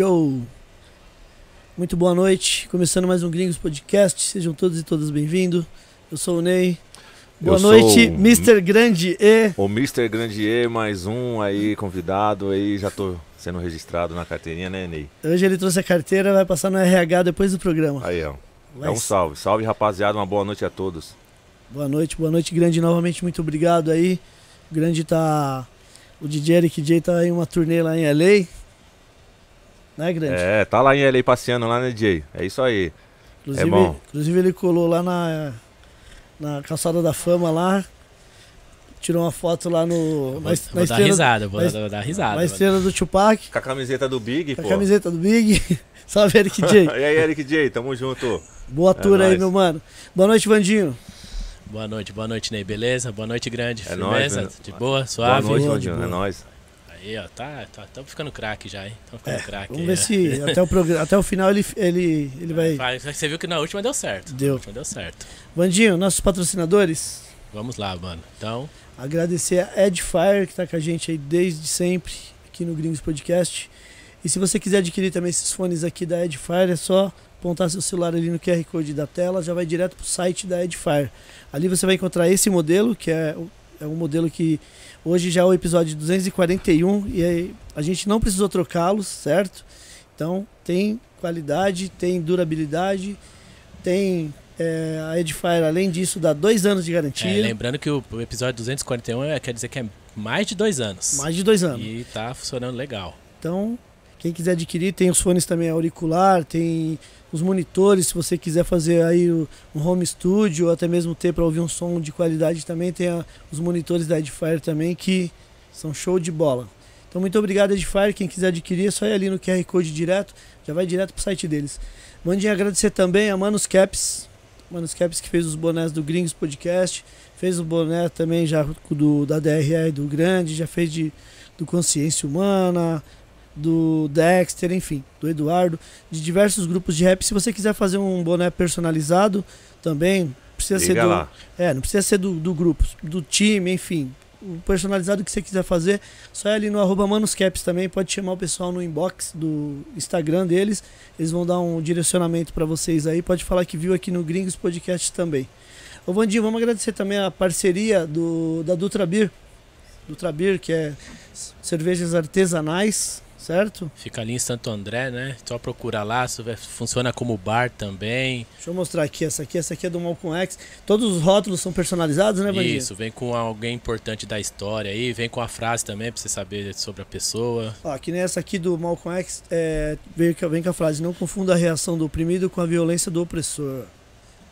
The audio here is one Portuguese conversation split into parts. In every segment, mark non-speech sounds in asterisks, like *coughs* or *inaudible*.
Yo! Muito boa noite. Começando mais um Gringos Podcast. Sejam todos e todas bem-vindos. Eu sou o Ney. Boa Eu noite, o Mr. Grande E. O Mr. Grandier, mais um aí, convidado aí, já tô sendo registrado na carteirinha, né, Ney? Hoje ele trouxe a carteira, vai passar no RH depois do programa. Aí, ó. Vai É um salve. Salve, rapaziada. Uma boa noite a todos. Boa noite, boa noite, Grande. Novamente, muito obrigado aí. O Grande tá. O DJ Eric J tá em uma turnê lá em LA. Né, Grande? É, tá lá em LA passeando lá, né, DJ? É isso aí. inclusive, é bom. inclusive, ele colou lá na, na calçada da fama lá. Tirou uma foto lá no. Vou, na, vou na dar estrela, risada, vou na dar, risada. na estrela do Tupac. Com a camiseta do Big, Com pô. a camiseta do Big. *laughs* Salve, Eric J. *laughs* e aí, Eric J, tamo junto. Boa É tour aí, nóis. meu mano. Boa noite, Vandinho. Boa noite, boa noite, Ney, beleza? Boa noite, grande. É nóis, Firmeza? né? De boa, Boa suave? noite, boa, Vandinho. de É nóis. Aí, ó, tá, tá, tamo ficando craque já, hein? Ficando craque. Vamos aí, ver ó. se *laughs* até o, até o final ele, ele, ele vai. Vai, Você viu que na última deu certo. Deu. Na última deu certo. Vandinho, nossos patrocinadores. Vamos lá, mano. Então, Agradecer a Edfire, que tá com a gente aí desde sempre, aqui no Gringos Podcast. E se você quiser adquirir também esses fones aqui da Edfire, é só apontar seu celular ali no QR Code da tela, já vai direto pro site da Edfire. Ali você vai encontrar esse modelo, que é, o- é um modelo que hoje já é o episódio 241 e a gente não precisou trocá-los, certo? Então tem qualidade, tem durabilidade, tem é, a Edfire, além disso, dá dois anos de garantia. é, lembrando que o, o episódio 241 é, quer dizer que é mais de dois anos. Mais de dois anos. E tá funcionando legal. Então, quem quiser adquirir, tem os fones também auricular, tem os monitores, se você quiser fazer aí o- um home studio, ou até mesmo ter para ouvir um som de qualidade também, tem a- os monitores da Edifier também, que são show de bola. Então, muito obrigado, Edifier. Quem quiser adquirir, é só ir ali no QR Code direto, já vai direto pro site deles. Mandem agradecer também a Manos Caps, Manos Caps que fez os bonés do Gringos Podcast, fez o boné também já do, da DRR do Grande, já fez de, do Consciência Humana, do Dexter, enfim, do Eduardo, de diversos grupos de rap. Se você quiser fazer um boné personalizado, também precisa ser Liga do, lá. é, não precisa ser do, do grupo, do time, enfim. O personalizado que você quiser fazer, só é ali no arroba Manuscaps também. Pode chamar o pessoal no inbox do Instagram deles. Eles vão dar um direcionamento para vocês aí. Pode falar que viu aqui no Gringos Podcast também. Ô Vandinho, vamos agradecer também a parceria do, da Dutra Beer. Dutra Beer, que é cervejas artesanais, certo? Fica ali em Santo André, né? Só procurar lá, funciona como bar também. Deixa eu mostrar aqui essa aqui. Essa aqui é do Malcolm X. Todos os rótulos são personalizados, né, Vandinho? Isso, vem com alguém importante da história aí, vem com a frase também pra você saber sobre a pessoa. Ó, que nem essa aqui do Malcolm X, é, vem com a frase: Não confunda a reação do oprimido com a violência do opressor.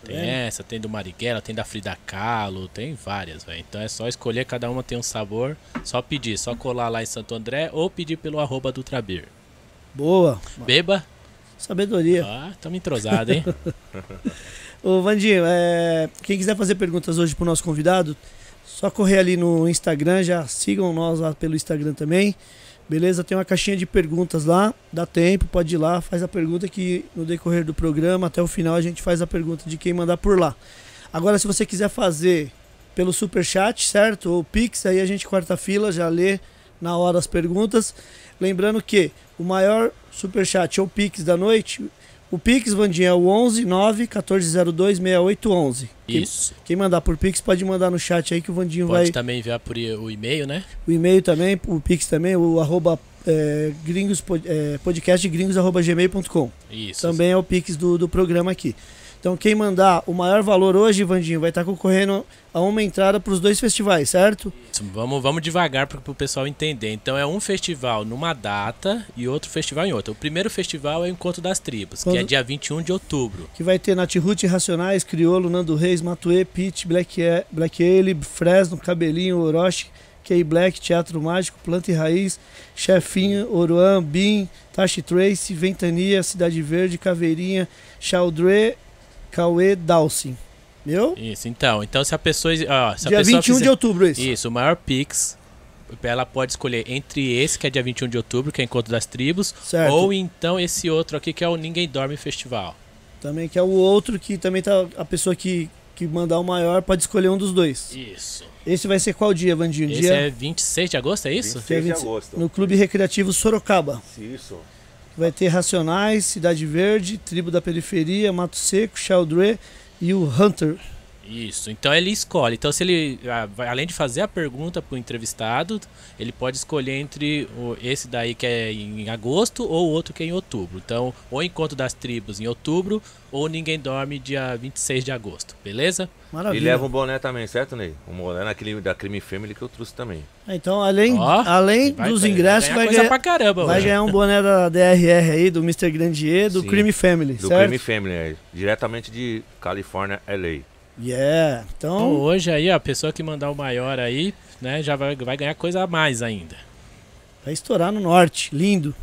Tem vendo? essa, tem do Marighella, tem da Frida Kahlo, tem várias, velho. Então é só escolher, cada uma tem um sabor. Só pedir, só colar lá em Santo André ou pedir pelo arroba do Trabir. Boa, Beba. sabedoria. Ah, tamo entrosado, hein? *laughs* *laughs* Ô, Vandinho, é, quem quiser fazer perguntas hoje pro nosso convidado, só correr ali no Instagram, já sigam nós lá pelo Instagram também. Beleza? Tem uma caixinha de perguntas lá, dá tempo, pode ir lá, faz a pergunta que no decorrer do programa, até o final, a gente faz a pergunta de quem mandar por lá. Agora, se você quiser fazer pelo Superchat, certo? Ou Pix, aí a gente corta a fila, já lê na hora as perguntas. Lembrando que o maior Superchat ou Pix da noite, o Pix, Vandinha, é o 11 9 1402 6811. Quem, Isso. quem mandar por Pix pode mandar no chat aí que o Vandinho Pode vai. também enviar por o e-mail, né? O e-mail também, o Pix também, o arroba é, gringos, é, podcast gringos arroba gmail.com. Isso. Também é o Pix do, do programa aqui. Então quem mandar o maior valor hoje, Vandinho, vai estar concorrendo a uma entrada para os dois festivais, certo? Isso, Vamos, vamos devagar para o pessoal entender. Então é um festival numa data e outro festival em outra. O primeiro festival é o Encontro das Tribos, que é Quando- dia 21 de outubro. Que vai ter Natirute, Racionais, Criolo, Nando Reis, Matuê, Pete, Black, E- Black Ale, Fresno, Cabelinho, Orochi, K-Black, Teatro Mágico, Planta e Raiz, Chefinho, Oruan, Bin, Tashi Trace, Ventania, Cidade Verde, Caveirinha, Chaldre, Cauê, Dalsin. Meu? Isso, então. Então se a pessoa. Ó, se a Dia pessoa 21 de fizer- outubro esse. Isso, o maior Pix. Ela pode escolher entre esse, que é dia 21 de outubro, que é Encontro das Tribos, Certo. ou então esse outro aqui, que é o Ninguém Dorme Festival. Também que é o outro que também tá a pessoa que, que mandar o maior pode escolher um dos dois. Isso. Esse vai ser qual dia, Vandinho? Esse dia é 26 de agosto, é isso? 26 de Dia 20 agosto. no Clube Recreativo Sorocaba. Isso. Vai ter Racionais, Cidade Verde, Tribo da Periferia, Mato Seco, Sheldre e o Hunter. Isso, então ele escolhe. Então, se ele, ah, vai- além de fazer a pergunta para o entrevistado, ele pode escolher entre esse daí que é em agosto ou o outro que é em outubro. Então, ou Encontro das Tribos em outubro, ou Ninguém Dorme dia 26 de agosto, beleza? E Maravilha. leva um boné também, certo, Ney? Um boné naquele, da Crime Family que eu trouxe também. Então, além, Ó, além Vai- dos vai ingressos, ganhar vai ganhar, caramba, vai ganhar um boné da DRR aí, do Mr. Grandier, do Sim. Crime Family, Do certo? Crime Family, é, diretamente de Califórnia, LA. Yeah. Então, Então, hoje aí, ó, a pessoa que mandar o maior aí, né, já vai, vai ganhar coisa a mais ainda. vai estourar no norte. Lindo.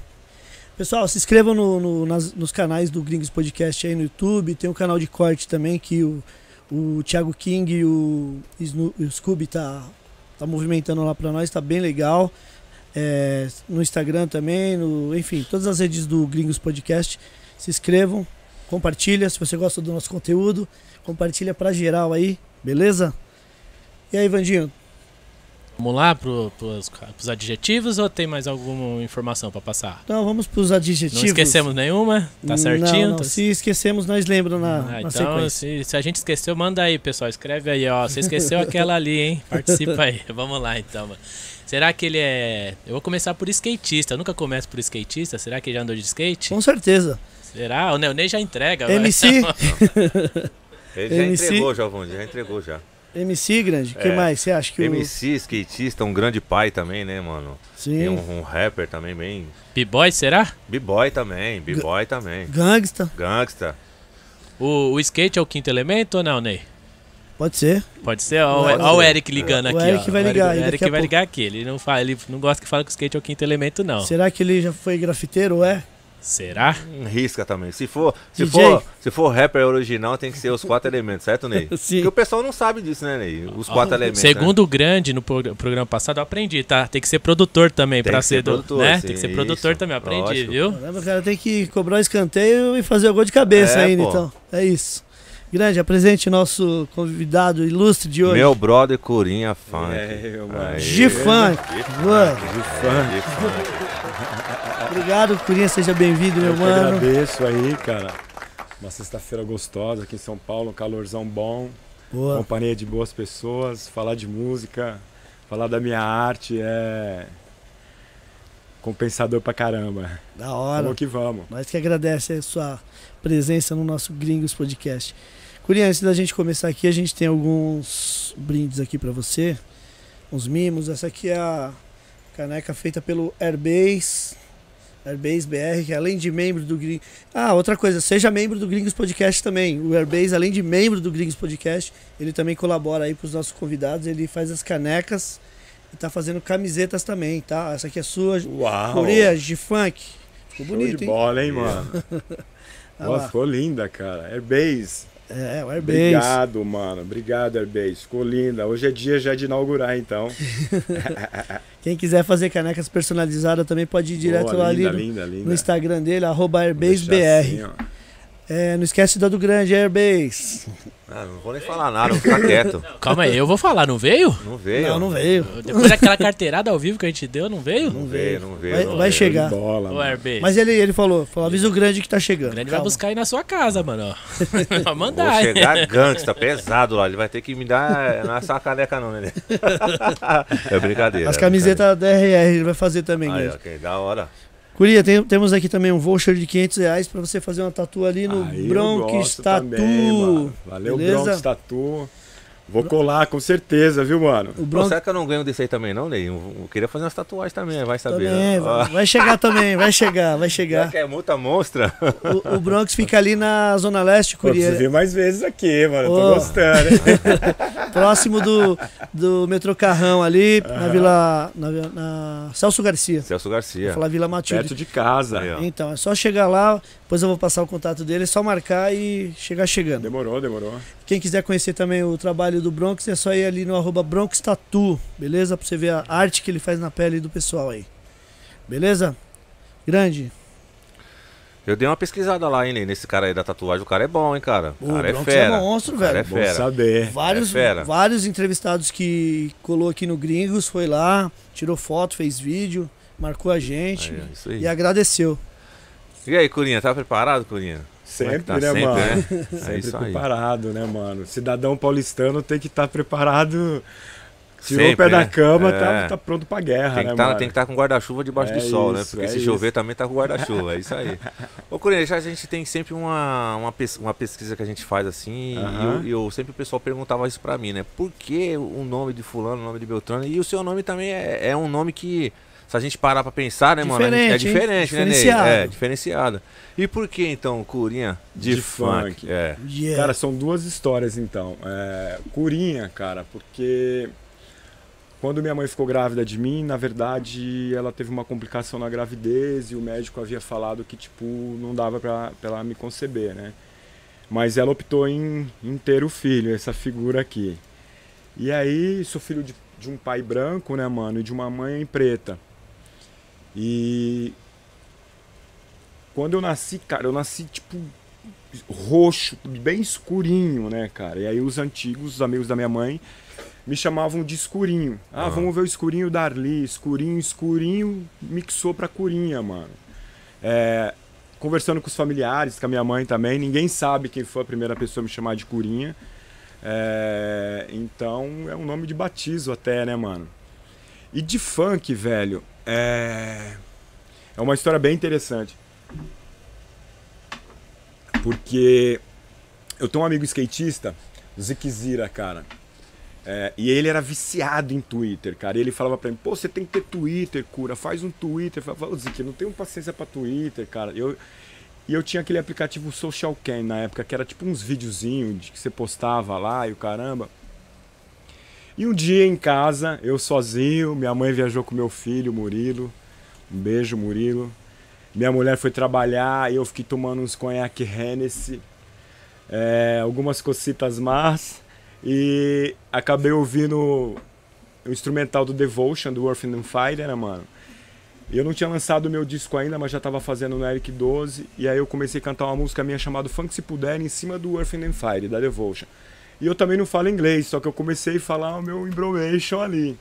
Pessoal, se inscrevam no- no- nas- nos canais do Gringos Podcast aí no YouTube. Tem um canal de corte também que o, o Thiago King e o, Sno- o Scooby tá, tá movimentando lá pra nós, tá bem legal. É, no Instagram também, no, enfim, todas as redes do Gringos Podcast. Se inscrevam, compartilha se você gosta do nosso conteúdo, compartilha pra geral aí, beleza? E aí, Vandinho, Vamos lá pro, pros, pros adjetivos ou tem mais alguma informação pra passar? então vamos pros adjetivos. Não esquecemos nenhuma? Tá certinho? Não, não. Tá- Se esquecemos, nós lembramos na, Ah, na então, sequência. se, se a gente esqueceu, manda aí, pessoal. Escreve aí, ó. Você esqueceu aquela ali, hein? *laughs* Participa aí. Vamos lá, então, mano. Será que ele é. Eu vou começar por skatista. Eu nunca começo por skatista. Será que ele já andou de skate? Com certeza. Será? O Ney- já entrega. MC, *laughs* *laughs* Ele já MC. entregou, Jovão, já entregou já. MC grande. O que É. mais? Você acha que o. MC, skatista, um grande pai também, né, mano? Sim. Tem um, um rapper também bem... B-boy, será? B-boy também, B-boy também. Gangsta, Gangsta. O, o skate é o quinto elemento ou não, Ney? pode ser. Pode ser? Ó o. Eric ligando O aqui. Eric ó. vai O ligar O Eric vai pouco. ligar aqui. Ele não, fala, ele não gosta que fale que o skate é o quinto elemento, não. Será que ele já foi grafiteiro? É? Será? Um risca também. Se for, se DJ. for, se for rapper original, tem que ser os quatro *laughs* elementos, certo, Ney? Sim. Porque o pessoal não sabe disso, né, Ney? Os quatro elementos. né? Segundo o grande no pro- programa passado, eu aprendi, tá? Tem que ser produtor também Tem pra que ser ser do, produtor, né? sim, Tem que ser produtor isso. também, aprendi, Lógico. viu? Caramba, o cara tem que cobrar o escanteio e fazer o gol de cabeça É, ainda, pô. então. É isso. Grande, apresente nosso convidado ilustre de hoje. Meu brother Corinha Funk. É, mano. Aí. G-Funk. Mano, G-Funk. Obrigado, Curinha. Seja bem-vindo, meu Eu que mano. agradeço aí, cara. Uma sexta-feira gostosa aqui em São Paulo, um calorzão bom, Boa. companhia de boas pessoas, falar de música, falar da minha arte é compensador pra caramba. Da hora. Vamos que vamos. Nós que agradece a sua presença no nosso Gringos Podcast. Curinha, antes da gente começar aqui, a gente tem alguns brindes aqui pra você. Uns mimos. Essa aqui é a caneca feita pelo Airbase. Airbase BR, que além de membro do Gringos. Ah, outra coisa, seja membro do Gringos Podcast também. O Airbase, além de membro do Gringos Podcast, ele também colabora aí pros nossos convidados. Ele faz as canecas e tá fazendo camisetas também, tá? Essa aqui é sua. Uau! Curinha, de funk. Ficou Show bonito, de hein? bola, hein, mano? *laughs* Olha Nossa, lá. ficou linda, cara. Airbase. É, o Airbase. Obrigado, mano. Obrigado, Airbase. Ficou linda. Hoje é dia já de inaugurar, então. *laughs* Quem quiser fazer canecas personalizadas também pode ir direto Boa, lá linda, ali no, linda, linda. no Instagram dele, arroba AirbaseBR. assim, ó. É, não esquece da do grande, Airbase. Ah, não vou nem falar nada, vou ficar quieto. *laughs* Calma aí, eu vou falar, não veio? Não veio. Não, não veio. Depois daquela carteirada ao vivo que a gente deu, não veio? Não veio, não veio. Vai, não vai veio. chegar. Bola, O. Airbase. Mas ele, ele falou, falou, avisa o grande que tá chegando. O grande vai Calma. buscar aí na sua casa, mano. *laughs* Vai Vou mandar, hein? chegar gangsta, pesado lá. Ele vai ter que me dar. Não é só a caneca, não, né? *laughs* É brincadeira. As é camisetas da RR ele vai fazer também. Aí, ok, da hora. Curia, tem- temos aqui também um voucher de 500 reais pra você fazer uma tatu ali no Aí Bronx Tatu. Valeu, Beleza? Bronx Tatu. Vou colar com certeza, viu, mano? O Pô, Bronx será que eu não ganho desse aí também, não, Ney? Eu, queria fazer umas tatuagens também, vai saber. também, né? vai, chegar também, vai chegar, vai Será chegar. que é multa monstra? O, o Bronx fica ali na Zona Leste, Pô, preciso Curia. vir mais vezes aqui, mano. Tô Ô. gostando. *laughs* Próximo do, do metrô Carrão ali, na Vila. Na, na Celso Garcia. Celso Vou Garcia. falar Vila Matilde. Perto de casa. Aí. Então, é só chegar lá, depois eu vou passar o contato dele, é só marcar e chegar chegando. Demorou, demorou. Quem quiser conhecer também o trabalho do Bronx, é só ir ali no arroba Bronx Tattoo, beleza? Pra você ver a arte que ele faz na pele do pessoal aí. Beleza? Grande. Eu dei uma pesquisada lá, hein, nesse cara aí da tatuagem. O cara é bom, hein, cara. O cara é Bronx é fera. monstro, O cara velho. é Bom fera. saber. Vários, É fera. vários entrevistados que colou aqui no Gringos, foi lá, tirou foto, fez vídeo, marcou a gente Aí, aí. e agradeceu. E aí, Curinha, tá preparado, Curinha? Sempre, tá? né, Sempre, mano? né? *laughs* É Sempre aí. preparado, né, mano? Cidadão paulistano tem que estar preparado. Tirou o Sempre, pé da né? cama, É. tá, tá pronto pra guerra, Tem que né, tá, mano? tem que estar com guarda-chuva debaixo É do sol, né? isso, Porque é se isso. chover também tá com guarda-chuva, é isso aí. *laughs* Ô, Curinha, a gente tem sempre uma, uma, uma pesquisa que a gente faz assim, Aham. e eu, eu- sempre o pessoal perguntava isso pra mim, né? Por que o nome de fulano, o nome de Beltrano? E o seu nome também é, é um nome que, se a gente parar pra pensar, né, mano? a gente- É Diferente, hein? diferente, né, Ney? Diferenciado. É, diferenciado. E por que então, Curinha? De, De funk. funk. É. Yeah. Cara, são duas histórias então. É, Curinha, cara, porque quando minha mãe ficou grávida de mim, na verdade, ela teve uma complicação na gravidez e o médico havia falado que, tipo, não dava pra, pra ela me conceber, né? Mas ela optou em, em ter o filho, essa figura aqui. E aí, sou filho de, de um pai branco, né, mano, e de uma mãe preta. E quando eu nasci, cara, eu nasci tipo roxo, bem escurinho, né, cara? E aí os antigos, os amigos da minha mãe, me chamavam de escurinho. Ah, Ah. vamos ver o escurinho da Arli. Escurinho, escurinho, mixou pra curinha, mano. É, conversando com os familiares, com a minha mãe também, ninguém sabe quem foi a primeira pessoa a me chamar de curinha. É, então é um nome de batismo até, né, mano? E de funk, velho, é, é uma história bem interessante. Porque eu tenho um amigo skatista, Zikzira, cara. É, e ele era viciado em Twitter, cara. E ele falava pra mim, pô, você tem que ter Twitter, cura, faz um Twitter. Eu falava, "Ô, Zik, eu não tenho paciência pra Twitter, cara. Eu, e eu tinha aquele aplicativo Social Cam na época, que era tipo uns videozinhos de que você postava lá e o caramba. E um dia em casa, eu sozinho, minha mãe viajou com meu filho, Murilo. Um beijo, Murilo. Minha mulher foi trabalhar e eu fiquei tomando uns conhaque Hennessy, é, algumas cocitas más e acabei ouvindo o instrumental do Devotion, do Earth and Fire, né, mano? Eu não tinha lançado meu disco ainda, mas já tava fazendo no Eric 12. E aí eu comecei a cantar uma música minha chamada Funk Se Puder, em cima do Earth and Fire, da Devotion. E eu também não falo inglês, só que eu comecei a falar o meu embromation ali.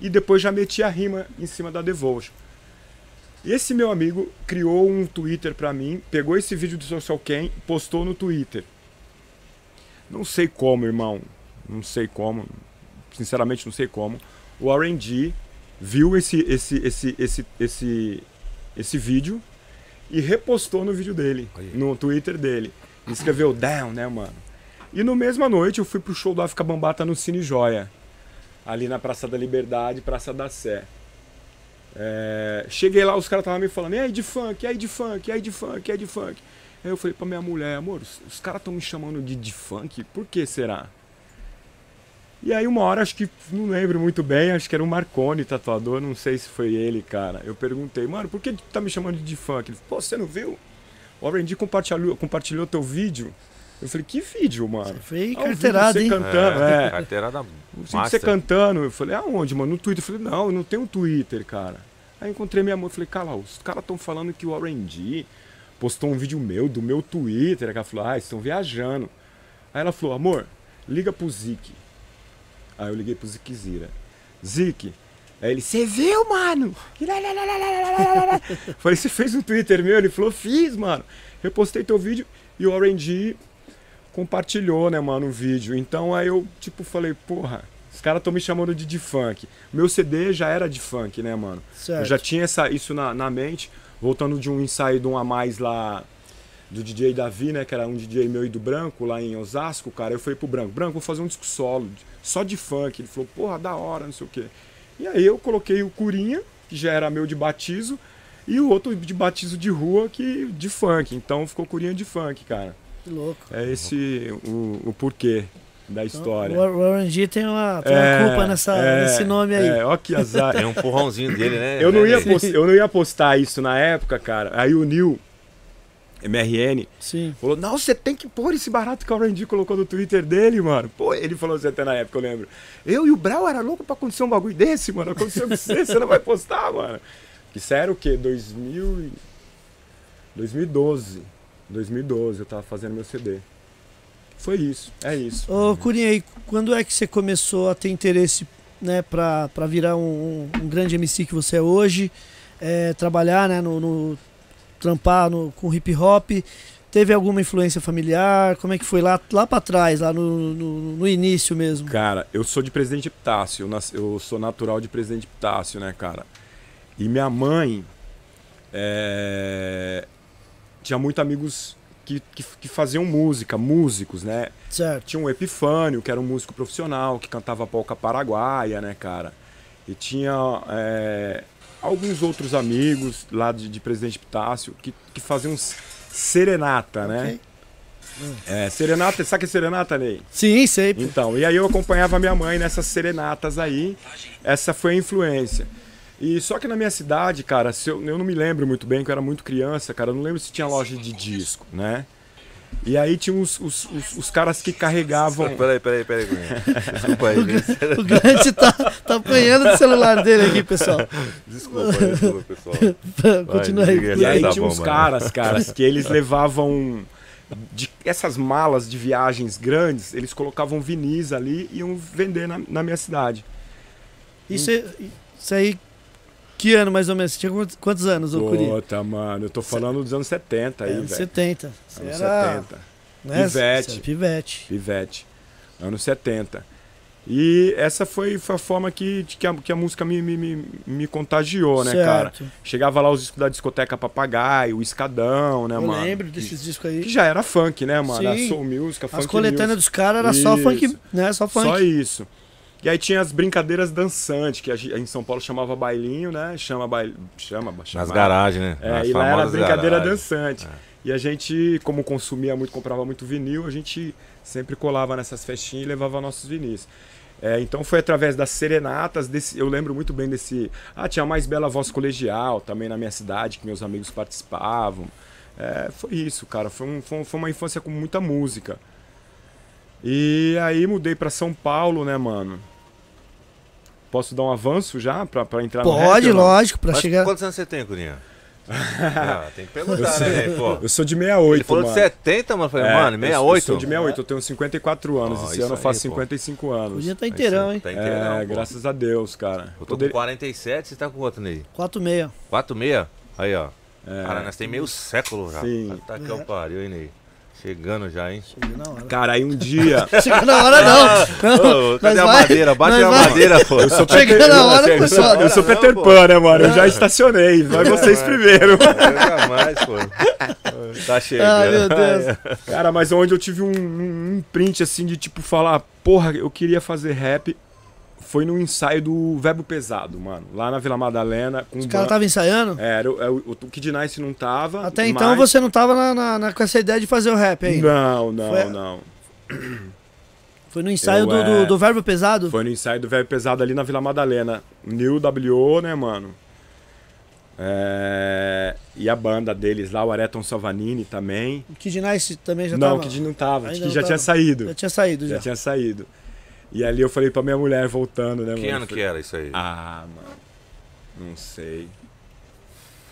E depois já meti a rima em cima da Devotion. Esse meu amigo criou um Twitter pra mim, pegou esse vídeo do Social Cam, postou no Twitter. Não sei como, irmão. Não sei como. Sinceramente, não sei como. O R&D viu esse, esse, esse, esse, esse, esse vídeo e repostou no vídeo dele, no Twitter dele. Escreveu down, né, mano? E no mesma noite eu fui pro show do África Bambata no Cine Joia. Ali na Praça da Liberdade, Praça da Sé. É, cheguei lá, os caras estavam me falando, e aí de funk, e aí de funk, e aí de funk, e aí de funk. Aí eu falei pra minha mulher, amor, os, os caras estão me chamando de de funk, por que será? E aí uma hora, acho que, não lembro muito bem, acho que era o Marconi, tatuador, não sei se foi ele, cara. Eu perguntei, mano, por que tu tá me chamando de funk? Ele falou, pô, você não viu? O R&D compartilhou, compartilhou teu vídeo. Eu falei, que vídeo, mano? Foi carteirada, você hein? cantando, é. Carteirada Eu vi você cantando. Eu falei, aonde, mano? No Twitter. Eu falei, não, eu não tenho Twitter, cara. Aí encontrei minha mãe. Eu falei, cara, os caras estão falando que o R&D postou um vídeo meu, do meu Twitter. Ela falou, ah, eles estão viajando. Aí ela falou, amor, liga pro Zik. Aí eu liguei pro Zikzira. Zik. Aí ele, você viu, mano? Falei, você fez um Twitter meu? Ele falou, fiz, mano. Repostei teu vídeo e o R&D compartilhou, né, mano, o vídeo. Então aí eu, tipo, falei, porra, os caras estão me chamando de de funk. Meu CD já era de funk, né, mano? Certo. Eu já tinha essa, isso na, na mente, voltando de um ensaio de um a mais lá do DJ Davi, né, que era um DJ meu e do Branco, lá em Osasco, cara. Eu falei pro Branco, Branco, vou fazer um disco solo, só de funk. Ele falou, porra, da hora, não sei o quê. E aí eu coloquei o Curinha, que já era meu de batismo, e o outro de batismo de rua, que de funk. Então ficou Curinha de funk, cara. Que louco. É esse o, o porquê da história. O R&D tem uma, tem uma É, culpa nessa, é, nesse nome aí. É, ó que azar. Tem um porrãozinho dele, né? Eu não, né, ia Ney? post- eu não ia postar isso na época, cara. Aí o Nil, MRN, Sim. falou: Não, você tem que pôr esse barato que o R&D colocou no Twitter dele, mano. Pô, ele falou assim até na época, eu lembro. Eu e o Brau era louco pra acontecer um bagulho desse, mano. Aconteceu com você, você não vai postar, mano. Isso era o quê? 2000 e... 2012. 2012 eu tava fazendo meu CD. Foi isso, é isso. Ô, Curinha, e quando é que você começou a ter interesse né, pra, pra virar um, um- um grande MC que você é hoje? É, trabalhar né, no, no- trampar no, com hip hop. Teve alguma influência familiar? Como é que foi lá, lá para trás, lá no, no, no, início mesmo? Cara, eu sou de Presidente Epitácio, eu, nas, eu sou natural de Presidente Epitácio, né, cara? E minha mãe é, tinha muitos amigos que, que, que, faziam música, músicos, né? Certo. Tinha um Epifânio, que era um músico profissional, que cantava polca paraguaia, né, cara? E tinha é, alguns outros amigos lá de, de Presidente Epitácio que, que faziam serenata, né? Okay. É, serenata, sabe que é serenata, Ney? Sim, sei. Então, e aí eu acompanhava minha mãe nessas serenatas aí. Essa foi a influência. E só que na minha cidade, cara, eu, eu, não me lembro muito bem, que eu era muito criança, cara, eu não lembro se tinha loja de disco, né? E aí tinha os, os, os, os caras que carregavam. Peraí, peraí, peraí. Desculpa aí. o, o Grant tá, tá apanhando do celular dele aqui, pessoal. Desculpa, desculpa, pessoal. Continua aí. E aí tinha uns caras, caras, que eles *laughs* levavam. De essas malas de viagens grandes, eles colocavam vinis ali e iam vender na, na minha cidade. Isso, isso aí que ano mais ou menos? Você tinha quantos, anos, o Curi? Puta, mano, eu tô falando dos anos 70 aí, é, velho. 70. Você anos era... 70. Né? Pivete. Pivete. Pivete. Anos 70. E essa foi, foi a forma que, que, a, que a música me, me, me contagiou, né, certo. cara? Chegava lá os discos da discoteca Papagaio, o Escadão, né, eu mano? Eu lembro desses discos aí. Que já era funk, né, mano? Sim. Era soul music, funk As coletâneas dos caras era só funk, né? Só funk. Só isso. E aí tinha as brincadeiras dançantes, que em São Paulo chamava bailinho, né? Chama bail... chama, chama Nas garagens, né? É, Nas e lá era brincadeira garagens. dançante. É. E a gente, como consumia muito, comprava muito vinil, a gente sempre colava nessas festinhas e levava nossos vinis. É, então foi através das serenatas, desse, eu lembro muito bem desse. Ah, tinha a mais bela voz colegial também na minha cidade, que meus amigos participavam. É, foi isso, cara. Foi, um, foi uma infância com muita música. E aí mudei para São Paulo, né, mano? Posso dar um avanço já pra, pra entrar Pode, no Pode, lógico, pra Mas chegar. Quantos anos você tem, Curinha? *laughs* ah, tem que perguntar, né, pô? Eu sou de 68, Ele falou mano. de 70, mano. Eu falei, É, mano, 68? Eu sou de 68, eu tenho 54 anos. Ó, Esse ano eu faço aí, pô. 55 anos. Podia estar inteirão, hein? Tá inteirão, É, pô. graças a Deus, cara. Eu tô Poder- com 47, você tá com quanto, Ney? 4,6. 46? Aí, ó. É. Cara, nós tem meio século já. Sim. Tá que é o pariu, hein, Ney? Chegando já, hein? Chegou na hora. Cara, aí um dia. *laughs* Chegou na hora, não. Ô, cadê a vai- madeira? Bate nós a vai- madeira, pô. Eu sou Chegando Peter- na hora, eu sou, eu sou Não, Peter pô. Pan, né, mano? Eu já estacionei. Vai vocês primeiro. Eu jamais, pô. Tá chegando. Ah, meu Deus. Cara, mas onde eu tive um, um- um print assim de tipo falar, porra, eu queria fazer rap. Foi no ensaio do Verbo Pesado, mano. Lá na Vila Madalena. Com Os caras estavam ensaiando? É, era, o- é, o, o Kid Nice não tava. Até então mas- você não tava na, na- na- com essa ideia de fazer o rap aí. Não, não, Foi- não. *clears throat* Foi no ensaio Eu, do, é, do, do Verbo Pesado? Foi no ensaio do Verbo Pesado ali na Vila Madalena. New WO, né, mano? É, E a banda deles lá, o Areton Salvanini também. O Kid Nice também já não, tava? o Kid não tava, Ainda que não já tava. tinha saído. Já tinha saído, já. Já tinha saído. E ali eu falei pra minha mulher voltando, né, Que mano? ano Eu que falei, era isso aí? Ah, mano. Não sei.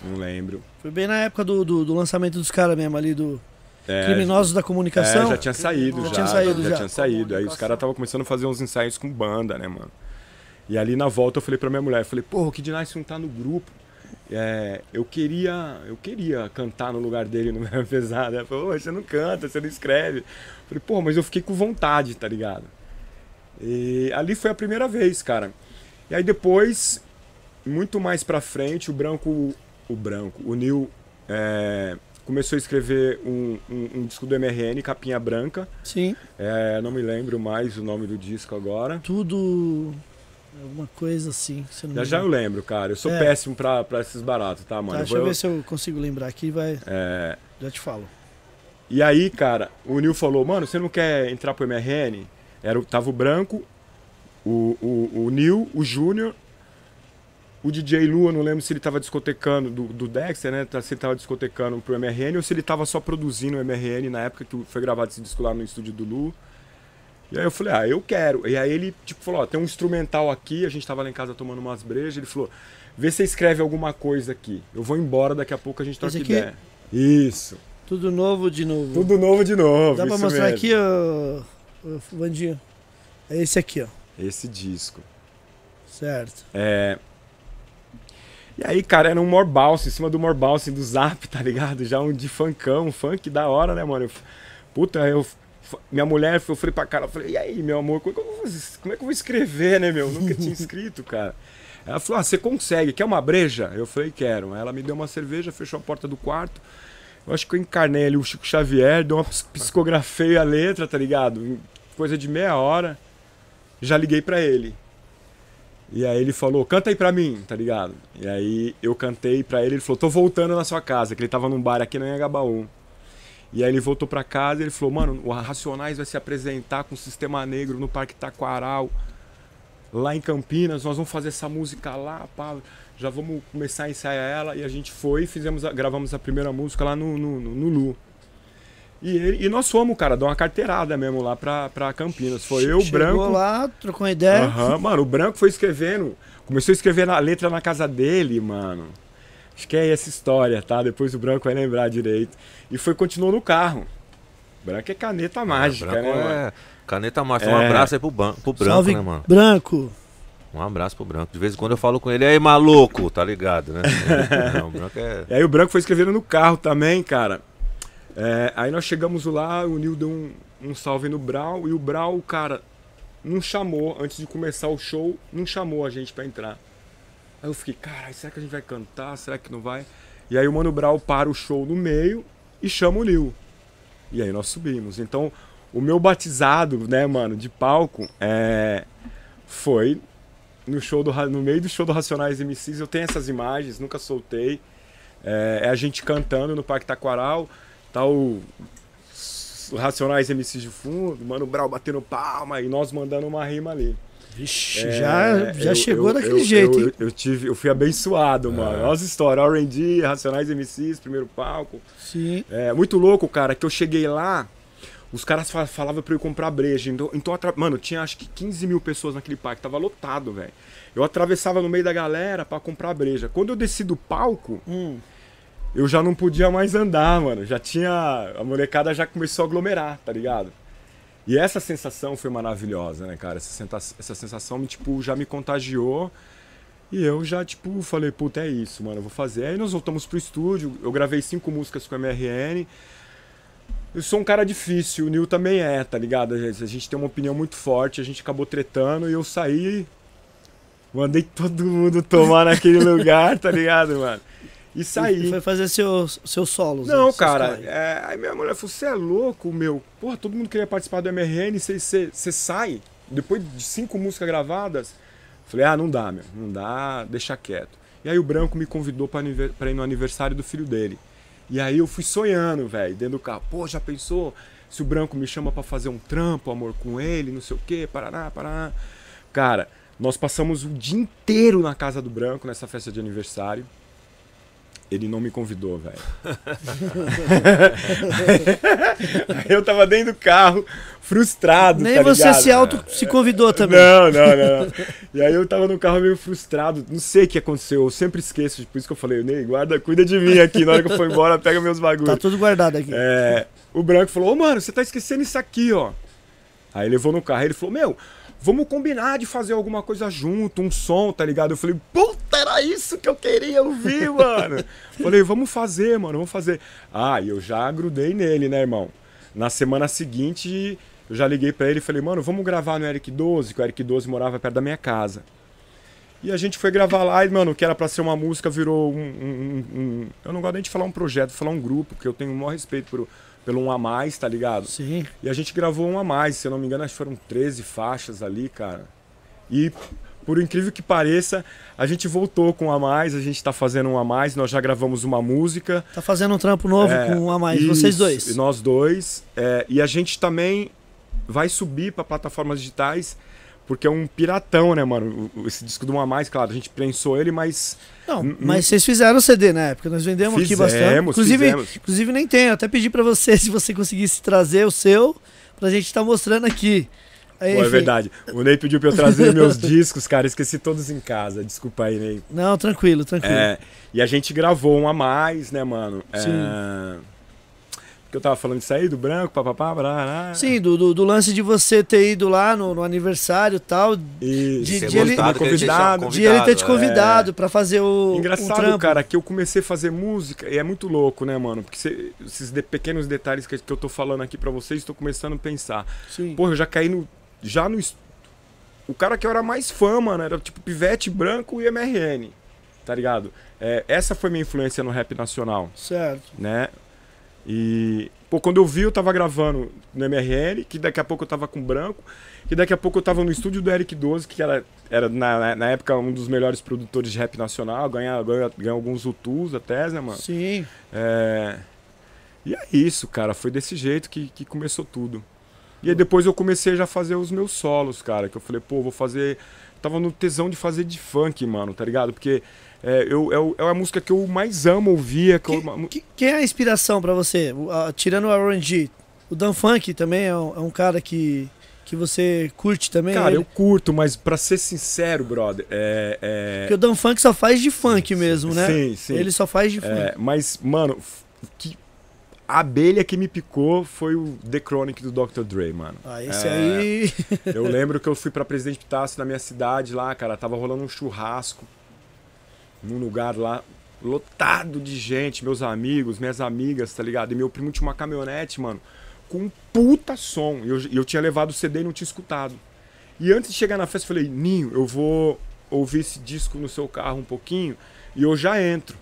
Não lembro. Foi bem na época do, do, do lançamento dos caras mesmo ali, do É, Criminosos da é, Comunicação. já tinha saído, Já já. tinha saído, já. tinha saído. Aí os caras estavam começando a fazer uns ensaios com banda, né, mano? E ali na volta eu falei pra minha mulher, eu falei, porra, o Kid Nice não tá no grupo. É, eu queria eu queria cantar no lugar dele no *laughs* Verbo Pesado. Ela falou, "Ô, você não canta, você não escreve. Eu falei, pô, mas eu fiquei com vontade, tá ligado? E ali foi a primeira vez, cara. E aí depois, muito mais pra frente, o Branco, o Branco, o Nil é, começou a escrever um, um- um disco do MRN, Capinha Branca. Sim, É, não me lembro mais o nome do disco agora. tudo. Alguma coisa assim. Eu Já já eu lembro, cara. Eu sou É. péssimo pra, pra esses baratos, tá, Tá, mano? deixa eu Vou- ver se eu consigo lembrar aqui, vai. é, Já te falo. E aí, cara, o Nil falou, mano, você não quer entrar pro MRN? Era, o- tava o Branco, o, o, o Nil, o Júnior, o DJ Lu, eu não lembro se ele tava discotecando, do, do Dexter, né? tá- Se ele tava discotecando pro MRN ou se ele tava só produzindo o MRN na época que foi gravado esse disco lá no estúdio do Lu. E aí eu falei, ah, eu quero. E aí ele, tipo, falou, ó, tem um instrumental aqui, a gente tava lá em casa tomando umas brejas, ele falou, vê se você escreve alguma coisa aqui. Eu vou embora, daqui a pouco a gente troca aqui? ideia. Isso. Tudo novo de novo. Tudo novo de novo. Dá pra mostrar mesmo. aqui, ó, Vandinho? É esse aqui, ó. Esse disco. Certo. É... E aí, cara, era um Morbalse, em cima do Morbalse do Zap, tá ligado? Já um de funkão, um funk da hora, né, mano? Eu, puta, eu. Minha mulher, eu falei pra cara, eu falei, e aí, meu amor, como é, que eu vou, como é que eu vou escrever, né, meu? Nunca tinha *laughs* escrito, cara. Ela falou, ah, você consegue, quer uma breja? Eu falei, quero. Ela me deu uma cerveja, fechou a porta do quarto. Eu acho que eu encarnei ali o Chico Xavier, deu uma psicografei a letra, tá ligado? Coisa de meia hora. Já liguei para ele. E aí ele falou, canta aí pra mim, tá ligado? E aí eu cantei pra ele, ele falou, tô voltando na sua casa, que ele tava num bar aqui no Anhangabaú. E aí ele voltou pra casa e ele falou, mano, o Racionais vai se apresentar com o Sistema Negro no Parque Taquaral, lá em Campinas, nós vamos fazer essa música lá, pá, já vamos começar a ensaiar ela. E a gente foi fizemos, a, gravamos a primeira música lá no, no, no Lu. E, ele, e nós fomos, cara, dar uma carteirada mesmo lá pra, pra Campinas. Foi eu, o Branco. lá, trocou uma ideia. Aham, mano, o Branco foi escrevendo. Começou a escrever a letra na casa dele, mano. Acho que é essa história, tá? Depois o Branco vai lembrar direito. E foi, continuou no carro. Branco é caneta mágica, Branco né? é caneta mágica. Um abraço aí pro, ban- pro Branco, Salve, né, mano? Branco. Um abraço pro Branco. De vez em quando eu falo com ele, aí, maluco, tá ligado, né? *laughs* Não, o Branco é. E aí o Branco foi escrevendo no carro também, cara. É, aí nós chegamos lá, o Nil deu um, um salve no Brau, e o Brau, cara, não chamou, antes de começar o show, não chamou a gente pra entrar. Aí eu fiquei, caralho, será que a gente vai cantar? Será que não vai? E aí o Mano Brau para o show no meio e chama o Nil. E aí nós subimos. Então, o meu batizado, né, mano, de palco, é, foi no show do no meio do show do Racionais MCs. Eu tenho essas imagens, nunca soltei. É, é a gente cantando no Parque Taquaral, tá o, Racionais MCs de fundo, Mano Brau batendo palma e nós mandando uma rima ali. Vixe, É, já, já eu- chegou eu- daquele eu- jeito, eu, hein? eu, tive, eu fui abençoado, mano. Olha as histórias, R&D, Racionais MCs, primeiro palco. Sim. É muito louco, cara, que eu cheguei lá, os caras fa- falavam pra eu comprar breja. Então, então atra- mano, tinha acho que 15 mil pessoas naquele parque, tava lotado, velho. Eu atravessava no meio da galera pra comprar breja. Quando eu desci do palco, Hum. Eu já não podia mais andar, mano. Já tinha. A molecada já começou a aglomerar, tá ligado? E essa sensação foi maravilhosa, né, cara? Essa, essa sensação, tipo, já me contagiou. E eu já, tipo, falei, puta, é isso, mano, eu vou fazer. Aí nós voltamos pro estúdio, eu gravei cinco músicas com a MRN. Eu sou um cara difícil, o Nil também é, tá ligado? A gente tem uma opinião muito forte, a gente acabou tretando e eu saí. Mandei todo mundo tomar naquele lugar, tá ligado, mano? E saí. Foi fazer seus, seus solos. Não, né? Cara, é, aí minha mulher falou, você é louco, meu. Porra, todo mundo queria participar do MRN, você- sai, depois de cinco músicas gravadas. Falei, ah, não dá, meu, não dá, deixa quieto. E aí o Branco me convidou pra ir no aniversário do filho dele. E aí eu fui sonhando, velho, dentro do carro. Pô, já pensou se o Branco me chama pra fazer um trampo, amor, com ele, não sei o quê, paraná, paraná. Cara, nós passamos o dia inteiro na casa do Branco nessa festa de aniversário. Ele não me convidou, velho. *laughs* Eu tava dentro do carro, frustrado. Nem tá você ligado? se auto se convidou também. Não, não, não. E aí eu tava no carro meio frustrado. Não sei o que aconteceu. Eu sempre esqueço. Por isso que eu falei, Ney, guarda, cuida de mim aqui. Na hora que eu for embora, pega meus bagulhos. Tá tudo guardado aqui. É, o Branco falou, ô mano, você tá esquecendo isso aqui, ó. Aí levou no carro, ele falou, meu, vamos combinar de fazer alguma coisa junto, um som, tá ligado? Eu falei, puta, era isso que eu queria ouvir, *laughs* mano. falei, vamos fazer, mano, vamos fazer. Ah, e eu já grudei nele, né, irmão? Na semana seguinte, eu já liguei pra ele e falei, mano, vamos gravar no Eric 12, que o Eric 12 morava perto da minha casa. E a gente foi gravar lá e, mano, o que era pra ser uma música virou um, um- um- um- Eu não gosto nem de falar um projeto, falar um grupo, porque eu tenho o maior respeito por, pelo um a mais, tá ligado? Sim. E a gente gravou um a mais, se eu não me engano, acho que foram 13 faixas ali, cara. E, por incrível que pareça, a gente voltou com um a mais, a gente tá fazendo um a mais, nós já gravamos uma música. Tá fazendo um trampo novo É, com um a mais. Vocês isso, dois. e Nós dois. é, e a gente também vai subir para plataformas digitais, porque é um piratão, né, mano? Esse disco do Um a Mais, claro, a gente prensou ele, mas. Não, mas vocês fizeram o CD na época, nós vendemos aqui bastante. Fizemos, Inclusive, fizemos. inclusive nem tem, eu até pedi pra você *laughs* se você conseguisse trazer o seu pra gente estar mostrando aqui. Aí, Pô, é verdade. O Ney pediu pra eu trazer *laughs* meus discos, cara, esqueci todos em casa. Desculpa aí, Ney. Não, tranquilo, tranquilo. É, e a gente gravou um a mais, né, mano? É, Sim. Que eu tava falando disso aí, do branco, papapá, blá, Sim, do, do, do lance de você ter ido lá no, no aniversário e tal. E De- de ele- convidado, chama- de ele ter te é. convidado pra fazer o. Engraçado, trampo. cara, que eu comecei a fazer música e é muito louco, né, mano? Porque cê- esses de- pequenos detalhes que, que eu tô falando aqui pra vocês, tô começando a pensar. Sim. Porra, eu já caí no. Já no. O cara que eu era mais fã, mano, era tipo Pivete Branco e MRN. Tá ligado? É, essa foi minha influência no rap nacional, Certo. né? E. Pô, quando eu vi, eu tava gravando no MRN, que daqui a pouco eu tava com Branco, que daqui a pouco eu tava no estúdio do Eric 12, que era, era na, na- época um dos melhores produtores de rap nacional, ganha, ganha, ganha alguns UTUs até, né, mano? Sim. É... E é isso, cara. Foi desse jeito que, que começou tudo. E aí depois eu comecei já a fazer os meus solos, cara. Que eu falei, pô, vou fazer. Tava no tesão de fazer de funk, mano, tá ligado? Porque é, eu, é, é a música que eu mais amo ouvir. É que eu- Que- que- quem é a inspiração pra você? Tirando o R&G, o Dan Funk também é um, é um cara que, que você curte também? Cara, Ele- eu curto, mas pra ser sincero, brother, é. é- Porque o Dan Funk só faz de funk mesmo, né? Sim, sim. Ele só faz de funk. É, mas, mano, que a abelha que me picou foi o The Chronic do Dr. Dre, mano. Ah, esse É, aí. Eu lembro que eu fui pra Presidente Pitácio na minha cidade lá, cara, tava rolando um churrasco num lugar lá lotado de gente, meus amigos, minhas amigas, tá ligado? E meu primo tinha uma caminhonete, mano, com um puta som. E eu, eu tinha levado o CD e não tinha escutado. E antes de chegar na festa, eu falei, Ninho, eu vou ouvir esse disco no seu carro um pouquinho e eu já entro.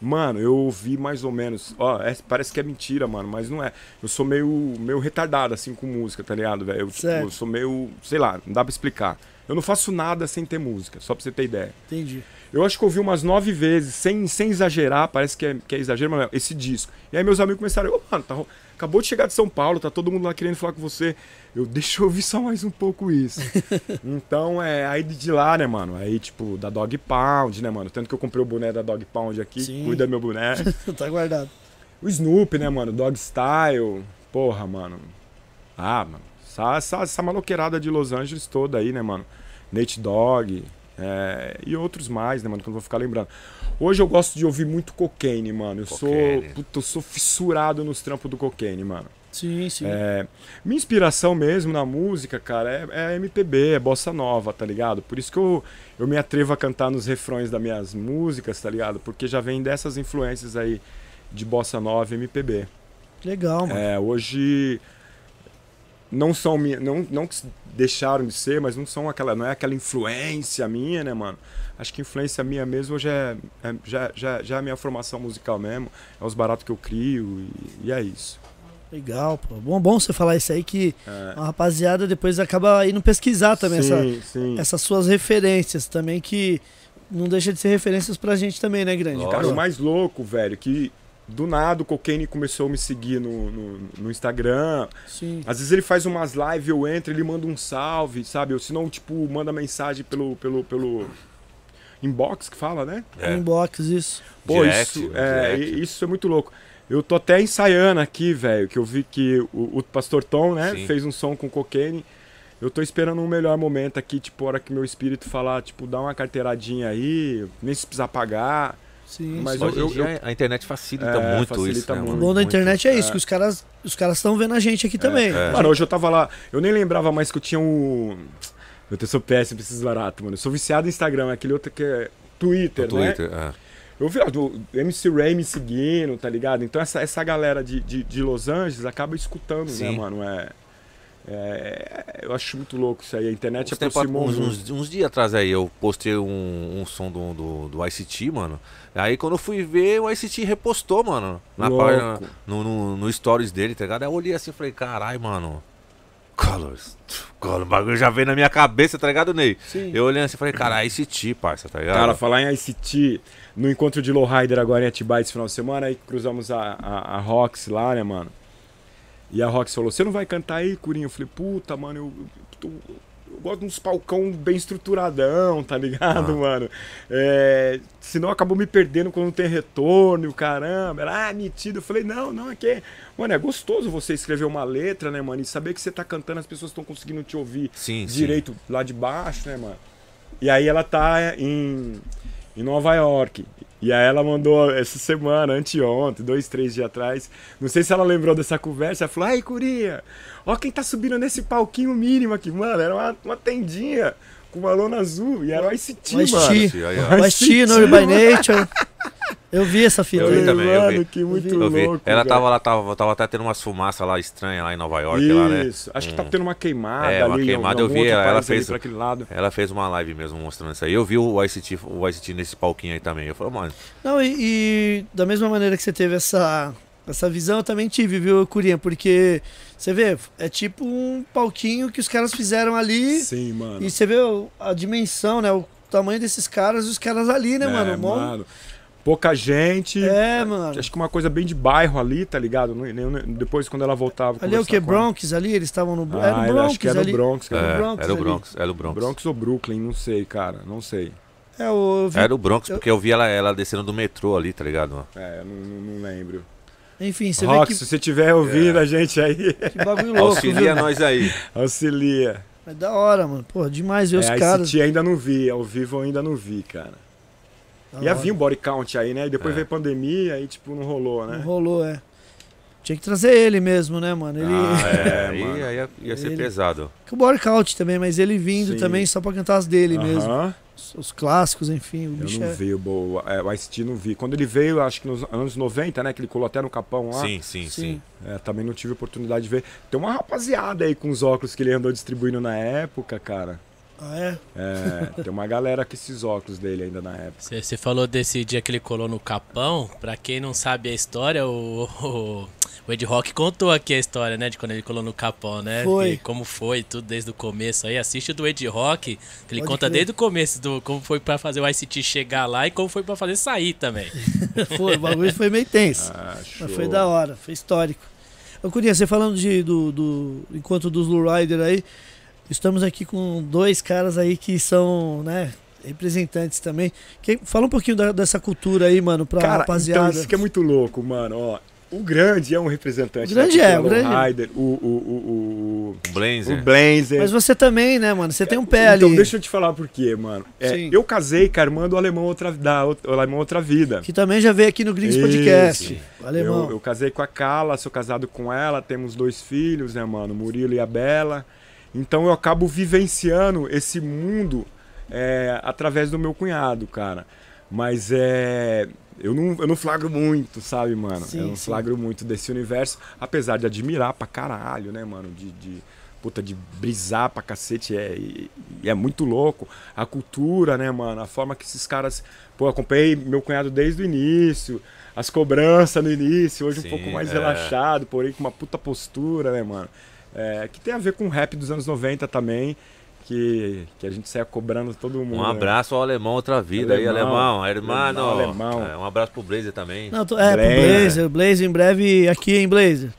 Mano, eu ouvi mais ou menos. Ó, é- parece que é mentira, mano, mas não é. Eu sou meio, meio retardado, assim, com música, tá ligado, velho? Eu, tipo, eu sou meio. Sei lá, não dá pra explicar. Eu não faço nada sem ter música, só pra você ter ideia. Entendi. Eu acho que ouvi umas nove vezes, sem, sem exagerar, parece que é, que é exagero, mas esse disco. E aí meus amigos começaram, ô, mano, tá acabou de chegar de São Paulo, tá todo mundo lá querendo falar com você. Eu, deixa eu ouvir só mais um pouco isso. *laughs* então, é, aí de lá, né, mano, aí tipo, da Dog Pound, né, mano, tanto que eu comprei o boné da Dog Pound aqui, Sim. cuida meu boné. *laughs* tá guardado. o Snoop, né, mano, Dog Style, porra, mano. Ah, mano, essa, essa, essa maloqueirada de Los Angeles toda aí, né, mano. Nate Dogg, é, e outros mais, né, mano, que eu não vou ficar lembrando. Hoje eu gosto de ouvir muito cocaine, mano. Eu Cocaine. sou. Puta, eu sou fissurado nos trampos do cocaine, mano. Sim, sim. É, minha inspiração mesmo na música, cara, é, é MPB, é bossa nova, tá ligado? Por isso que eu, eu me atrevo a cantar nos refrões das minhas músicas, tá ligado? Porque já vem dessas influências aí de bossa nova e MPB. Legal, mano. É, hoje não são minha, não, não que deixaram de ser, mas não são aquela, não é aquela influência minha, né, mano? Acho que influência minha mesmo hoje é, é- já, já, já é a minha formação musical mesmo, é os baratos que eu crio e, e é isso. Legal, pô. Bom, bom você falar isso aí que É. a rapaziada depois acaba indo pesquisar também essa, sim, sim. essas suas referências também, que não deixa de ser referências pra gente também, né, grande? Cara, o mais louco, velho, que do nada o Cocaine começou a me seguir no, no, no Instagram. Sim. Às vezes ele faz umas lives, eu entro, ele manda um salve, sabe? Ou se não, tipo, manda mensagem pelo, pelo, pelo inbox que fala, né? É. Inbox, isso. Pô, Direct, isso, é, direct. isso é muito louco. Eu tô até ensaiando aqui, velho, que eu vi que o, o Pastor Tom, né, Sim. fez um som com cocaine. Eu tô esperando um melhor momento aqui, tipo, a hora que meu espírito falar, tipo, dá uma carteiradinha aí, nem se precisar pagar. Sim. Mas. Hoje eu- dia a internet facilita É, muito facilita isso, né, O muito. mano? bom da muito. internet é isso, É. que os caras os caras estão vendo a gente aqui também. é. Mano, hoje eu tava lá, eu nem lembrava mais que eu tinha um. Eu sou péssimo pra esses baratos, mano. Eu sou viciado em Instagram, aquele outro que é Twitter, No né? Twitter, é. Eu vi ó, do MC Ray me seguindo, tá ligado? Então essa, essa galera de, de, de Los Angeles acaba escutando, né, Sim. mano? É, é- eu acho muito louco isso aí. A internet Uns, tempo- aproximou uns, muito. uns- uns dias atrás aí eu postei um, um som do, do, do ICT, mano. Aí quando eu fui ver, o ICT repostou, mano. Na Louco. página, no, no, no stories dele, tá ligado? Aí eu olhei assim e falei, caralho, mano. Colors. Colors, o bagulho já veio na minha cabeça, tá ligado, Ney? Sim. Eu olhei assim e falei, cara, ICT, parça, tá ligado? Cara, falar em ICT, no encontro de Lowrider agora em Atibaia esse final de semana, aí cruzamos a, a, a Rox lá, né, mano? E a Rox falou, você não vai cantar aí, Curinho? Eu falei, puta, mano, eu, eu, eu gosto de uns palcão bem estruturadão, tá ligado, Ah. mano? É, senão acabou me perdendo quando não tem retorno e o caramba. Era, ah, metido. Eu falei, não, não, é que... Mano, é gostoso você escrever uma letra, né, mano? E saber que você tá cantando, as pessoas estão conseguindo te ouvir Sim, sim. direito lá de baixo, né, mano? E aí ela tá em, em Nova York. E aí ela mandou essa semana, anteontem, dois, três dias atrás. Não sei se ela lembrou dessa conversa. Ela falou, ai, Curinha, ó quem tá subindo nesse palquinho mínimo aqui. Mano, era uma, uma tendinha com uma lona azul. E era o ICT, O mano. Aí, ó. O Ice-T, No by Nature. Eu vi essa fita. Eu vi também, eu mano, vi. que muito Eu vi. louco. Ela tava lá, tava, tava até tendo umas fumaças lá estranhas lá em Nova York, lá, né? Isso, acho que tá Hum. tendo uma queimada É, uma ali. em queimada, eu vi, ela ali fez- Pra aquele lado. Ela fez uma live mesmo mostrando isso aí. Eu vi o ICT, o ICT nesse palquinho aí também. Eu falei, mano, Não, e, e da mesma maneira que você teve essa, essa visão, eu também tive, viu, Curinha? Porque você vê, é tipo um palquinho que os caras fizeram ali Sim, mano. e você vê o- a dimensão, né? O tamanho desses caras e os caras ali, né, É, mano? Mó- mano. Pouca gente. É, mano. Acho que uma coisa bem de bairro ali, tá ligado? Depois, quando ela voltava. Ali é o que? Bronx ali? Eles estavam no Ah, Era o eu Bronx acho que era ali. o Bronx. Cara. é, Bronx era o ali. Bronx, era o Bronx. Bronx ou Brooklyn, não sei, cara. Não sei. É, o, eu vi- Era o Bronx, Eu- porque eu vi ela, ela descendo do metrô ali, tá ligado? É, eu não- não lembro. Enfim, você Rox, vê se você estiver ouvindo a gente aí, que, *laughs* que bagulho louco, Auxilia viu? nós aí. auxilia. É da hora, mano. Pô, demais ver os é, caras. ICT ainda não vi, ao vivo eu ainda não vi, cara. Da Ia vir um body count aí, né? E depois É. veio pandemia, aí tipo, não rolou, né? Não rolou, é. Tinha que trazer ele mesmo, né, mano? Ele. Ah, *laughs* é, aí, mano. aí ia, ia ser Ele- pesado. Que o workout também, mas ele vindo Sim. também só pra cantar as dele mesmo. Os, os clássicos, enfim. O Eu bicho não é. vi o, é, o Ice-T, não vi. Quando ele veio, acho que nos anos 90, né? Que ele colou até no capão lá. Sim, sim, sim. Sim. É, também não tive oportunidade de ver. Tem uma rapaziada aí com os óculos que ele andou distribuindo na época, cara. Ah, é? É, tem uma galera com esses óculos dele ainda na época. Você falou desse dia que ele colou no Capão. Pra quem não sabe a história, o, o, o Ed Rock contou aqui a história, né? De quando ele colou no Capão, né? Foi. E como foi, tudo desde o começo aí. Assiste o do Ed Rock, que ele Pode conta crer. desde o começo do como foi pra fazer o ICT chegar lá e como foi pra fazer sair também. *laughs* Foi, o bagulho foi meio tenso. Ah. Mas foi da hora, foi histórico. Ô, Curinha, você falando de, do, do encontro dos Lowrider aí, estamos aqui com dois caras aí que são, né, representantes também. Quem, fala um pouquinho da- dessa cultura aí, mano, pra Cara, rapaziada. então isso que é muito louco, mano. Ó, o Grande é um representante O Grande da é, cultura o Grande- Rider, o, o, o, o, Blazer. o Blazer. Mas você também, né, mano? Você tem um pé então, ali. deixa eu te falar por quê, mano. É, Sim. eu casei com a irmã do Alemão Outra, da, o Alemão Outra Vida. Que também já veio aqui no Gringos Isso. Podcast. O alemão. Eu, eu casei com a Carla, sou casado com ela, temos dois filhos, né, mano? Murilo e a Bela. Então eu acabo vivenciando esse mundo é, através do meu cunhado, cara. Mas é. Eu não, eu não flagro muito, sabe, mano? Sim, eu não sim. flagro muito desse universo, apesar de admirar pra caralho, né, mano? De. de puta, de brisar pra cacete, é, é muito louco. A cultura, né, mano? A forma que esses caras. Pô, eu acompanhei meu cunhado desde o início, as cobranças no início, hoje Sim, um pouco mais é. relaxado, porém com uma puta postura, né, mano? É, que tem a ver com o rap dos anos 90 também, que, que a gente saia cobrando todo mundo. Um né? abraço ao alemão outra vida aí, Alemão. alemão. Hermano. Alemão. É, um abraço pro Blazer também. Não, tô, é, pro Blazer. Blazer. Blazer em breve aqui em Blazer.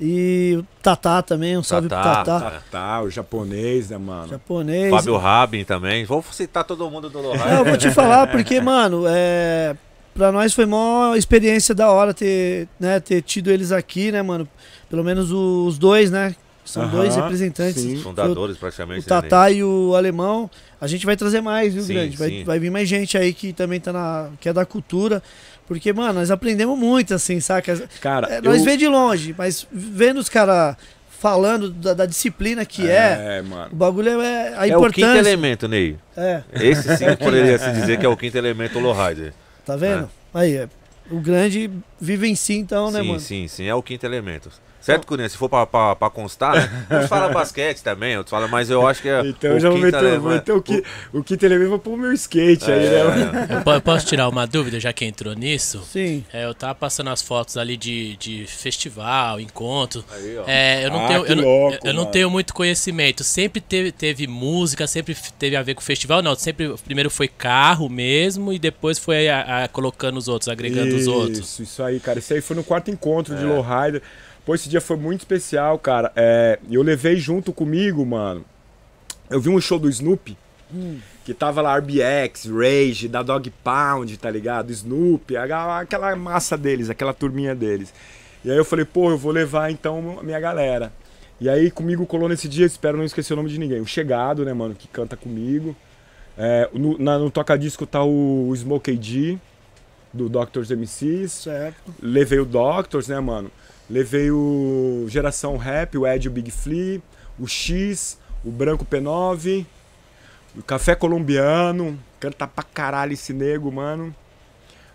E o Tatá também, um salve Tatá. pro Tatá. Tá, tá, o japonês, né, mano? Japonês. Fábio Rabin também. Vou citar todo mundo do Não, eu Lohai. vou te falar, porque, *laughs* mano, é. Pra nós foi uma experiência da hora ter, né, ter tido eles aqui, né, mano? Pelo menos os dois, né? São Aham, dois representantes. sim. Fundadores, O praticamente. né, Tatá e o Alemão. A gente vai trazer mais, viu, Sim, Grande? Vai, sim. vai vir mais gente aí que também tá na. que é da cultura. Porque, mano, nós aprendemos muito, assim, saca? Cara, É, eu... nós vê de longe, mas vendo os caras falando da, da disciplina que é, É, mano. o bagulho é a É o quinto importância. elemento, Ney. É, Esse sim *laughs* poderia se dizer que é o quinto elemento Lowrider. tá vendo? Aí, é, o grande vive em si, então, né, sim, mano? sim, sim. É o quinto elemento. Certo, Curinha? Se for pra, pra, pra constar, né? *laughs* Uns falam basquete também, outros falam, mas eu acho que é. Então o eu já vou meter, vou elemento- meter o, que, o quinto elemento vou pôr o meu skate aí, né? É, Eu po- eu posso tirar uma dúvida, já que entrou nisso? Sim. É, eu tava passando as fotos ali de, de festival, encontro. Aí, ó. É, eu não, Ah, tenho, que eu, não- louco, eu não mano. tenho muito conhecimento. Sempre teve, teve música, sempre teve a ver com festival. Não, sempre primeiro foi carro mesmo e depois foi a- a- colocando os outros, agregando os outros. Isso, isso aí, cara. Esse aí foi no quarto encontro É. de Lowrider. Pô, esse dia foi muito especial, cara. É, eu levei junto comigo, mano. Eu vi um show do Snoopy. Que tava lá RBX, Rage, da Dog Pound, tá ligado? Snoopy, aquela massa deles, aquela turminha deles. E aí eu falei, pô, eu vou levar então a minha galera. E aí comigo colou nesse dia, espero não esquecer o nome de ninguém. O Chegado, né, mano, que canta comigo. É, no, na- no toca-disco tá o, o Smoke AD. do Doctors MCs. Certo. Levei o Doctors, né, mano? Levei o Geração Rap, o Ed, o Big Flea, o X, o Branco P9, o Café Colombiano. Canta pra caralho esse nego, mano.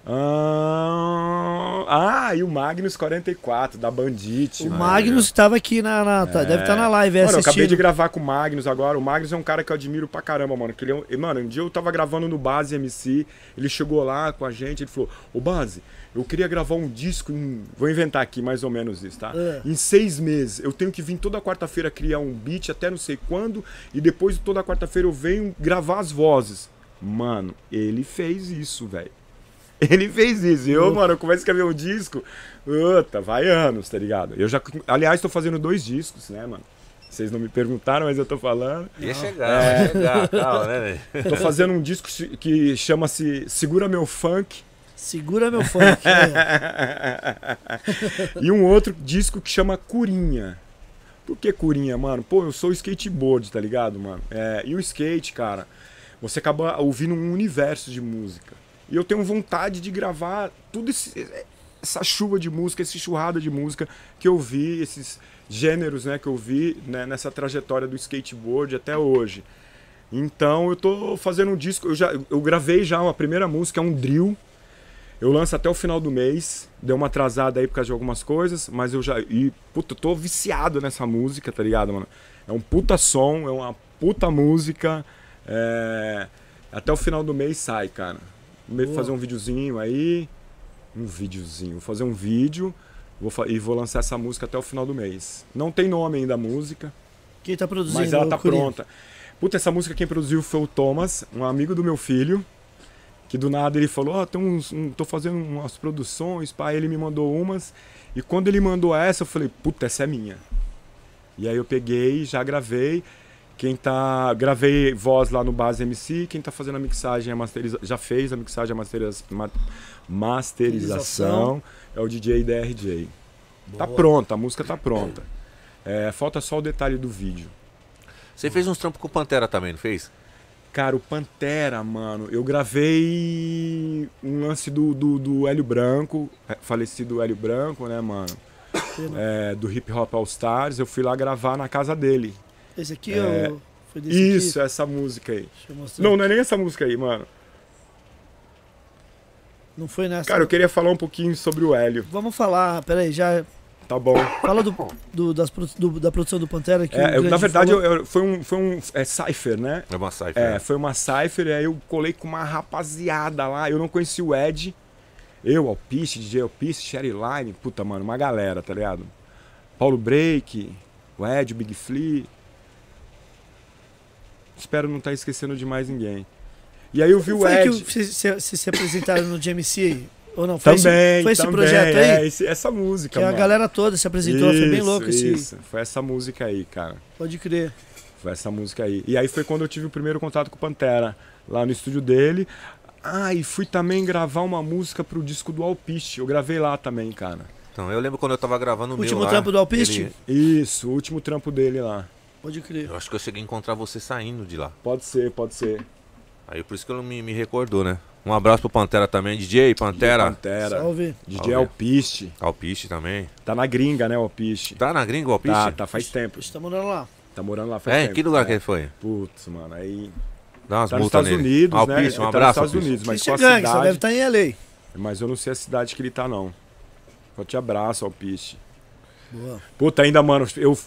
Ah, ah, e o Magnus 44, da Bandit. O mano. Magnus estava aqui na. na- tá- Deve estar na live é, Mano, eu acabei de gravar com o Magnus agora. O Magnus é um cara que eu admiro pra caramba, mano. Que ele é um- e, Mano, um dia eu tava gravando no Base MC. Ele chegou lá com a gente. Ele falou: Ô Base, eu queria gravar um disco em. Vou inventar aqui mais ou menos isso, tá? É. Em seis meses. Eu tenho que vir toda quarta-feira criar um beat até não sei quando. E depois toda quarta-feira eu venho gravar as vozes. Mano, ele fez isso, velho. *laughs* Ele fez isso. E eu, mano, eu começo a escrever um disco. Puta, vai anos, tá ligado? Eu já. Aliás, tô fazendo dois discos, né, mano? Vocês não me perguntaram, mas eu tô falando. Ia chegar, ia chegar, calma, né, velho? *laughs* Tô fazendo um disco que chama-se Segura Meu Funk. Segura meu funk. é. *laughs* e um outro disco que chama Curinha. Por que Curinha, mano? Pô, eu sou skateboard, tá ligado, mano? É, e o skate, cara, você acaba ouvindo um universo de música. E eu tenho vontade de gravar tudo esse- essa chuva de música, essa churrada de música que eu vi, esses gêneros, né, que eu vi né, nessa trajetória do skateboard até hoje. Então eu tô fazendo um disco, eu já eu gravei já uma primeira música, é um drill. Eu lanço até o final do mês. Deu uma atrasada aí por causa de algumas coisas, mas eu já. E, puta, eu tô viciado nessa música, tá ligado, mano? É um puta som, é uma puta música. é, Até o final do mês sai, cara. Boa. fazer um videozinho aí. Um videozinho. Vou fazer um vídeo vou e vou lançar essa música até o final do mês. Não tem nome ainda a música. Quem tá produzindo? Mas ela tá pronta. Puta, essa música quem produziu foi o Thomas, um amigo do meu filho. Que do nada ele falou, ó, tem uns. Um, tô fazendo umas produções, pá, ele me mandou umas. E quando ele mandou essa, eu falei, puta, essa é minha. E aí eu peguei, já gravei. Quem tá. Gravei voz lá no Base MC, quem tá fazendo a mixagem, a masteriza, já fez a mixagem, a masteriza, ma- masterização, é o DJ DRJ. Tá pronta, a música tá pronta. É, falta só o detalhe do vídeo. Você fez uns trampos com o Pantera também, não fez? Cara, o Pantera, mano, eu gravei um lance do, do, do Hélio Branco, é, falecido Hélio Branco, né, mano? É, do Hip Hop All Stars. Eu fui lá gravar na casa dele. Esse aqui É, ó, foi desse Isso, aqui. essa música aí. Deixa eu mostrar. Não, não é nem essa música aí, mano. Não foi nessa. Cara, eu queria falar um pouquinho sobre o Hélio. Vamos falar, peraí, já. Tá bom. Fala do, do- das, do- da produção do Pantera que É, eu- na verdade, eu- eu- foi um, foi um é, Cypher, né? É uma cypher. É, foi uma Cypher, e aí eu colei com uma rapaziada lá. Eu não conheci o Ed. Eu, Alpiste, DJ Alpiste, Sherry Line, puta, mano, uma galera, tá ligado? Paulo Break, o Ed, o Big Flea. Espero não estar esquecendo de mais ninguém. E aí eu vi o Foi Ed. que vocês se, se, se apresentaram no GMC? Ou não? Foi Também, esse, foi esse também, projeto aí? É, esse- essa música, que a mano. galera toda se apresentou, foi bem Isso, louco esse. Isso, foi essa música aí, cara. Pode crer. Foi essa música aí. E aí foi quando eu tive o primeiro contato com o Pantera, lá no estúdio dele. Ah, e fui também gravar uma música pro disco do Alpiste. Eu gravei lá também, cara. Então, eu lembro quando eu tava gravando o meu Último lá, trampo do Alpiste? ele- Isso, o último trampo dele lá. Pode crer. Eu acho que eu cheguei a encontrar você saindo de lá. Pode ser, pode ser. Aí por isso que eu não me, me recordou, né? Um abraço pro Pantera também. DJ, Pantera. Pantera. Salve. DJ Salve. Alpiste. Alpiste também. Tá na gringa, né, Alpiste? Tá na gringa o Alpiste? Tá, tá faz tempo. Você tá morando lá. Tá morando lá faz É, em tempo. que lugar É. que ele foi? Putz, mano, aí... Dá umas Tá nos Estados nele. Unidos, né? Alpiste, Ele um tá nos abraço, Estados Alpiste. Unidos, mas a Gang, só deve cidade... estar em LA. Mas eu não sei a cidade que ele tá, não. Só te abraço, Alpiste. Boa. Puta, ainda, mano, eu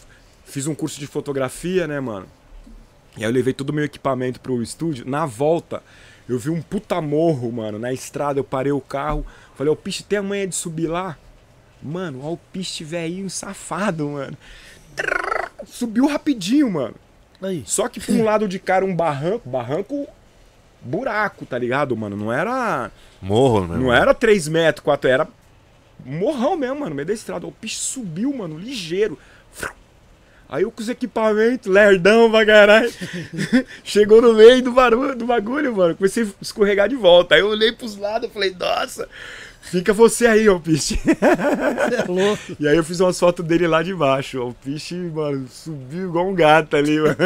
fiz um curso de fotografia, né, mano? E aí eu levei todo o meu equipamento pro estúdio. Na volta, eu vi um puta morro, mano, na estrada. Eu parei o carro. Falei, Alpiste, tem a manha de subir lá? Mano, o Alpiste velhinho safado, mano. Subiu rapidinho, mano. Aí. Só que por um lado de cara um barranco, barranco buraco, tá ligado, mano? Não era. Morro, meu Não era 3 metros, 4, era morrão mesmo, mano, no meio da estrada. O bicho subiu, mano, ligeiro. Aí eu com os equipamentos, lerdão pra caralho. *laughs* Chegou no meio do barulho, do bagulho, mano. Comecei a escorregar de volta. Aí eu olhei pros lados e falei, nossa, fica você aí, ô piche. É louco. E aí eu fiz umas fotos dele lá de baixo. O piche, mano, subiu igual um gato ali, mano.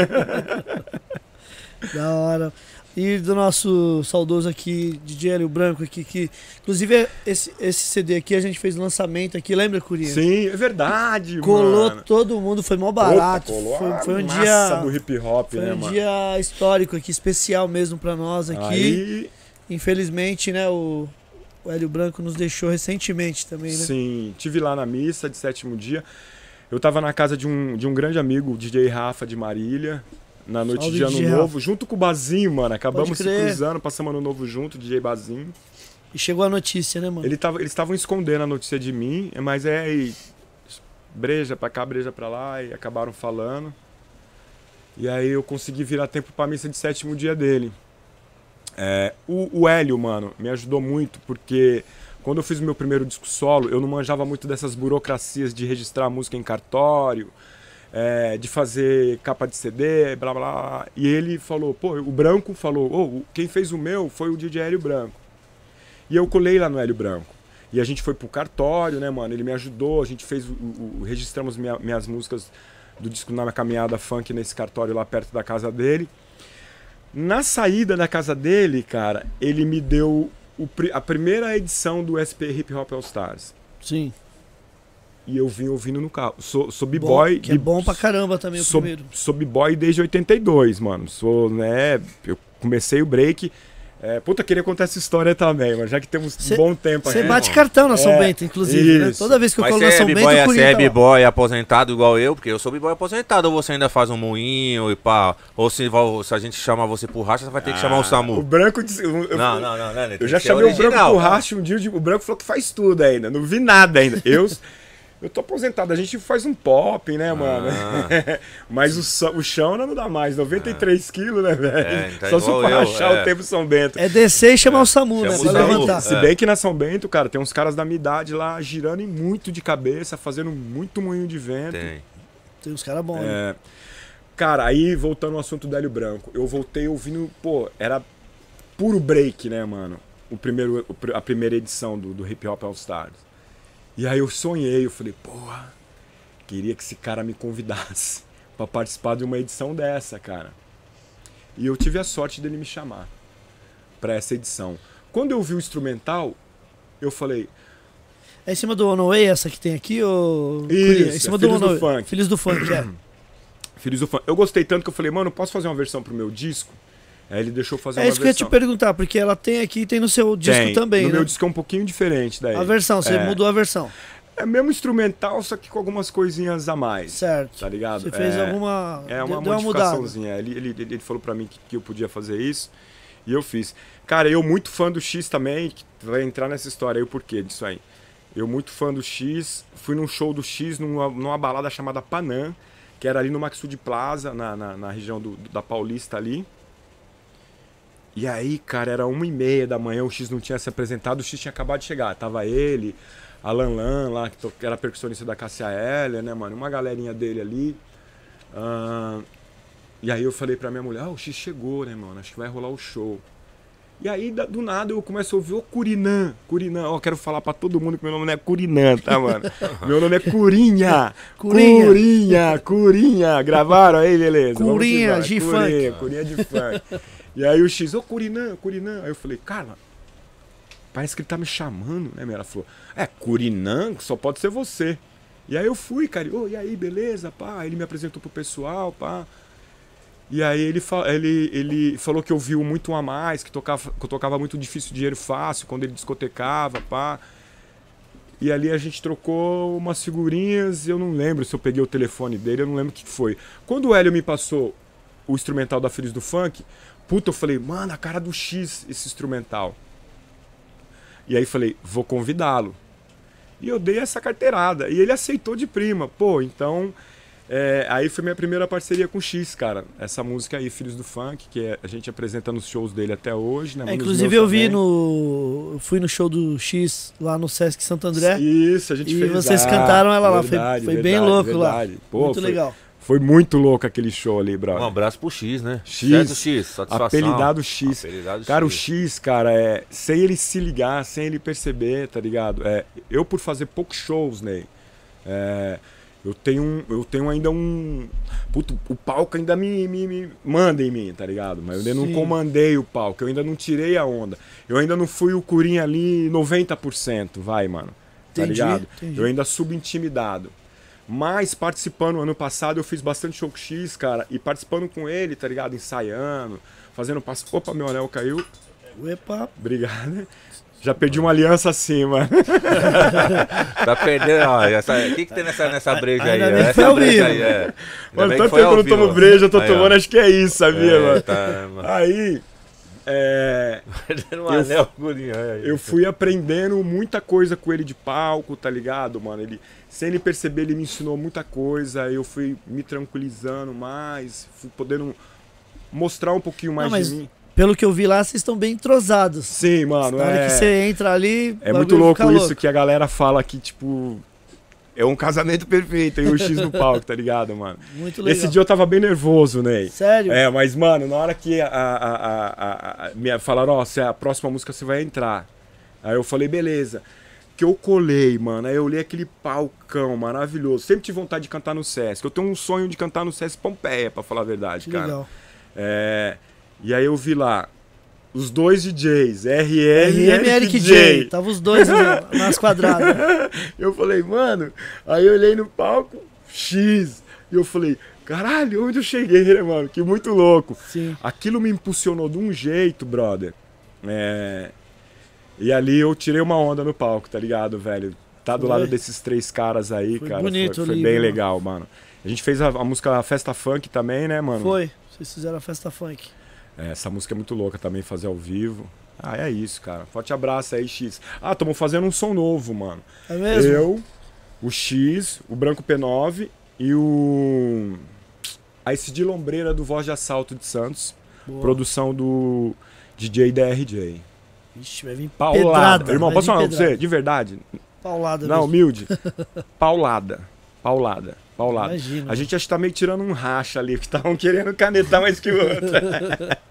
Da hora. E do nosso saudoso aqui, DJ Hélio Branco aqui, que inclusive esse, esse CD aqui a gente fez o lançamento aqui, lembra, Curinha? Sim, é verdade, Colou mano. todo mundo, foi mó barato. Colou foi, foi um dia. do hip hop, Foi né, um mano? dia histórico aqui, especial mesmo pra nós aqui. Aí, Infelizmente, né, o, o Hélio Branco nos deixou recentemente também, né? sim, tive lá na missa de sétimo dia. Eu tava na casa de um, de um grande amigo, o DJ Rafa de Marília, na noite Salve, de ano DJ novo, junto com o Bazinho, mano. Acabamos se cruzando, passamos ano novo junto, DJ Bazinho. E chegou a notícia, né, mano? Ele tava, eles estavam escondendo a notícia de mim, mas é aí, breja pra cá, breja pra lá, e acabaram falando. E aí eu consegui virar tempo pra missa de sétimo dia dele. É, o, o Hélio, mano, me ajudou muito, porque quando eu fiz o meu primeiro disco solo, eu não manjava muito dessas burocracias de registrar música em cartório, é, de fazer capa de CD, blá blá. E ele falou, pô, o Branco falou, ô, quem fez o meu foi o DJ Hélio Branco. E eu colei lá no Hélio Branco. E a gente foi pro cartório, né, mano? Ele me ajudou, a gente fez o. o- registramos minha- minhas músicas do disco na caminhada funk nesse cartório lá perto da casa dele. Na saída da casa dele, cara, ele me deu o a primeira edição do SP Hip Hop All Stars. Sim. E eu vim ouvindo no carro. Sou, sou b-boy. que é bom pra caramba também o sou, primeiro. sou b-boy desde 82, mano. Sou, né? Eu comecei o break. É, puta, queria contar essa história também, mas já que temos Cê- um bom tempo Você aqui. bate cartão na São É, Bento, inclusive, né? Toda vez que eu Mas colo você na é São Bento, b-boy, o você é b-boy aposentado igual eu, porque eu sou b-boy aposentado, ou você ainda faz um moinho e pá. Ou se, se a gente chama você pro racha, você vai ter que chamar o O SAMU. branco disse. Eu, eu- Não, não, não, eu já ser chamei o original, branco pro tá? racha um dia. eu digo, O branco falou que faz tudo ainda. Não vi nada ainda. Eu. Eu tô aposentado, a gente faz um pop, né, mano? Ah. *laughs* Mas o, o chão não dá mais, 93 quilos, né, velho? É, tá Só se for rachar é. o tempo São Bento. É descer e chamar o SAMU, Chama né? o Pra SAMU. levantar. Se É. bem que na São Bento, cara, tem uns caras da minha idade lá girando em muito de cabeça, fazendo muito moinho de vento. Tem. Tem uns caras bons, né? É, cara, aí voltando ao assunto do Hélio Branco, eu voltei ouvindo, pô, era puro break, né, mano? O primeiro, a primeira edição do, do Hip Hop All Stars. E aí eu sonhei, eu falei, porra, queria que esse cara me convidasse *laughs* pra participar de uma edição dessa, cara. E eu tive a sorte dele me chamar pra essa edição. Quando eu vi o instrumental, eu falei, É em cima do One Way essa que tem aqui, ou. Isso, É em cima é do Filhos do. Funk. Filhos do Funk, é. *clears throat* Filhos do Fã. Eu gostei tanto que eu falei, mano, posso fazer uma versão pro meu disco? Aí ele deixou fazer É uma isso que eu ia te versão. perguntar, porque ela tem aqui e tem no seu disco Tem. também, No né? meu disco é um pouquinho diferente daí. A versão, você É. mudou a versão. É mesmo instrumental, só que com algumas coisinhas a mais. Certo. Tá ligado? Você fez é, alguma. É uma deu uma modificaçãozinha. Ele, ele, ele falou pra mim que, que eu podia fazer isso. E eu fiz. Cara, eu muito fã do X também, que vai entrar nessa história aí o porquê disso aí. Eu muito fã do X, fui num show do X numa, numa balada chamada Panam, que era ali no Maxud Plaza, na, na, na região do, da Paulista ali. E aí, cara, era uma e meia da manhã, o X não tinha se apresentado, o X tinha acabado de chegar. Tava ele, Alan Lan lá, que era percussionista da Cassia Heller, né, mano? Uma galerinha dele ali. Ah, e aí eu falei pra minha mulher, ah, o X chegou, né, mano? Acho que vai rolar o show. E aí, do nada, eu começo a ouvir, ô Curinã, Curinã. Ó, quero falar pra todo mundo que meu nome não é Curinã, tá, mano? *laughs* meu nome é Curinha. Curinha. Curinha, Curinha. Gravaram aí, beleza. Curinha de funk. Curinha de funk. E aí o X, ô Curinã, Curinã. Aí eu falei, Carla, parece que ele tá me chamando, né, meu? Ela falou, é, Curinã, só pode ser você. E aí eu fui, cara, ô, e aí, beleza, pá? Aí ele me apresentou pro pessoal, pá. E aí ele, ele, ele falou que ouviu muito um a mais, que, tocava, que eu tocava muito difícil dinheiro fácil quando ele discotecava, pá. E ali a gente trocou umas figurinhas, eu não lembro se eu peguei o telefone dele, eu não lembro o que foi. Quando o Hélio me passou o instrumental da Filhos do Funk, puta, eu falei, mano, a cara do X esse instrumental. E aí falei, vou convidá-lo. E eu dei essa carteirada. E ele aceitou de prima. Pô, então. é, aí foi minha primeira parceria com o X, cara. Essa música aí, Filhos do Funk, que é- a gente apresenta nos shows dele até hoje, né? É, inclusive eu vi também. no. Fui no show do X lá no Sesc Santo André. Isso, a gente E fez. vocês ah, cantaram ela lá, foi- verdade, foi bem verdade, louco lá. verdade. Pô, Muito foi, legal. Foi muito louco aquele show ali, brother. Um abraço pro X, né? X, Certo, X, satisfação. Apelidado X. Apelidado Cara, o X. X, cara, é sem ele se ligar, sem ele perceber, tá ligado? É, eu por fazer poucos shows, Ney, é, Eu tenho, eu tenho ainda um. Puto, o palco ainda me, me, me manda em mim, tá ligado? Mas eu ainda não Sim. comandei o palco, eu ainda não tirei a onda. Eu ainda não fui o Curinha ali 90%, vai, mano. Tá Entendi, ligado? entendi. Eu ainda subintimidado. Mas participando ano passado, eu fiz bastante show X, cara, e participando com ele, tá ligado? Ensaiando, fazendo passo. Opa, meu anel caiu. Epa, Obrigado. Já perdi uma aliança assim, mano. *laughs* Tá perdendo, ó. essa- O *laughs* que, que tem nessa, nessa breja aí? Ainda ó? Essa breja aí, é. Mano, tanto tempo que eu não tomo breja, eu tô Aí, ó. tomando, acho que é isso, sabia, É, mano? tá, mano. Aí, é, um Eu- anel, olha aí. eu fui aprendendo muita coisa com ele de palco, tá ligado, mano? Ele, sem ele perceber, ele me ensinou muita coisa. Eu fui me tranquilizando mais, fui podendo mostrar um pouquinho mais Não, mas de mim. pelo que eu vi lá, vocês estão bem entrosados. Sim, mano, Na hora é, que você entra ali. é muito louco fica isso que a galera fala que, tipo, é um casamento perfeito e o X no palco, tá ligado, mano? *laughs* Muito legal. Esse dia eu tava bem nervoso, Ney. Sério? É, mas, mano, na hora que a, a, a, me falaram, ó, se é a próxima música você vai entrar. Aí eu falei, beleza. Que eu colei, mano. Aí eu olhei aquele palcão maravilhoso. Sempre tive vontade de cantar no Sesc. Eu tenho um sonho de cantar no Sesc Pompeia, pra falar a verdade, Que cara. legal. É, e aí eu vi lá os dois DJs, RR RM e e Eric J. Tava os dois no- nas quadradas. *laughs* Eu falei, mano, aí eu olhei no palco, X. E eu falei, caralho, onde eu cheguei, né, mano? Que muito louco. Sim. Aquilo me impulsionou de um jeito, brother. É, E ali eu tirei uma onda no palco, tá ligado, velho? Tá do Foi. lado desses três caras aí, Foi cara. bonito foi, foi ali, bem mano. legal, mano. A gente fez a, a música Festa Funk também, né, mano? Foi. Vocês fizeram a festa funk. É, essa música é muito louca também, fazer ao vivo. Ah, é isso, cara. Forte abraço aí, X. Ah, estamos fazendo um som novo, mano. É mesmo? Eu, o X, o Branco P9 e o. A de Lombreira do Voz de Assalto de Santos. Boa. Produção do DJ DRJ. Ixi, vai vir Paulada. pedrada. Irmão, posso falar pra você? De verdade. Paulada Não, mesmo. humilde. *laughs* Paulada. Paulada. Paulada. Imagina. A gente acho que tá meio tirando um racha ali, que estavam querendo canetar mais que o outro. *laughs*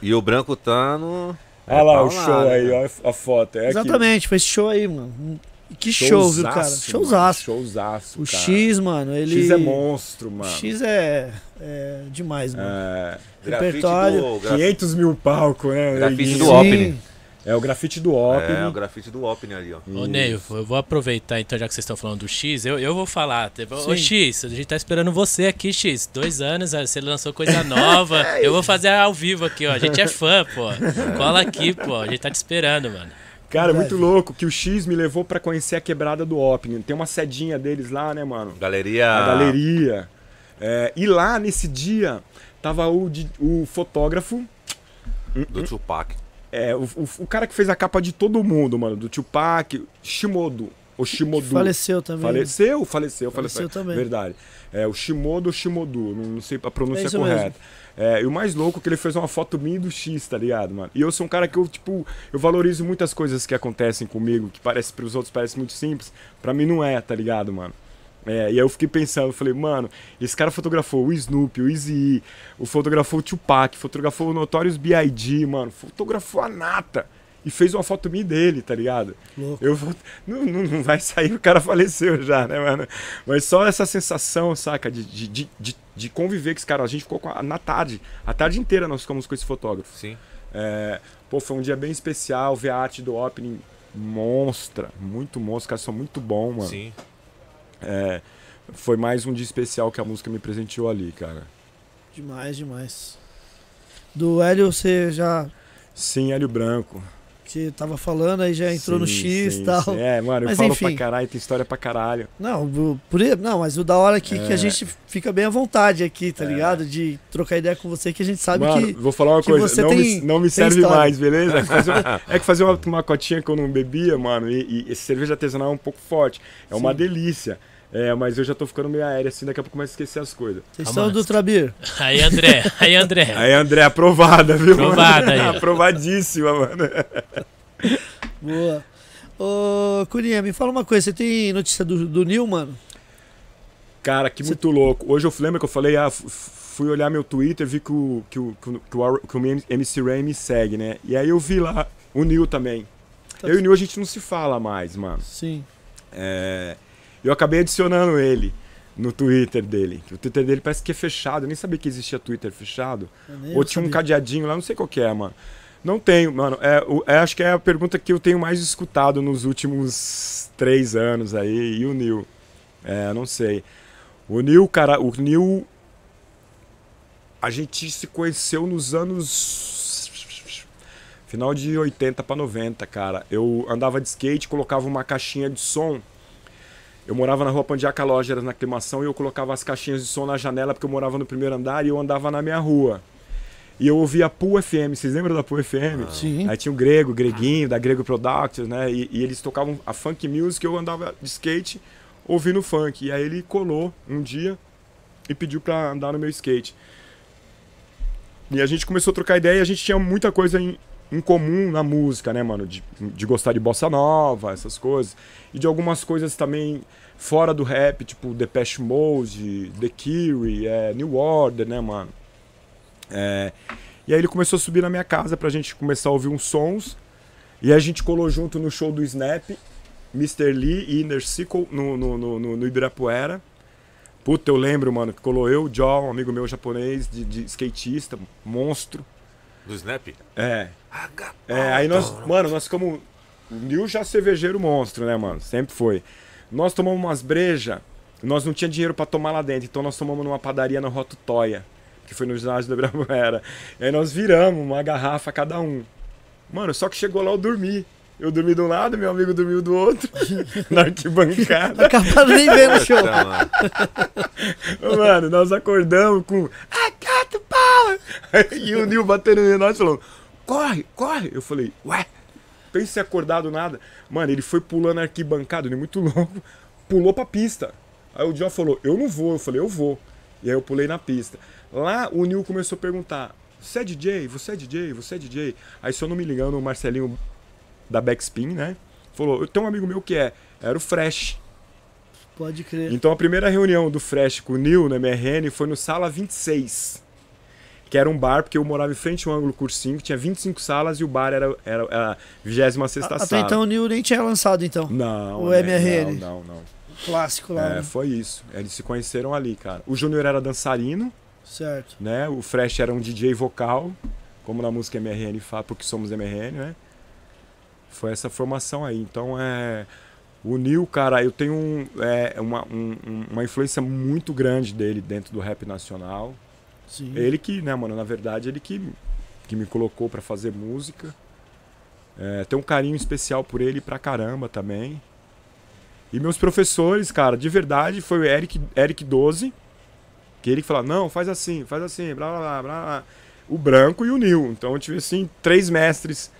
E o branco tá no. Olha lá o paulada, show aí, né? ó a foto. É aqui. Exatamente, foi esse show aí, mano. Que show, viu, cara? Showzaço, Showzaço. mano. Showzaço, O cara. X, mano, ele. X é monstro, O mano. X é, é demais, mano. É, Grafite Repertório. do. graf- 500 mil palco, né? Grafite do Sim. Opening. É o grafite do Opening. É, o grafite do Opening ali, ó. Ô, Ney, eu vou aproveitar então, já que vocês estão falando do X, eu, eu vou falar. Ô, Sim. X, a gente tá esperando você aqui, X. Dois anos, ah, você lançou coisa *laughs* nova. eu vou fazer ao vivo aqui, ó. A gente é *laughs* fã, pô. Cola aqui, pô. A gente tá te esperando, mano. Cara, é muito louco que o X me levou pra conhecer a quebrada do Opening. Tem uma sedinha deles lá, né, mano? Galeria. A galeria. É, e lá, nesse dia, tava o, o fotógrafo, Do Tupac. É, o, o- o cara que fez a capa de todo mundo, mano. Do Tupac, Shimodo. O Shimodu. Faleceu também. Faleceu, faleceu, Faleceu faleceu. também. Verdade. É, o Shimodo Shimodu, não, não sei a É pronúncia isso correta. É, e o mais louco é que ele fez uma foto minha do X, tá ligado, mano? E eu sou um cara que eu, tipo, eu valorizo muitas coisas que acontecem comigo, que parece pros outros parece muito simples, pra mim não é, tá ligado, mano? É, e aí eu fiquei pensando, eu falei, mano, esse cara fotografou o Snoopy, o Easy, o fotografou o Tupac, fotografou o Notorious B.I.G., mano, fotografou a Nata. E fez uma foto minha dele, tá ligado? Louco. Eu vou. Não, não, não vai sair, o cara faleceu já, né, mano? Mas só essa sensação, saca, de, de, de, de, de conviver com esse cara. A gente ficou com a- na tarde, a tarde inteira nós ficamos com esse fotógrafo. Sim. É, pô, foi um dia bem especial, ver a arte do opening monstra, muito monstro, os caras são muito bons, mano. Sim. É, foi mais um dia especial que a música me presenteou ali, cara. Demais, demais. Do Hélio, você já. Sim, Hélio Branco. Você tava falando, aí já entrou no Sim, X sim, e tal. sim. É, mano, eu Mas falo enfim. pra caralho, tem história pra caralho. Não, por, não, mas o da hora aqui que É. a gente fica bem à vontade aqui, tá ligado? De trocar ideia com você, que a gente sabe Mano, que. vou falar uma que coisa, você não, tem- me, não me serve história. mais, beleza? *laughs* É que fazer, uma- é que fazer uma, uma cotinha que eu não bebia, mano, e, e esse cerveja artesanal é um pouco forte. É uma Sim. delícia. É, mas eu já tô ficando meio aéreo assim, daqui a pouco começo a esquecer as coisas. Vocês são do Trabir. Aí, André. Aí, André. Aí, André, aprovada, viu? Aprovada aí, ó. *laughs* Aprovadíssima, mano. Boa. Ô, Curinha, me fala uma coisa, você tem notícia do, do Nil, mano? Cara, que muito louco. Hoje eu lembro que eu falei, ah, fui olhar meu Twitter, vi que o, que o, que o, que o, que o MC Ray me segue, né? E aí eu vi lá o Nil também. Tá- Eu e o Nil a gente não se fala mais, mano. Sim. É, eu acabei adicionando ele. no Twitter dele. O Twitter dele parece que é fechado. Eu nem sabia que existia Twitter fechado. Ou tinha um sabia. cadeadinho lá, não sei qual que é, mano. Não tenho, mano. É, é, acho que é a pergunta que eu tenho mais escutado nos últimos três anos aí. E o Nil? É, não sei. O Nil, cara, o Nil. A gente se conheceu nos anos. Final de 80 pra 90, cara. Eu andava de skate, colocava uma caixinha de som. Eu morava na rua Pandiaca Lógeras, na aclimação, e eu colocava as caixinhas de som na janela porque eu morava no primeiro andar e eu andava na minha rua. E eu ouvia a Pool FM, vocês lembram da Pool FM? Sim. Aí tinha o Grego, o Greguinho, da Grego Productions, né? E, e eles tocavam a funk music, eu andava de skate ouvindo funk. E aí ele colou um dia e pediu pra andar no meu skate. E a gente começou a trocar ideia e a gente tinha muita coisa em, em comum na música, né, mano? De, de gostar de bossa nova, essas coisas. E de algumas coisas também fora do rap, tipo Depeche Mode, The Cure, é, New Order, né, mano? É, e aí ele começou a subir na minha casa pra gente começar a ouvir uns sons. E a gente colou junto no show do Snap, Mr. Lee e Inner Circle no, no, no, no, no Ibirapuera. Puta, eu lembro, mano, que colou eu, John, um amigo meu japonês, de, de skatista, monstro. Do Snap? É. É, aí nós, mano, nós ficamos. Nil já cervejeiro monstro, né, mano? Sempre foi. Nós tomamos umas breja, nós não tinha dinheiro pra tomar lá dentro, então nós tomamos numa padaria na Rota Toia, que foi no ginásio da Ibirapuera. E aí nós viramos uma garrafa cada um. Mano, só que chegou lá eu dormi. Eu dormi de um lado, meu amigo dormiu do outro, *laughs* na arquibancada. Acabaram nem vendo o show. Mano, Mano, nós acordamos com I got the power! E o Nil batendo em nós falando, corre, corre! Eu falei, ué, pense em acordar do nada. Mano, ele foi pulando arquibancada, ele é muito louco, pulou pra pista. Aí o John falou, eu não vou. Eu falei, eu vou. E aí eu pulei na pista. Lá o Nil começou a perguntar, você é DJ? Você é DJ? Você é DJ? Aí se eu não me engano, o Marcelinho da Backspin, né? Falou, eu tenho um amigo meu que é, era o Fresh. Pode crer. Então a primeira reunião do Fresh com o Neil no MRN foi no Sala 26. Que era um bar, porque eu morava em frente ao ângulo cursinho, que tinha 25 salas e o bar era, era, era a 26 A- Até sala. então o Nil nem tinha lançado, então. Não, o né, MRN. Não, não, não. Clássico lá, É, né? foi isso. Eles se conheceram ali, cara. O Júnior era dançarino, Certo. né? O Fresh era um DJ vocal, como na música MRN fala, porque somos MRN, né? Foi essa formação aí. Então é. O Neil, cara, eu tenho um, é, uma, um- um- uma influência muito grande dele dentro do rap nacional. Sim. Ele que, né, mano, na verdade, ele que, que me colocou pra fazer música. É, tem um carinho especial por ele pra caramba também. E meus professores, cara, de verdade, foi o Eric, Eric 12, que ele que falava, não, faz assim, faz assim, blá blá blá blá. blá. O Branco e o Nil. Então eu tive, assim, três mestres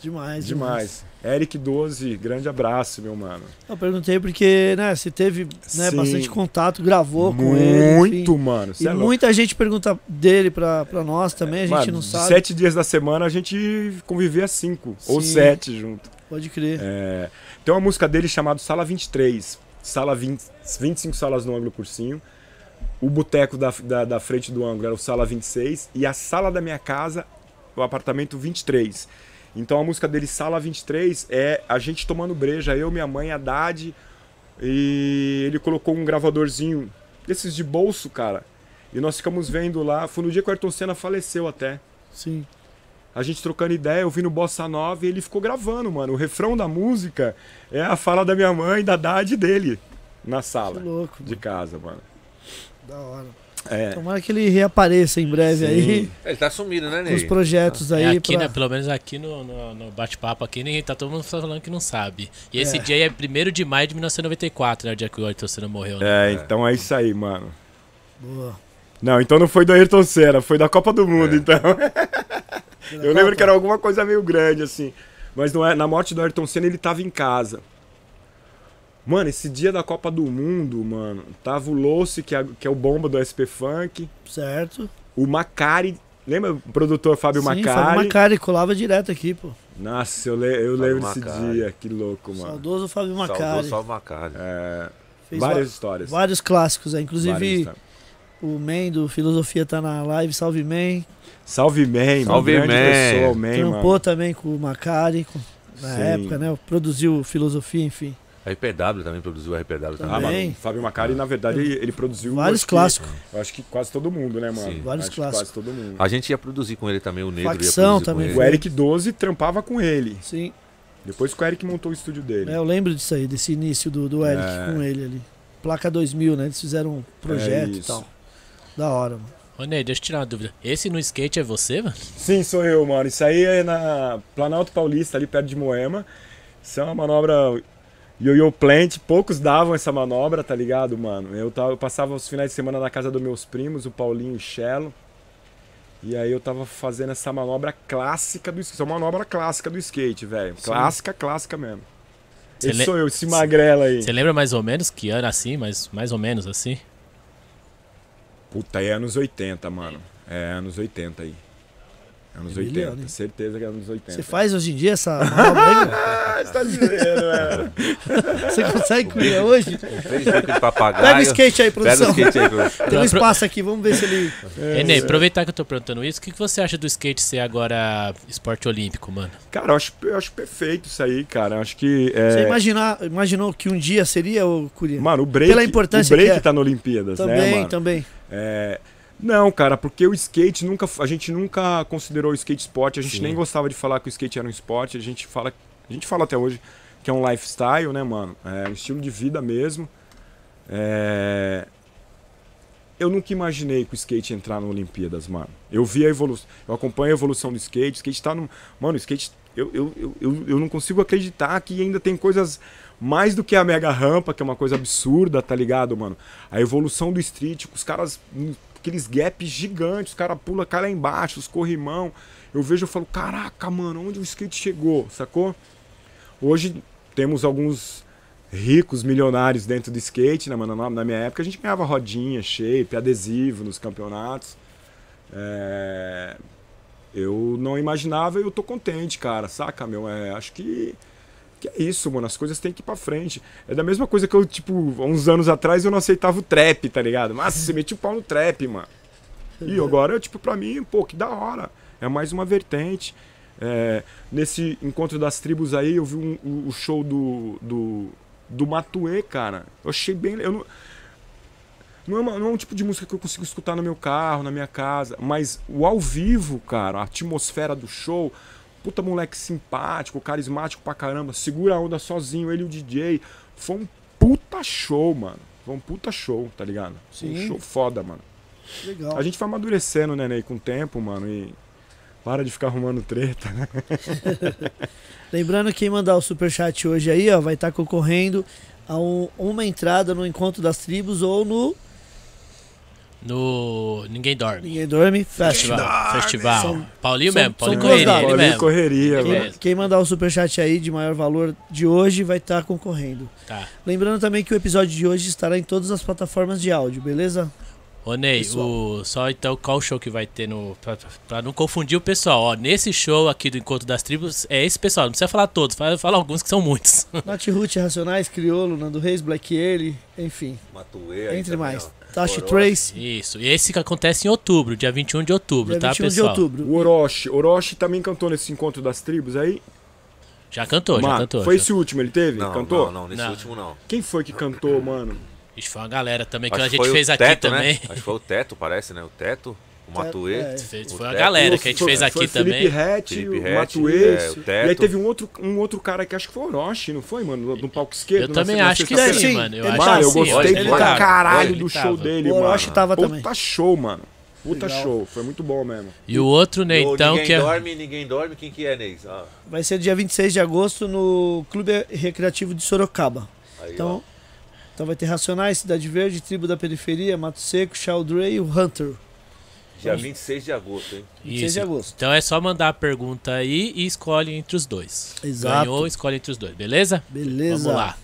Demais, demais. Eric 12, grande abraço, meu mano. Eu perguntei porque, né, você teve né, Sim. bastante contato, gravou com ele. Muito, mano. E é louco. muita gente pergunta dele pra, pra nós também, a gente Mano, não sabe. Sete dias da semana a gente convivia cinco ou Sim. sete junto. Pode crer. É, tem uma música dele chamada Sala 23. Sala 20, 25 salas no ângulo cursinho. O boteco da, da, da frente do ângulo era o Sala 26. E a sala da minha casa, o apartamento 23. Então a música dele, Sala 23, é a gente tomando breja, eu, minha mãe, Haddad. E ele colocou um gravadorzinho desses de bolso, cara. E nós ficamos vendo lá. Foi no dia que o Ayrton Senna faleceu até. Sim. A gente trocando ideia, ouvindo Bossa Nova e ele ficou gravando, mano. O refrão da música é a fala da minha mãe, da Dade dele, na Que sala louco. de casa, mano. Da hora. É. Tomara que ele reapareça em breve Sim. aí. ele tá sumido, né, Com os Ney? projetos aí. É aqui, pra- né? Pelo menos aqui no, no, no bate-papo aqui, ninguém tá todo mundo falando que não sabe. E esse É. dia é 1 de maio de 1994, né? O dia que o Ayrton Senna morreu. Né? É, então é isso aí, mano. Boa. Não, então não foi do Ayrton Senna, foi da Copa do Mundo, É. então. *laughs* Eu lembro que era alguma coisa meio grande, assim. Mas não é, na morte do Ayrton Senna ele tava em casa. Mano, esse dia da Copa do Mundo, mano, tava o Loce, que é, que é o bomba do SP Funk, Certo. o Macari, lembra o produtor Fábio Sim, Macari? Fábio Macari colava direto aqui, pô. Nossa, eu, le- eu Fábio lembro desse dia, que louco, mano. Saudoso Fábio Macari. só o Macari. É, Fez várias va- histórias. vários clássicos várias Inclusive, o Man do Filosofia tá na live. Salve Man. Salve Man, Salve, grande Man. pessoa, o Man, Trampou mano. também com o Macari com- na Sim. época, né? Produziu Filosofia, enfim. RPW também produziu o RPW também. Ah, mano, o Fábio Macari, na verdade, ele, ele produziu. Vários clássicos. eu acho que quase todo mundo, né, mano? Sim. Vários clássicos. Quase todo mundo. A gente ia produzir com ele também, o Negro Facção ia produzir também com O. Eric 12 trampava com ele. Sim. Depois que o Eric montou o estúdio dele. É, eu lembro disso aí, desse início do, do Eric É. com ele ali. Placa 2000, né? Eles fizeram um projeto e isso. tal. Da hora, mano. Ô, Ney, deixa eu tirar uma dúvida. Esse no skate é você, mano? Sim, sou eu, mano. Isso aí é na Planalto Paulista, ali perto de Moema. Isso é uma manobra yo-yo plant. Poucos davam essa manobra, tá ligado, mano? Eu, tava, eu passava os finais de semana na casa dos meus primos, o Paulinho e o Chelo. E aí eu tava fazendo essa manobra clássica do skate. Isso é uma manobra clássica do skate, velho. Clássica, clássica mesmo. Cê Esse le- sou eu, esse magrelo aí. Você lembra mais ou menos que ano assim, mais, mais ou menos assim? Puta, é anos 80, mano. É anos 80 aí. Anos Rebelião, 80, hein? certeza que é anos 80. Você faz hoje em dia essa manobra? *laughs* Ah, você tá dizendo, velho. *laughs* Você consegue criar hoje? Pega o skate aí, Pega o produção. skate aí, produção. Tem um espaço aqui, vamos ver se ele. *laughs* É, aproveitar que eu tô perguntando isso, o que, que você acha do skate ser agora esporte olímpico, mano? Cara, eu acho, eu acho perfeito isso aí, cara. Eu acho que. é, Você imaginar, imaginou que um dia seria o Curia? Mano, o break, Pela importância o break que é. tá na Olimpíadas, né, Também, mano? também. É, Não, cara, porque o skate nunca. A gente nunca considerou o skate esporte, a gente Sim. nem gostava de falar que o skate era um esporte, a gente fala. A gente fala até hoje que é um lifestyle, né, mano? É um estilo de vida mesmo. É, Eu nunca imaginei que o skate ia entrar na Olimpíadas, mano. Eu vi a evolução. Eu acompanho a evolução do skate. O skate tá no. Mano, o skate. Eu, eu, eu, eu, eu não consigo acreditar que ainda tem coisas mais do que a mega rampa, que é uma coisa absurda, tá ligado, mano? A evolução do street, os caras. Aqueles gaps gigantes, os caras pulam, cai lá embaixo, os corrimão. Eu vejo e falo, caraca, mano, onde o skate chegou, sacou? Hoje temos alguns ricos milionários dentro do skate, né, mano? Na- Na minha época a gente ganhava rodinha, shape, adesivo nos campeonatos. É, Eu não imaginava e eu tô contente, cara, saca, meu? É, acho que, que é isso, mano. As coisas têm que ir pra frente. É da mesma coisa que eu, tipo, uns anos atrás eu não aceitava o trap, tá ligado? Mas você metia o pau no trap, mano. E agora, tipo, pra mim, pô, que da hora. É mais uma vertente. É, nesse encontro das tribos aí, eu vi um- o- o show do, do, do Matuê, cara. Eu achei bem. Eu não, não, é uma- não é um tipo de música que eu consigo escutar no meu carro, na minha casa. Mas o ao vivo, cara, a atmosfera do show. Puta moleque simpático, carismático pra caramba. Segura a onda sozinho, ele e o DJ. Foi um puta show, mano. Foi um puta show, tá ligado? Foi Um Sim. show foda, mano. Legal. A gente vai amadurecendo, né, Ney, com o tempo, mano, e para de ficar arrumando treta, né? *laughs* Lembrando que quem mandar o superchat hoje aí, ó, vai estar concorrendo a um- uma entrada no Encontro das Tribos ou no No Ninguém Dorme. Ninguém Dorme Festival. Festival. Festival. São- Paulinho são- mesmo, são Paulinho Correria, Paulinho mesmo. correria, mesmo. Quem mandar o superchat aí de maior valor de hoje vai estar concorrendo. Tá. Lembrando também que o episódio de hoje estará em todas as plataformas de áudio, beleza? Ô Ney, Pessoal. o, só então qual show que vai ter no. Pra, pra não confundir o pessoal, ó. Nesse show aqui do Encontro das Tribos, é esse pessoal, não precisa falar todos, fala, fala alguns que são muitos. Nath Root, Racionais, Criolo, Nando Reis, Black Ele, enfim, Matuê entre também, mais. ó. Tashi Orochi. Trace, Isso. E esse que acontece em outubro, dia 21 de outubro, dia tá, 21 de pessoal? outubro. O Orochi. Orochi também cantou nesse encontro das tribos aí? Já cantou, já cantou. foi já. esse último, ele teve? Não, cantou? não, não, nesse Não. último não. Quem foi que cantou, mano? Ixi, foi uma galera também que Acho a gente fez aqui Teto, também. Né? Acho que foi o Teto, parece, né? O Teto, o Matuê. é. O Foi Teto. galera que a gente Foi- fez aqui foi também. Felipe Rett, Felipe o Rett, Matuê. é, o e Teto. aí teve um outro, um outro cara que acho que foi o Orochi, não foi, mano? No palco esquerdo. Eu também acho que sim, Sim, mano. Eu acho Mano, que eu gostei pra tava, caralho do tava. show dele, O mano. Orochi tava Puta também. show, mano. Puta Legal. show. Foi muito bom mesmo. E o outro, né, O então, ninguém que é. dorme, ninguém dorme. Quem que é, Neis? Ah, Vai ser dia 26 de agosto no Clube Recreativo de Sorocaba. aí, Então, então vai ter Racionais, Cidade Verde, Tribo da Periferia, Mato Seco, Chaldrey e o Hunter. Dia 26 de agosto, hein? 26 de agosto. Então é só mandar a pergunta aí e escolhe entre os dois. Exato. Ganhou, escolhe entre os dois, beleza? Beleza. Vamos lá.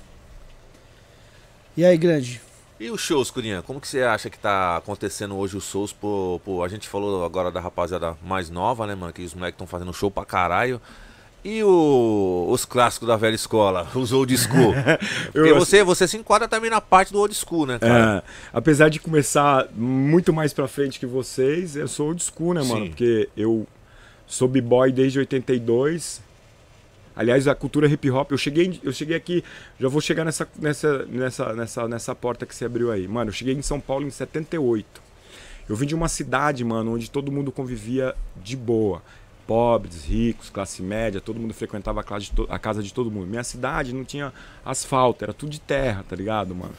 E aí, grande? E os shows, Curinha? Como que você acha que tá acontecendo hoje os shows? Por, por- a gente falou agora da rapaziada mais nova, né, mano? Que os moleques estão fazendo show pra caralho. E o- os clássicos da velha escola, os old school? *laughs* Porque Eu- você, você se enquadra também na parte do old school, né, cara? É, apesar de começar muito mais pra frente que vocês, eu sou old school, né, mano? Sim. Porque eu sou b-boy desde 82. Aliás, a cultura hip hop, eu cheguei, eu cheguei aqui, já vou chegar nessa, nessa, nessa, nessa, nessa porta que você abriu aí. Mano, eu cheguei em São Paulo em 78. Eu vim de uma cidade, mano, onde todo mundo convivia de boa. Pobres, ricos, classe média, todo mundo frequentava a casa, de a casa de todo mundo. Minha cidade não tinha asfalto, era tudo de terra, tá ligado, mano?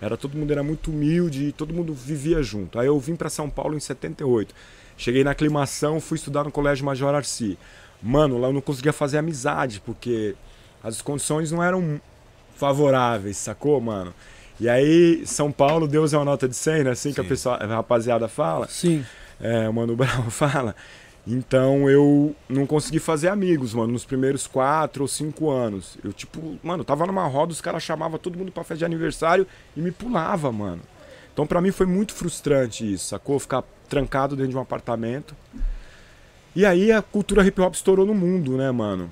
Era todo mundo era muito humilde e todo mundo vivia junto. Aí eu vim para São Paulo em 78. Cheguei na aclimação, fui estudar no Colégio Major Arci. Mano, lá eu não conseguia fazer amizade, porque as condições não eram favoráveis, sacou, mano? E aí, São Paulo, Deus é uma nota de 100, né? Assim que a, Sim. pessoa, a rapaziada fala, Sim. é, o Mano Brown *laughs* fala. Então eu não consegui fazer amigos, mano, nos primeiros quatro ou cinco anos. Eu, tipo, mano, tava numa roda, os caras chamavam todo mundo pra festa de aniversário e me pulava, mano. Então pra mim foi muito frustrante isso, sacou? Ficar trancado dentro de um apartamento. E aí a cultura hip hop estourou no mundo, né, mano?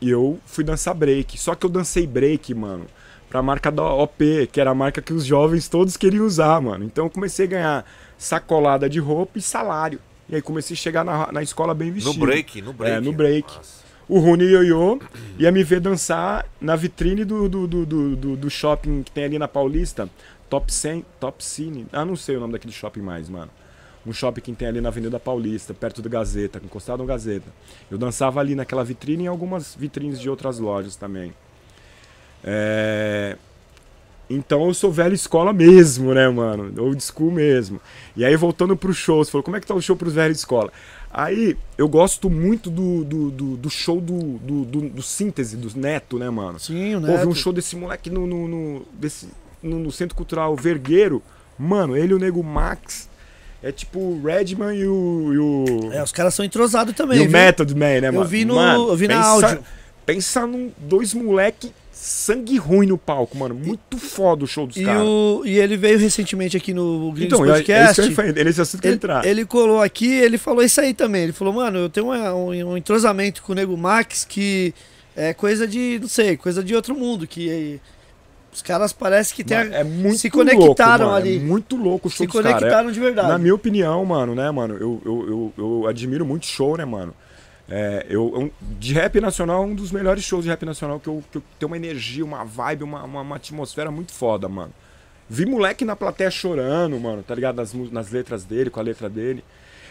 E eu fui dançar break. Só que eu dancei break, mano, pra marca da OP, que era a marca que os jovens todos queriam usar, mano. Então eu comecei a ganhar sacolada de roupa e salário. E aí comecei a chegar na, na escola bem No vestido. break, no break. É, no break. Nossa. O Rune Yoyo ia me ver dançar na vitrine do, do, do, do, do- shopping que tem ali na Paulista. Top, Cen, Top Cine. Ah, não sei o nome daquele shopping mais, mano. Um shopping que tem ali na Avenida Paulista, perto do Gazeta, encostado no Gazeta. Eu dançava ali naquela vitrine e em algumas vitrines de outras lojas também. É... Então eu sou velha escola mesmo, né, mano? Old school mesmo. E aí, voltando pro show, você falou, como é que tá o show pros velhos escola? Aí, eu gosto muito do, do, do, do show do, do, do, síntese, do Neto, né, mano? Sim, o Neto. um show desse moleque no, no, no- desse, no, no Centro Cultural Vergueiro. Mano, ele e o Nego Max. É tipo o Redman e o. E o, É, os caras são entrosados também. e o viu? Method Man, né, mano? vi no- Mano, eu vi na pensa, áudio. Pensa num dois moleque sangue ruim no palco, mano. Muito foda o show dos caras. e ele veio recentemente aqui no Gringos Então, é- é Podcast. falar, ele ia ele, entrar. ele colou aqui, ele falou isso aí também. Ele falou, mano, eu tenho uma- um, um entrosamento com o Nego Max que é coisa de, não sei, coisa de outro mundo. Que eh, os caras parece que tem Mano, é muito se conectaram louco, mano. ali. É muito louco o show se. É- conectaram de verdade. Na minha opinião, mano, né, mano, eu, eu, eu, eu admiro muito show, né, mano. É, eu, de rap nacional, um dos melhores shows de rap nacional que eu, que eu tenho uma energia, uma vibe, uma, uma, uma atmosfera muito foda, mano. Vi moleque na plateia chorando, mano, tá ligado? Nas, nas letras dele, com a letra dele.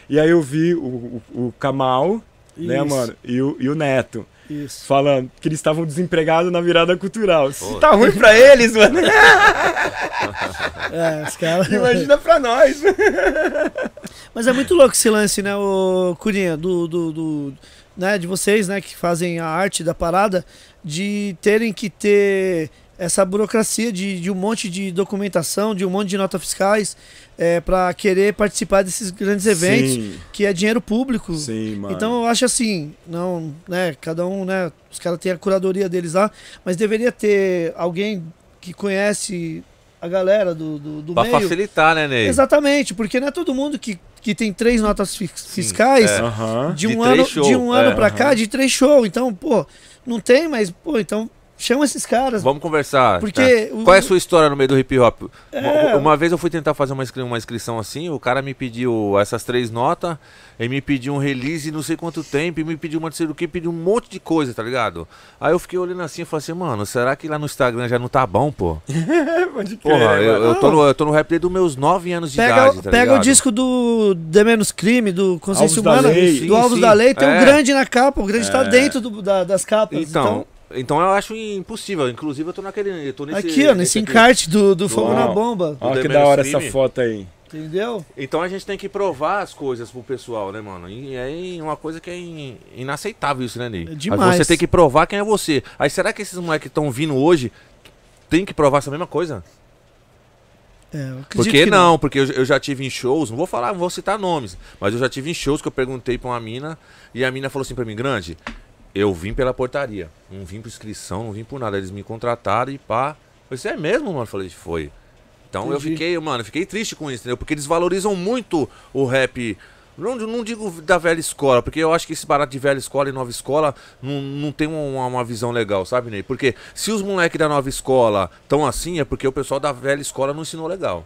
E aí eu vi o, o, o Kamal, né, Isso. mano, e o, e o Neto. Isso. Falando que eles estavam desempregados na virada cultural. Pô. tá ruim pra eles, mano. *laughs* É, os caras. Imagina pra nós. Mas é muito louco esse lance, né, o Curinha, do, do, do- né, de vocês, né, que fazem a arte da parada, de terem que ter essa burocracia de, de um monte de documentação, de um monte de notas fiscais, é, para querer participar desses grandes eventos, Sim, que é dinheiro público. sim, mano. Então eu acho assim, não, né, cada um, né, os caras têm a curadoria deles lá, mas deveria ter alguém que conhece a galera do, do, do Pra meio. facilitar, né, Ney? Exatamente, porque não é todo mundo que, que tem três notas fi- fiscais é. De De um três ano, show, de um ano é, pra cá, de três shows. Então, pô, não tem, mas, pô, então chama esses caras. Vamos conversar. Porque tá? o- Qual é a sua história no meio do hip hop? É. Uma, uma vez eu fui tentar fazer uma, inscri- uma inscrição assim, o cara me pediu essas três notas, ele me pediu um release não sei quanto tempo, e me pediu uma sei do que, pediu um monte de coisa, tá ligado? Aí eu fiquei olhando assim e falei assim, mano, será que lá no Instagram já não tá bom, pô? *laughs* Pode Porra, eu, mano. eu tô no, eu tô no rap desde os meus 9 anos de Pega, idade, tá pega o ligado? disco do De Menos Crime, do Consciência Humana, Lei. do Sim, Alvos sim. da Lei, tem um É. grande na capa, o grande tá É. dentro do- da- das capas. Então, então eu acho impossível. Inclusive eu tô naquele. Eu tô nesse, aqui, ó, nesse aqui. encarte do, do Fogo Uau. na Bomba, Ó, Do que da hora essa foto aí. entendeu? Então a gente tem que provar as coisas pro pessoal, né, mano? E é uma coisa que é in- inaceitável isso, né, Ney? É demais. Você tem que provar quem é você. Aí será que esses moleques que estão vindo hoje tem que provar essa mesma coisa? É, eu acredito Porque que não, porque eu, eu já tive em shows, não vou falar, não vou citar nomes, mas eu já tive em shows que eu perguntei pra uma mina e a mina falou assim pra mim, grande, eu vim pela portaria, não vim por inscrição, não vim por nada, eles me contrataram e pá. Eu é mesmo, mano? Eu falei, foi. Então eu Entendi. fiquei, mano, eu fiquei triste com isso, entendeu? Porque eles valorizam muito o rap. Não, não digo da velha escola, porque eu acho que esse barato de velha escola e nova escola não, não tem uma, uma visão legal, sabe, Ney? Porque se os moleques da nova escola estão assim, é porque o pessoal da velha escola não ensinou legal.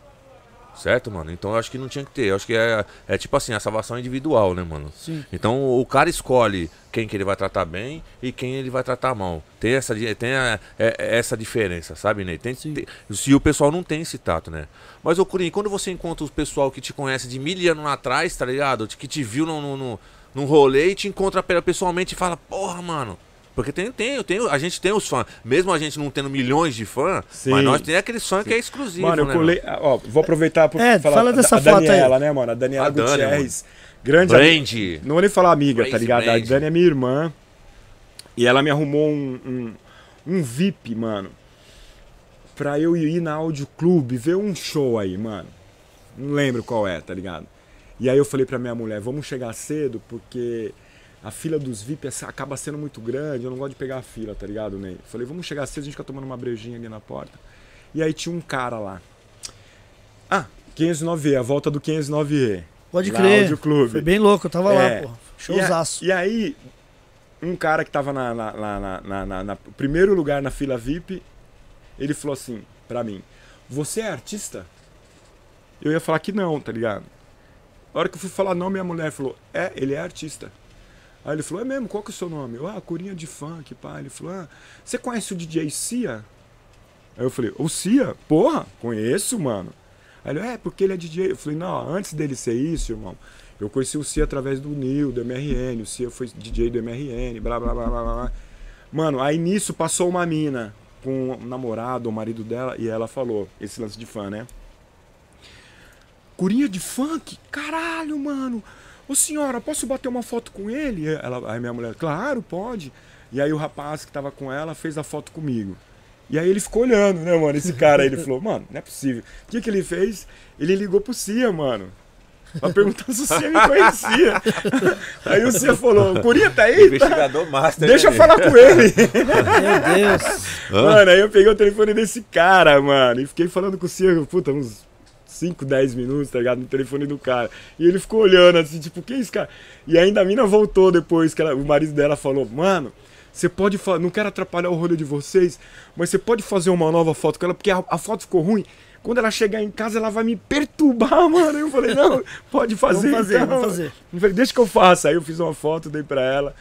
Certo, mano? Então eu acho que não tinha que ter. Eu acho que é, é tipo assim, a salvação individual, né, mano? Sim. Então o cara escolhe quem que ele vai tratar bem e quem ele vai tratar mal. Tem essa, tem a- é- é essa diferença, sabe, Ney? Tem, tem- se o pessoal não tem esse tato, né? Mas, ô Curinho, quando você encontra o pessoal que te conhece de mil anos atrás, tá ligado? Que te viu num, num, num- num rolê e te encontra pe- pessoalmente e fala, porra, mano. Porque tem, tem, tem, a gente tem os fãs. Mesmo a gente não tendo milhões de fãs, Sim. mas nós tem aqueles fãs que é exclusivo, Mano, eu né? colei. Ó, vou aproveitar pra É, falar fala dessa a foto aí. Daniela, né, mano? A Daniela A Dani, Gutierrez. Grande amiga. Brand. Não vou nem falar amiga, tá Crazy ligado? A Brand. Dani é minha irmã. E ela me arrumou um, um, um VIP, mano. Pra eu ir na Audio Clube ver um show aí, mano. Não lembro qual é, tá ligado? E aí eu falei pra minha mulher, vamos chegar cedo, porque a fila dos VIP acaba sendo muito grande, eu não gosto de pegar a fila, tá ligado, Ney? Falei, vamos chegar cedo, a gente fica tomando uma brejinha ali na porta. E aí tinha um cara lá. Ah, 509E, a volta do 509E. Pode crer. Audio Clube. Foi bem louco, eu tava É. lá, pô. E, a- Showzaço. e aí, um cara que tava na, na- na- na- primeiro lugar na fila VIP, ele falou assim pra mim: Você é artista? Eu ia falar que não, tá ligado? A hora que eu fui falar não, minha mulher falou: É, ele é artista. Aí ele falou: É mesmo? Qual que é o seu nome? Eu, ah, Corinha de Funk, pá. Ele falou: Ah, você conhece o DJ Cia? Aí eu falei: O Cia? Porra, conheço, mano. Aí ele, é, porque ele é DJ. Eu falei, não, antes dele ser isso, irmão, eu conheci o Cia através do Nil, do MRN, o Cia foi DJ do MRN, blá blá blá blá blá. Mano, aí nisso passou uma mina com o namorado, o marido dela, e ela falou, esse lance de fã, né? Curinha de funk? Caralho, mano! Ô senhora, posso bater uma foto com ele? Ela, aí minha mulher, claro, pode. E aí o rapaz que tava com ela fez a foto comigo. E aí ele ficou olhando, né, mano? Esse cara aí, ele falou, mano, não é possível. O que, que ele fez? Ele ligou pro Cia, mano. Pra perguntar se o Cia me conhecia. *laughs* Aí o Cia falou, o Curinha tá aí? Tá? Investigador master. Deixa eu né, falar com ele. *laughs* Meu Deus. Mano, aí eu peguei o telefone desse cara, mano, e fiquei falando com o Cia, puta, uns 5, 10 minutos, tá ligado? No telefone do cara. E ele ficou olhando assim, tipo, que é isso, cara? E ainda a mina voltou depois, que ela- o marido dela falou, mano. Você pode não quero atrapalhar o rolê de vocês, mas você pode fazer uma nova foto com ela, porque a, a foto ficou ruim. Quando ela chegar em casa, ela vai me perturbar, *laughs* mano. Eu falei, não, pode fazer. Vamos fazer, então. vamos fazer. Eu falei, deixa que eu faça. Aí eu fiz uma foto, dei pra ela.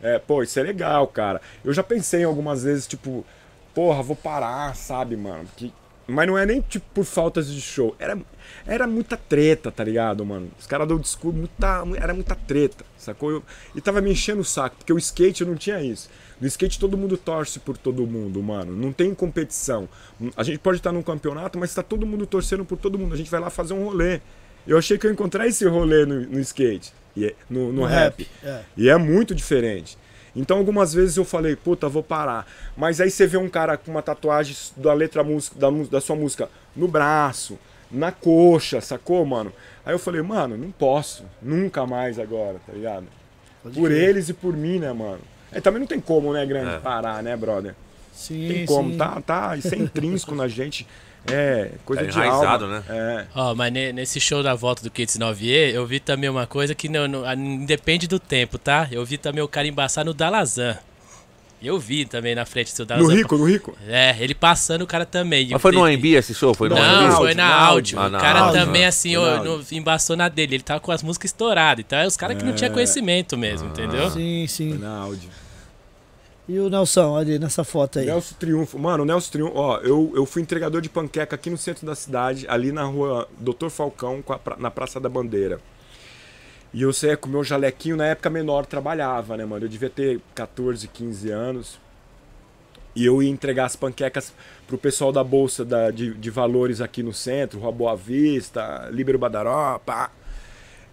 É, pô, isso é legal, cara. Eu já pensei algumas vezes, tipo, porra, vou parar, sabe, mano? Que... Mas não é nem tipo por faltas de show. Era, era muita treta, tá ligado, mano? Os caras dão desculpa, muita, era muita treta, sacou? Eu- e tava me enchendo o saco, porque o skate não tinha isso. No skate todo mundo torce por todo mundo, mano. Não tem competição. A gente pode estar num campeonato, mas tá todo mundo torcendo por todo mundo. A gente vai lá fazer um rolê. Eu achei que eu ia encontrar esse rolê no, no skate, e é- no, no, No rap. rap, é. E é muito diferente. Então algumas vezes eu falei, puta, vou parar. Mas aí você vê um cara com uma tatuagem da letra música, da, da sua música no braço, na coxa, sacou, mano? Aí eu falei, mano, não posso. Nunca mais agora, tá ligado? Pode por crer. eles e por mim, né, mano? É, também não tem como, né, grande, É. parar, né, brother? Sim, Tem como, sim. tá, tá, isso é intrínseco na gente. *laughs* É, coisa Tá de alma. né? É. Ó, mas ne- nesse show da volta do Kids 9E, eu vi também uma coisa que não, não, independe do tempo, tá? Eu vi também o cara embaçar no Dalazan. Eu vi também na frente do seu No Dalazan. Rico, no Rico. É, ele passando o cara também. Mas foi no AMB esse show? Foi no Não, Não, AMB? foi na áudio. Ah, O cara áudio, também, né? assim, Foi na ó, no- embaçou na dele. Ele tava com as músicas estouradas. Então é os caras que não tinham É. conhecimento mesmo, entendeu? Sim, Foi sim. na áudio. E o Nelson, aí nessa foto aí. Nelson Triunfo. Mano, o Nelson Triunfo, ó, eu, eu fui entregador de panqueca aqui no centro da cidade, ali na rua Doutor Falcão, a na Praça da Bandeira. E eu sei, com o meu jalequinho, na época menor, trabalhava, né, mano? Eu devia ter 14, 15 anos. E eu ia entregar as panquecas pro pessoal da Bolsa da- de, de Valores aqui no centro, Rua Boa Vista, Líbero Badaró, pá.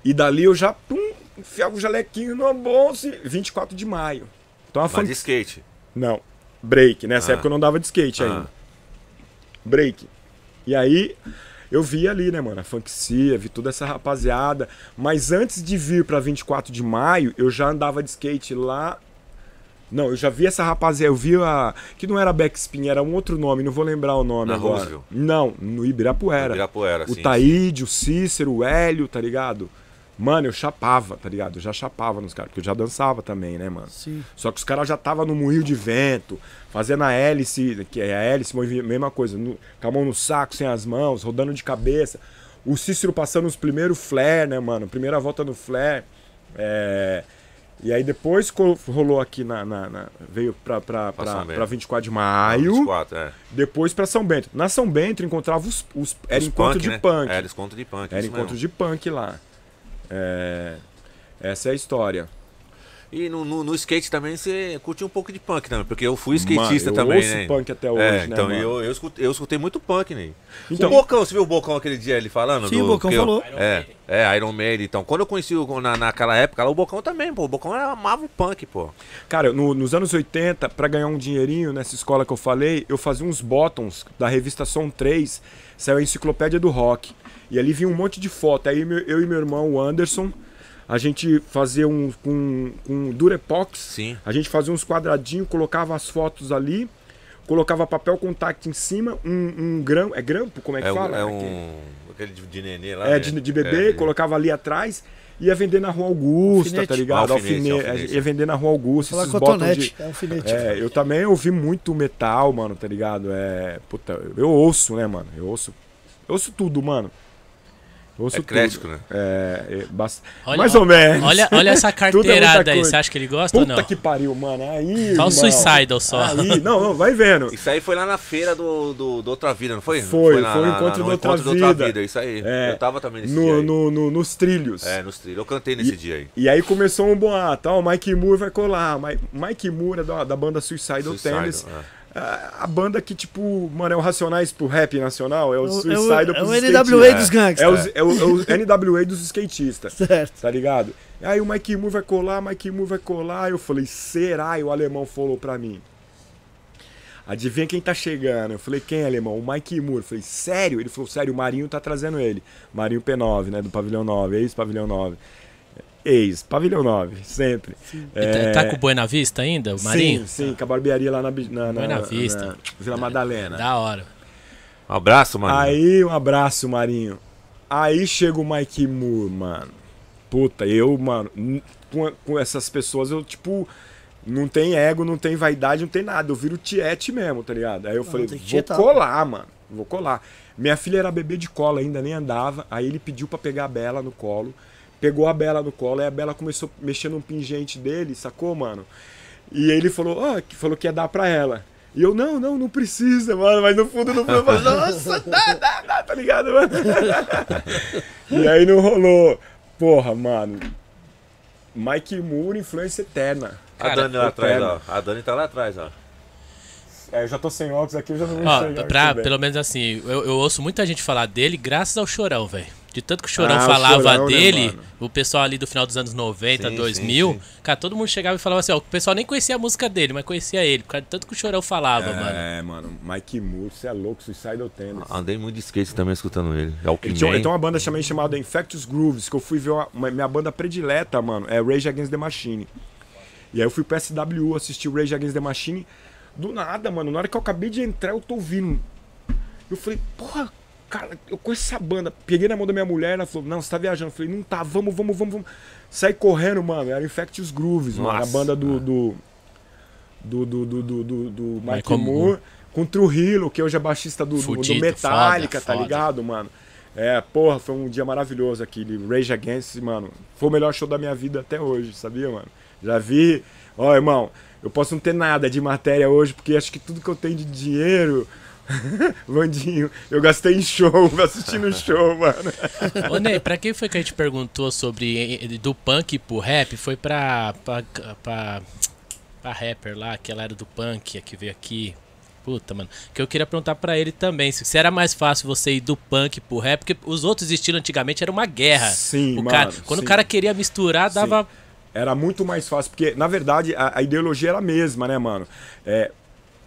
E dali eu já, pum, enfiava o jalequinho na bolsa, e 24 de maio. Então a Mas funk- de skate. não, break. Nessa Ah. época eu não dava de skate Ah. ainda. Break. E aí eu vi ali, né, mano, a Funkcia, vi toda essa rapaziada. Mas antes de vir pra 24 de maio, eu já andava de skate lá. Não, eu já vi essa rapaziada, eu vi a. Que não era Backspin, era um outro nome, não vou lembrar o nome Na agora. Roosevelt? Não, no Ibirapuera. Ibirapuera, o sim. Taíde, o Cícero, o Hélio, tá ligado? Mano, eu chapava, tá ligado? Eu já chapava nos caras, porque eu já dançava também, né, mano? Sim. Só que os caras já estavam no moinho de vento, fazendo a hélice, que é a hélice, mesma coisa, no- com a mão no saco, sem as mãos, rodando de cabeça. o Cícero passando os primeiros flare, né, mano? Primeira volta no flare. É, e aí depois rolou aqui na. na- na- veio pra, pra, Pra pra, São Bento. pra 24 de maio. 24, é. Depois pra São Bento. Na São Bento encontrava os. os era Os encontro punk, de né? punk. Era encontro de punk. Era encontro mesmo. de punk lá. É, essa é a história. E no, no, no skate também você curtiu um pouco de punk também, porque eu fui skatista Mano, eu também, ouço né? punk até hoje, é, né, então mano? eu, eu, escutei, eu escutei muito punk, né? Então- o Bocão, você viu o Bocão aquele dia ele falando? Sim, o Bocão que eu- falou. é, é, Iron Maiden. Então, quando eu conheci o, na, naquela época, lá, o Bocão também, pô. O Bocão amava o punk, pô. Cara, no- nos anos 80, pra ganhar um dinheirinho nessa escola que eu falei, eu fazia uns bottoms da revista Som 3, saiu a enciclopédia do rock. E ali vinha um monte de foto. Aí eu e meu irmão, o Anderson, a gente fazia um com, com Durepox. Sim. A gente fazia uns quadradinhos, colocava as fotos ali, colocava papel contact em cima, um, um grampo. É grampo? Como é que É, fala? é Aquele- um. Aquele de, de nenê lá. É, né? de, de bebê, É, colocava ali atrás. Ia vender na Rua Augusta, Alfinete. tá ligado? Alfinete, Alfine- alfinete. Ia vender na Rua Augusta. Falar esses botões cotonete, de- é alfinete. É, eu também ouvi muito metal, mano, tá ligado? É. Puta, eu ouço, né, mano? Eu ouço. Eu ouço tudo, mano. Ouço Eclético, tudo. né? É, é bast- Olha- Mais ou menos. Olha, olha essa *laughs* é carteirada aí, coisa. você acha que ele gosta Puta ou não? que pariu, mano. Aí. Só o. Suicidal só. Aí, não, não, vai vendo. Isso aí foi lá na feira do, do, do Outra Vida, não foi? Foi, na- foi o na- encontro no do Outra encontro do Outra Vida. Isso aí. É, eu tava também nesse dia No, aí. no, no- nos trilhos. É, nos trilhos. Eu cantei nesse dia aí. E aí começou um boato, ó, o Mike Moore vai colar. Mi- Mike Moore é da, da banda Suicidal Suicidal, Tendency. é. A, banda que, tipo, mano, é o Racionais pro rap nacional, é o É o- é o- pros é o skatistas. NWA dos gangsters. É, é o, é o *laughs* NWA dos skatistas, Certo. tá ligado? Aí o Mike Moore vai colar, Mike Moore vai colar. Eu falei, será? E o alemão falou pra mim. Adivinha quem tá chegando? Eu falei, quem, alemão? O Mike Moore. Eu falei, sério? Ele falou, sério, o Marinho tá trazendo ele. Marinho P9, né? Do Pavilhão 9, ex-Pavilhão 9. Ex, Pavilhão 9, sempre. É, tá, tá com o Buena Vista ainda, o Marinho? Sim, sim, com a barbearia lá na, na, na, Buena Vista. na Vila Madalena. Da hora. Um abraço, mano. Aí, um abraço, Marinho. Aí chega o Mike Moore, mano. Puta, eu, mano, com, com essas pessoas, eu, tipo, não tem ego, não tem vaidade, não tem nada. Eu viro tiete mesmo, tá ligado? Aí eu falei, tem que vou tietar. colar, mano. Vou colar. Minha filha era bebê de cola ainda, nem andava. Aí ele pediu pra pegar a Bela no colo. Pegou a Bela no colo, aí a Bela começou a mexer no pingente dele, sacou, mano? E aí ele falou, ó, que falou que ia dar pra ela. E eu, não, não, não precisa, mano. Mas no fundo, no fundo, eu falei, *laughs* nossa, dá, dá, dá, tá ligado, mano? *laughs* e aí não rolou. Porra, mano. Mike Moore, influência eterna. a Cara, Dani lá atrás, ó. A Dani tá lá atrás, ó. É, eu já tô sem óculos aqui, eu já não Ó, enxergo pra, pelo menos assim, eu, eu ouço muita gente falar dele graças ao Chorão, velho. De tanto que o Chorão Ah, o falava Chorão, né, dele, mano? o pessoal ali do final dos anos 90, Sim, 2000, sim, sim. cara, todo mundo chegava e falava assim, ó, o pessoal nem conhecia a música dele, mas conhecia ele, por causa de tanto que o Chorão falava, mano. É, mano, Mike Moore, você é louco, Suicidal Tennis. Andei muito de skate também escutando ele. É o que Ele tinha, ele tem uma banda também chamada Infectious Grooves, que eu fui ver uma, uma- minha banda predileta, mano, é Rage Against the Machine. E aí eu fui pro SWU assistir o Rage Against the Machine. Do nada, mano, na hora que eu acabei de entrar, eu tô ouvindo. Eu falei, porra, cara, eu conheço essa banda. Peguei na mão da minha mulher, ela falou, não, você tá viajando. Eu falei, não tá, vamos, vamos, vamos, vamos. Saí correndo, mano, era Infectious Grooves, mano, a Nossa. banda do... do do, do, do, do, do, do Mike Michael Moore, Moore. com o Trujillo, que hoje é baixista do, do, do Fudido, Metallica, foda, tá foda. ligado, mano? É, porra, foi um dia maravilhoso aquele Rage Against, mano. Foi o melhor show da minha vida até hoje, sabia, mano? Já vi. Ó, irmão, eu posso não ter nada de matéria hoje, porque acho que tudo que eu tenho de dinheiro. *laughs* Vandinho, eu gastei em show, *laughs* assistindo show, *laughs* mano. Ô Ney, pra quem foi que a gente perguntou sobre eh, do punk pro rap? Foi pra, pra, pra, pra rapper lá, que ela era do punk, a que veio aqui. Puta, mano. Que eu queria perguntar pra ele também, se era mais fácil você ir do punk pro rap, porque os outros estilos antigamente era uma guerra. Sim, o mano, cara, quando sim. o cara queria misturar, dava. Era muito mais fácil, porque, na verdade, a, a ideologia era a mesma, né, mano? É,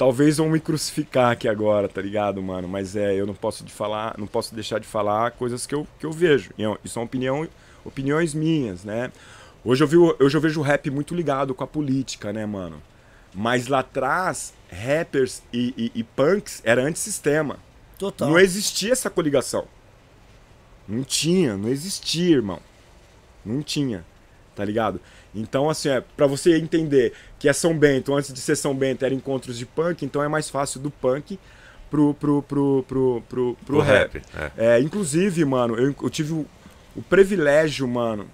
talvez vão me crucificar aqui agora, tá ligado, mano? Mas é, eu não posso de falar, não posso deixar de falar coisas que eu, que eu vejo. E Isso são opinião, opiniões minhas, né? Hoje eu, vi, hoje eu vejo o rap muito ligado com a política, né, mano? Mas lá atrás, rappers e, e, e punks era antissistema. Total. Não existia essa coligação. Não tinha, não existia, irmão. Não tinha, tá ligado? Então, assim, é, pra você entender que é São Bento, antes de ser São Bento, era encontros de punk, então é mais fácil do punk pro, pro, pro, pro, pro, pro O rap. rap. É. É, inclusive, mano, eu, eu tive o, o privilégio, mano,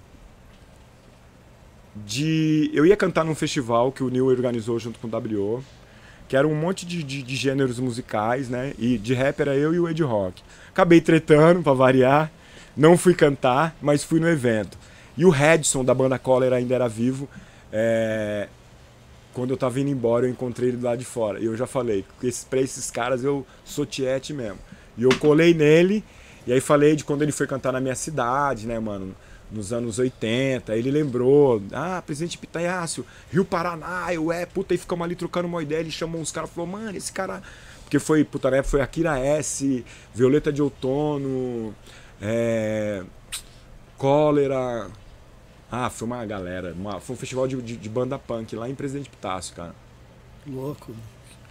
de. Eu ia cantar num festival que o Neil organizou junto com o W.O., que era um monte de, de, de gêneros musicais, né? E de rap era eu e o Ed Rock. Acabei tretando, pra variar. Não fui cantar, mas fui no evento. E o Redson, da banda Cólera, ainda era vivo. É, Quando eu tava indo embora, eu encontrei ele lado de fora. E eu já falei, pra esses caras eu sou tiete mesmo. E eu colei nele, e aí falei de quando ele foi cantar na minha cidade, né, mano? Nos anos 80, ele lembrou, ah, presidente Pitaiácio, Rio Paraná, eu é, puta, aí ficamos ali trocando uma ideia, ele chamou uns caras, falou, mano, esse cara. Porque foi, puta, época foi Akira S, Violeta de Outono, é. Cólera. Ah, foi uma galera. uma- foi um festival de, de, de banda punk lá em Presidente Pitácio, cara. Louco.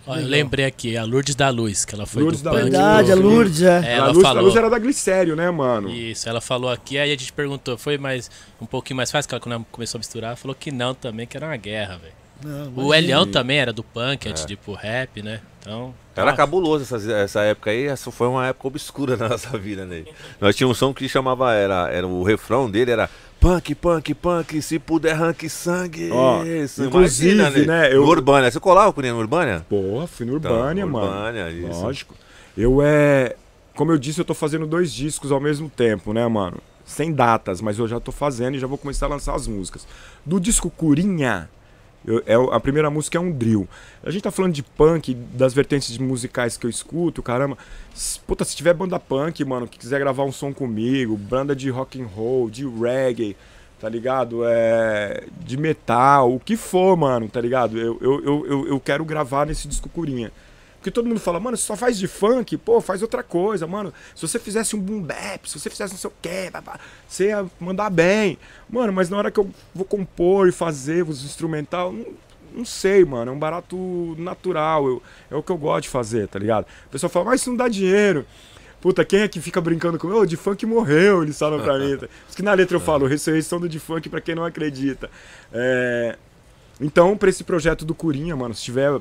Legal. lembrei aqui, a Lourdes da Luz, que ela foi Lourdes do da punk. Luz. Verdade, a. Lourdes, é. É, ela a, luz, a falou. luz era da Glicério, né, mano? Isso, ela falou aqui, aí a gente perguntou, foi mais um pouquinho mais fácil, que ela quando ela começou a misturar, ela falou que não também, que era uma guerra, velho. Não, O. Elião também era do punk, antes de ir pro rap, né? Então. Era ó, cabuloso essa, essa época aí, essa foi uma época obscura *laughs* na nossa vida, né? Nós tínhamos um som que chamava, era, era o refrão dele era punk, punk, punk, se puder ranque sangue. Ó, Isso, inclusive, imagina, né, eu- No Urbânia, você colava com ele no Urbânia? Porra, fui no Então, Urbânia, mano. Urbânia, isso. Lógico. Eu é. Como eu disse, eu tô fazendo dois discos ao mesmo tempo, né, mano? Sem datas, mas eu já tô fazendo e já vou começar a lançar as músicas. Do disco Curinha, eu- é, a primeira música é um drill. A gente tá falando de punk, das vertentes musicais que eu escuto, caramba. Puta, se tiver banda punk, mano, que quiser gravar um som comigo, banda de rock and roll, de reggae, tá ligado? É, de metal, o que for, mano, tá ligado? Eu, eu, eu, eu quero gravar nesse disco Curinha. Porque todo mundo fala, mano, você só faz de funk, pô, faz outra coisa, mano. Se você fizesse um boom bap, se você fizesse não sei o quê, você ia mandar bem. Mano, mas na hora que eu vou compor e fazer os instrumental, não, não sei, mano, é um barato natural, eu- é o que eu gosto de fazer, tá ligado? O pessoal fala, mas isso não dá dinheiro. Puta, quem é que fica brincando comigo? O de funk morreu, eles falam pra mim. *laughs* Por isso que na letra eu falo, ressurreição do de funk pra quem não acredita. É, Então, pra esse projeto do Curinha, mano, se tiver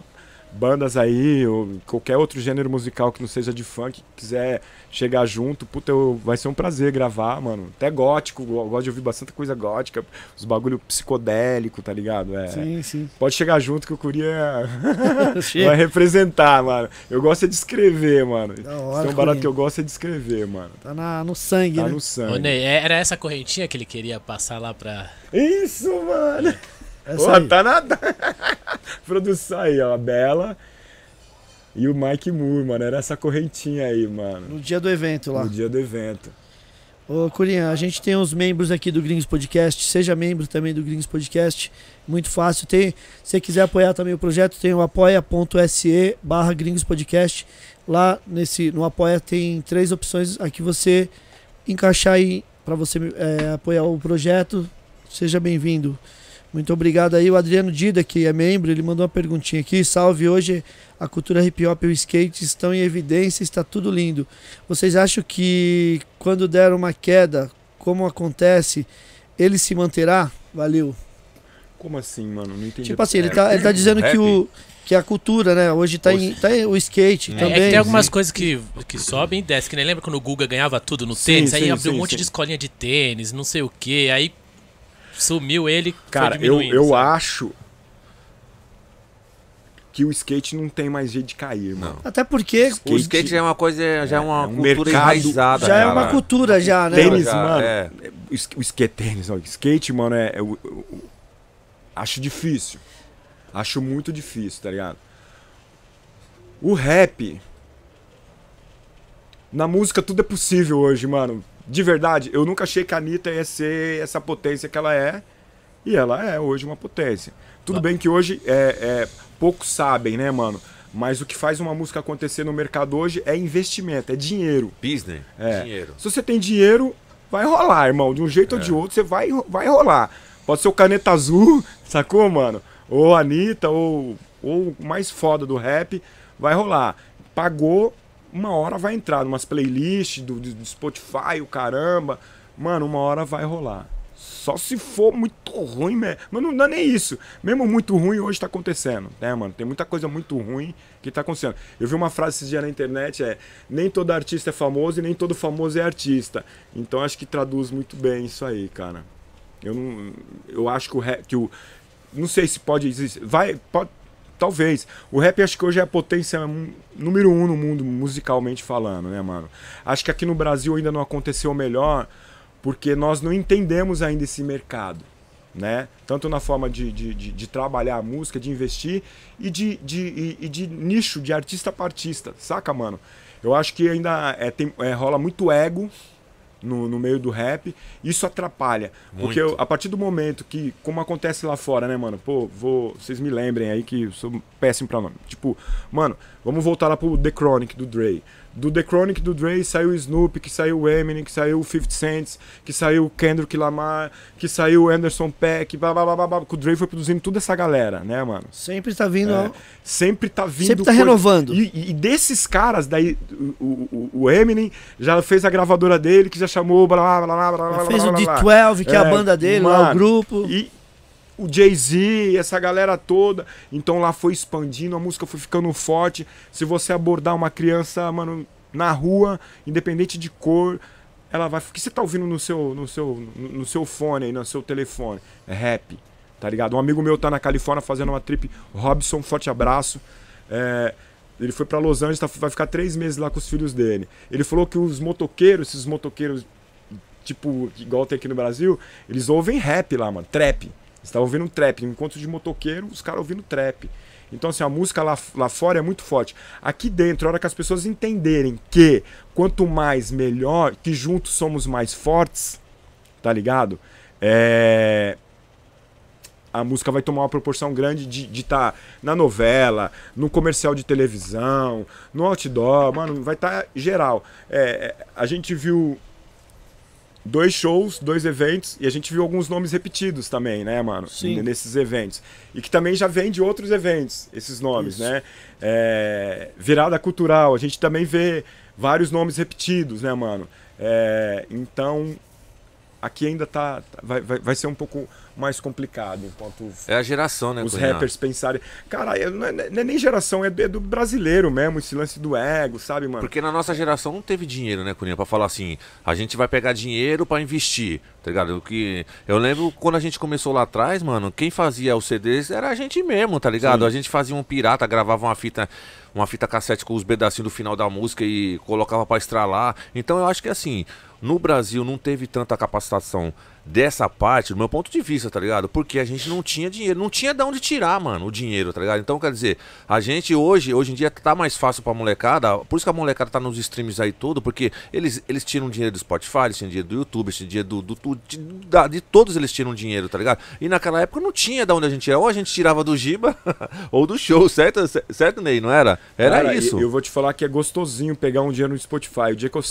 bandas aí, ou qualquer outro gênero musical que não seja de funk, quiser chegar junto, puta, eu, vai ser um prazer gravar, mano. Até gótico, eu gosto de ouvir bastante coisa gótica, os bagulho psicodélico, tá ligado? É, Sim, sim. Pode chegar junto que o Curinha *laughs* *laughs* vai representar, mano. Eu gosto é de escrever, mano. Hora, tem um barato que eu gosto é de escrever, mano. Tá na, no sangue, Tá né? no Ô, sangue. Ney, é- era essa correntinha que ele queria passar lá pra. Isso, mano. Essa Pô, aí. tá na *laughs* produção aí, ó. A Bela e o Mike Moore, mano. Era essa correntinha aí, mano. No dia do evento lá. No dia do evento. Ô, Curinha, a gente tem os membros aqui do Gringos Podcast. Seja membro também do Gringos Podcast. Muito fácil. Tem, se você quiser apoiar também o projeto, tem o apoia.se barra Gringos Podcast. Lá nesse, no Apoia tem três opções aqui você encaixar aí para você é, apoiar o projeto. Seja bem-vindo. Muito obrigado aí. O Adriano Dida, que é membro, ele mandou uma perguntinha aqui. Salve, hoje a cultura hip hop e o skate estão em evidência, está tudo lindo. Vocês acham que quando der uma queda, como acontece, ele se manterá? Valeu. Como assim, mano? Não entendi. Tipo assim, ele É, tá, ele tá dizendo rap? que, o, que a cultura, né? Hoje tá, em, tá em- o skate É, também. é que tem algumas sim. coisas que, que sobem e descem, que nem lembra quando o Guga ganhava tudo no Sim, tênis, aí sim, abriu um sim, monte sim. de escolinha de tênis, não sei o que, aí sumiu ele, Cara, foi eu, eu sabe? acho que o skate não tem mais jeito de cair, mano. Até porque O skate já é uma coisa, já é uma é um cultura mercado- enraizada. já é cara. uma cultura já, né? Tênis, Já, mano. é. O es- o skate tênis, ó, skate, mano, é. é o- o- o- acho difícil. Acho muito difícil, tá ligado? O rap. Na música tudo é possível hoje, mano. De verdade, eu nunca achei que a Anitta ia ser essa potência que ela é. E ela é hoje uma potência. Tudo Tá. bem que hoje é, é, poucos sabem, né, mano? Mas o que faz uma música acontecer no mercado hoje é investimento, é dinheiro. Business, É. dinheiro. Se você tem dinheiro, vai rolar, irmão. De um jeito ou de outro, você vai, vai rolar. Pode ser o Caneta Azul, *laughs* sacou, mano? Ou a Anitta, ou, ou o mais foda do rap, vai rolar. Pagou, uma hora vai entrar numas playlists do, do Spotify, o caramba. Mano, uma hora vai rolar. Só se for muito ruim, mesmo. mas não dá nem isso. Mesmo muito ruim hoje tá acontecendo, né, mano? Tem muita coisa muito ruim que tá acontecendo. Eu vi uma frase esses dias na internet, é nem todo artista é famoso e nem todo famoso é artista. Então acho que traduz muito bem isso aí, cara. Eu não, eu acho que o, que o não sei se pode existir, vai, pode, talvez. O rap acho que hoje é a potência número um no mundo musicalmente falando, né, mano? Acho que aqui no Brasil ainda não aconteceu melhor porque nós não entendemos ainda esse mercado, né? Tanto na forma de, de, de, de trabalhar a música, de investir e de, de, e, e de nicho, de artista para artista, saca, mano? Eu acho que ainda é, tem, é, rola muito ego no, no meio do rap, isso atrapalha. Muito. Porque eu, a partir do momento que, como acontece lá fora, né, mano? Pô, vou. Vocês me lembrem aí que eu sou péssimo pra nome. Tipo, mano, vamos voltar lá pro The Chronic do Dre do The Chronic do Dre saiu o Snoop, que saiu o Eminem, que saiu o 50 Cent, que saiu o Kendrick Lamar, que saiu o Anderson Peck, blá, blá, blá, blá, blá, que o Dre foi produzindo toda essa galera, né, mano? Sempre tá vindo. É, sempre tá vindo. Sempre tá coisa... renovando. E, e, desses caras, daí o, o, o, Eminem já fez a gravadora dele, que já chamou blá blá blá blá blá. Fez blá, o D12, que é, é a banda dele, mano, lá, o grupo. E, o Jay-Z, essa galera toda. Então lá foi expandindo, a música foi ficando forte. Se você abordar uma criança, mano, na rua, independente de cor, ela vai. O que você tá ouvindo no seu, no seu, no seu fone aí, no seu telefone? É rap, tá ligado? Um amigo meu tá na Califórnia fazendo uma trip. Robson, forte abraço. É, ele foi para Los Angeles, tá, vai ficar três meses lá com os filhos dele. Ele falou que os motoqueiros, esses motoqueiros, tipo, igual tem aqui no Brasil, eles ouvem rap lá, mano, trap. Estava ouvindo um trap. Encontro de motoqueiro, os caras ouvindo trap. Então, assim, a música lá, lá fora é muito forte. Aqui dentro, a hora que as pessoas entenderem que quanto mais melhor, que juntos somos mais fortes, tá ligado? É... A música vai tomar uma proporção grande de estar tá na novela, no comercial de televisão, no outdoor, mano, vai estar tá geral. É a gente viu dois shows, dois eventos, e a gente viu alguns nomes repetidos também, né, mano? Sim. Nesses eventos. E que também já vem de outros eventos, esses nomes, Isso. né? É, virada cultural, a gente também vê vários nomes repetidos, né, mano? É, então, aqui ainda tá. vai, vai, vai ser um pouco mais complicado. Enquanto é a geração, né? Os rappers pensarem. Cara, é, não é, não é, nem geração, é do, é do, brasileiro mesmo, esse lance do ego, sabe, mano? Porque na nossa geração não teve dinheiro, né, Cunha? Pra falar assim, a gente vai pegar dinheiro para investir, tá ligado? Que, eu lembro quando a gente começou lá atrás, mano, quem fazia os CDs era a gente mesmo, tá ligado? Sim. A gente fazia um pirata, gravava uma fita uma fita cassete com os pedacinhos do final da música e colocava para estralar. Então eu acho que assim, no Brasil não teve tanta capacitação dessa parte, do meu ponto de vista, tá ligado? Porque a gente não tinha dinheiro, não tinha de onde tirar, mano, o dinheiro, tá ligado? Então, quer dizer, a gente hoje, hoje em dia tá mais fácil pra molecada, por isso que a molecada tá nos streams aí todo, porque eles, eles tiram dinheiro do Spotify, eles tiram dinheiro do YouTube, eles tiram dinheiro do, do, do de, de, de, todos eles tiram dinheiro, tá ligado? E naquela época não tinha de onde a gente tirar, ou a gente tirava do Giba, *laughs* ou do show, certo, certo Ney, não era? Era Cara, isso. Eu vou te falar que é gostosinho pegar um dinheiro no Spotify, o dia que eu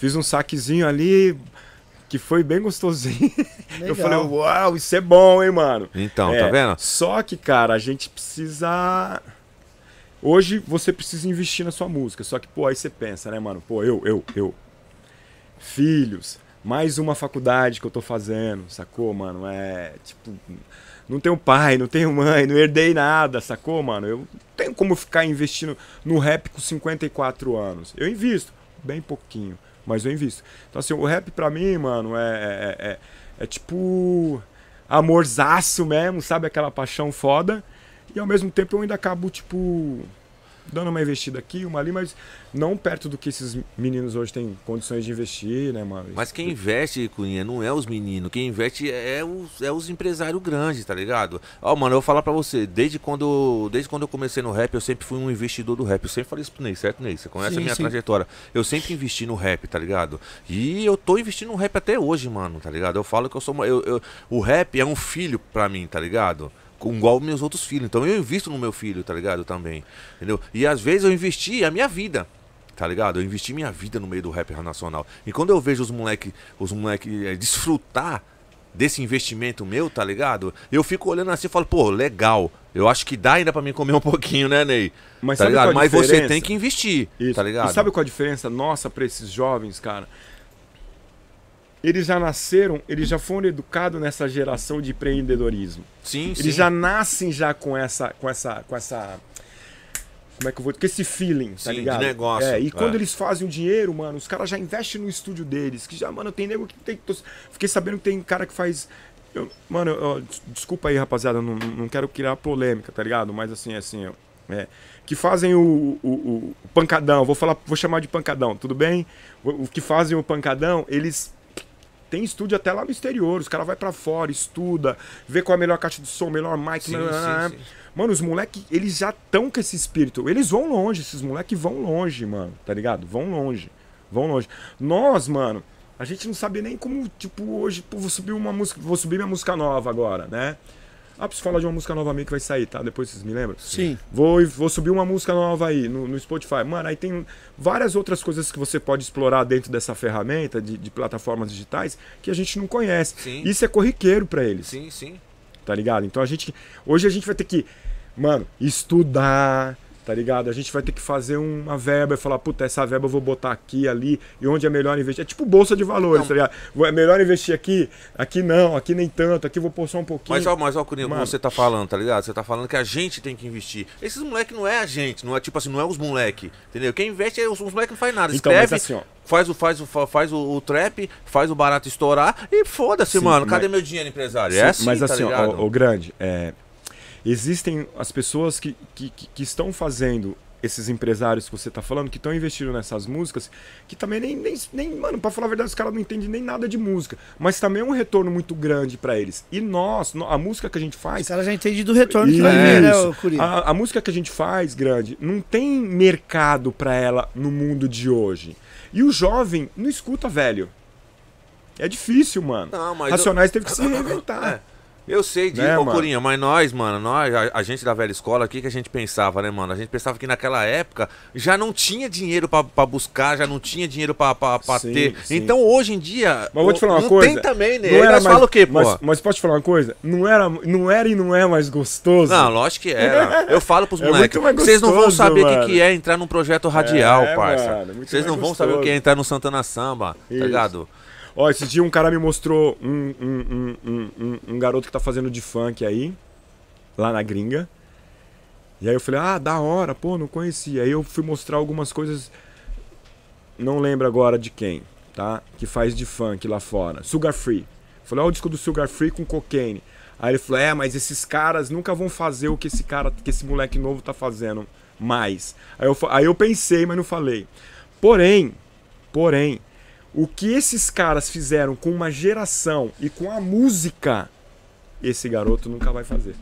fiz um saquezinho ali que foi bem gostosinho. *laughs* Legal. Eu falei, uau, isso é bom, hein, mano? Então, é, tá vendo? Só que, cara, a gente precisa. Hoje você precisa investir na sua música. Só que, pô, aí você pensa, né, mano? Pô, eu, eu, eu. Filhos, mais uma faculdade que eu tô fazendo, sacou, mano? É, tipo, não tenho pai, não tenho mãe, não herdei nada, sacou, mano? Eu não tenho como ficar investindo no rap com 54 anos. Eu invisto, bem pouquinho mas eu invisto. Então, assim, o rap pra mim, mano, é, é, é, é tipo amorzaço mesmo, sabe? Aquela paixão foda. E ao mesmo tempo eu ainda acabo, tipo, dando uma investida aqui, uma ali, mas não perto do que esses meninos hoje têm condições de investir, né, mano? Mas quem investe, Cunha, não é os meninos. Quem investe é os, é os empresários grandes, tá ligado? Ó, oh, mano, eu vou falar pra você, desde quando, desde quando eu comecei no rap, eu sempre fui um investidor do rap. Eu sempre falei isso pro Ney, certo, Ney? Você conhece sim, a minha sim. trajetória. Eu sempre investi no rap, tá ligado? E eu tô investindo no rap até hoje, mano, tá ligado? Eu falo que eu sou. Eu, eu, o rap é um filho pra mim, tá ligado? Igual meus outros filhos. Então eu invisto no meu filho, tá ligado? Também. Entendeu? E às vezes eu investi a minha vida. Tá ligado? Eu investi minha vida no meio do rap nacional. E quando eu vejo os moleque, os moleque é, desfrutar desse investimento meu, tá ligado? Eu fico olhando assim e falo, pô, legal. Eu acho que dá ainda para mim comer um *laughs* pouquinho, né, Ney? Mas tá ligado? Mas você tem que investir, Isso. tá ligado? E sabe qual a diferença nossa para esses jovens, cara? Eles já nasceram, eles já foram educados nessa geração de empreendedorismo. Sim, sim. Eles já nascem já com essa, com essa, com essa, como é que eu vou, com esse feeling, tá Sim, de ligado? negócio, É, e quando é. eles fazem o dinheiro, mano, os caras já investem no estúdio deles, que já, mano, tem nego que tem, tô- fiquei sabendo que tem cara que faz, eu- mano, eu- des- desculpa aí, rapaziada, não, não quero criar polêmica, tá ligado? Mas assim, assim, eu- é, que fazem o, o, o- o pancadão, vou falar, vou chamar de pancadão, tudo bem? O, o que fazem o pancadão, eles tem estúdio até lá no exterior, os caras vai pra fora, estuda, vê qual é a melhor caixa de som, melhor mic, Sim, sim, sim. Mano, os moleques, eles já estão com esse espírito. Eles vão longe, esses moleques vão longe, mano, tá ligado? Vão longe. Vão longe. Nós, mano, a gente não sabe nem como, tipo, hoje, pô, vou subir uma música, vou subir minha música nova agora, né? Ah, preciso falar de uma música nova minha que vai sair, tá? Depois vocês me lembram? Sim. Vou, vou subir uma música nova aí no, no Spotify. Mano, aí tem várias outras coisas que você pode explorar dentro dessa ferramenta de, de plataformas digitais que a gente não conhece. Sim. Isso é corriqueiro pra eles Sim, sim. tá ligado? Então a gente. Hoje a gente vai ter que, mano, estudar, tá ligado? A gente vai ter que fazer uma verba e falar, puta, essa verba eu vou botar aqui, ali, e onde é melhor investir. É tipo bolsa de valores, Não. tá ligado? É melhor investir aqui, aqui não, aqui nem tanto, aqui vou pôr só um pouquinho. Mas ó, mas ó, Curinho, Mano. você tá falando, tá ligado? Você tá falando que a gente tem que investir. Esses moleque não é a gente, não é tipo assim, não é os moleque, entendeu? Quem investe é os, os moleque não faz nada. Então, Escreve, assim, ó. faz, o, faz, o, fa- faz o, o trap, faz o barato estourar e foda-se, mano. Cadê mas- meu dinheiro, empresário? Sim, é assim, mas tá assim, ó, ligado? o, o grande, é, existem as pessoas que, que, que- estão fazendo esses empresários que você tá falando, que estão investindo nessas músicas, que também nem, nem, nem mano, pra falar a verdade, os caras não entendem nem nada de música, mas também é um retorno muito grande pra eles. E nós, a música que a gente Os faz, caras já entendem do retorno que vai vir, né? A, a música que a gente faz, grande, não tem mercado pra ela no mundo de hoje. E o jovem não escuta, velho. É difícil, mano. Não, mas Racionais teve que se *coughs* reinventar. É. Eu sei disso, Né, ô, mas nós, mano, nós, a, a gente da velha escola, o que, que a gente pensava, né, mano? A gente pensava que naquela época já não tinha dinheiro pra, pra buscar, já não tinha dinheiro Sim, ter. sim. Então hoje em dia. Mas vou te falar uma não coisa. tem também, né? Não era mais- fala o quê, pô? Mas, mas pode te falar uma coisa? Não era, não era e não é mais gostoso. Não, lógico que era. *laughs* Eu falo pros É moleques. Vocês não vão gostoso, saber o que, que é entrar num projeto radial, É, parça. Vocês não mais vão saber o que é gostoso. entrar no Santana Samba, tá Isso. ligado? Ó, esse dia um cara me mostrou um, um, um, um, garoto que tá fazendo de funk aí, lá na gringa. E aí eu falei, ah, da hora, pô, não conhecia. Aí eu fui mostrar algumas coisas, não lembro agora de quem, tá? Que faz de funk lá fora. Sugar Free. Falei, ó, o disco do Sugar Free com cocaine. Aí ele falou, é, mas esses caras nunca vão fazer o que esse cara, que esse moleque novo tá fazendo mais. Aí eu, aí eu pensei, mas não falei. Porém, porém, o que esses caras fizeram com uma geração e com a música, esse garoto nunca vai fazer.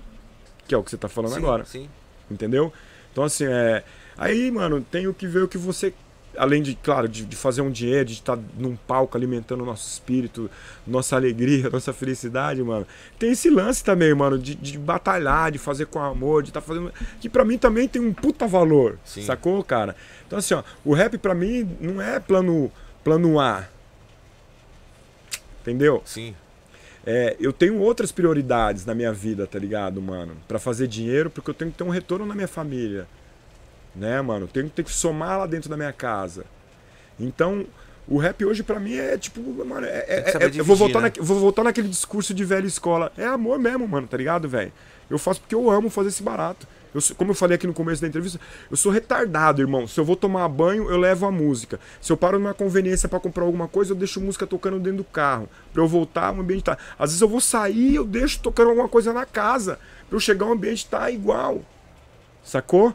Que é o que você tá falando Sim, agora. Sim. Entendeu? Então, assim, é. Aí, mano, tenho que ver o que você. Além de, claro, de, de fazer um dinheiro, de estar num palco alimentando o nosso espírito, nossa alegria, *laughs* nossa felicidade, mano. Tem esse lance também, mano, de, de batalhar, de fazer com amor, de estar fazendo. Que pra mim também tem um puta valor. Sim. Sacou, cara? Então, assim, ó, o rap pra mim não é plano, plano A. Entendeu? Sim. É, eu tenho outras prioridades na minha vida, tá ligado, mano? Pra fazer dinheiro, porque eu tenho que ter um retorno na minha família. Né, mano? Eu tenho que ter que somar lá dentro da minha casa. Então, o rap hoje pra mim é tipo, mano, é, é- saber é- eu vou dividir, voltar, né? naque- vou voltar naquele discurso de velha escola. É amor mesmo, mano, tá ligado, velho? Eu faço porque eu amo fazer esse barato. Eu como eu falei aqui no começo da entrevista, eu sou retardado, irmão. Se eu vou tomar banho, eu levo a música. Se eu paro numa conveniência pra comprar alguma coisa, eu deixo música tocando dentro do carro. Pra eu voltar, o ambiente tá. Às vezes eu vou sair, eu deixo tocando alguma coisa na casa. Pra eu chegar, o ambiente tá igual. Sacou?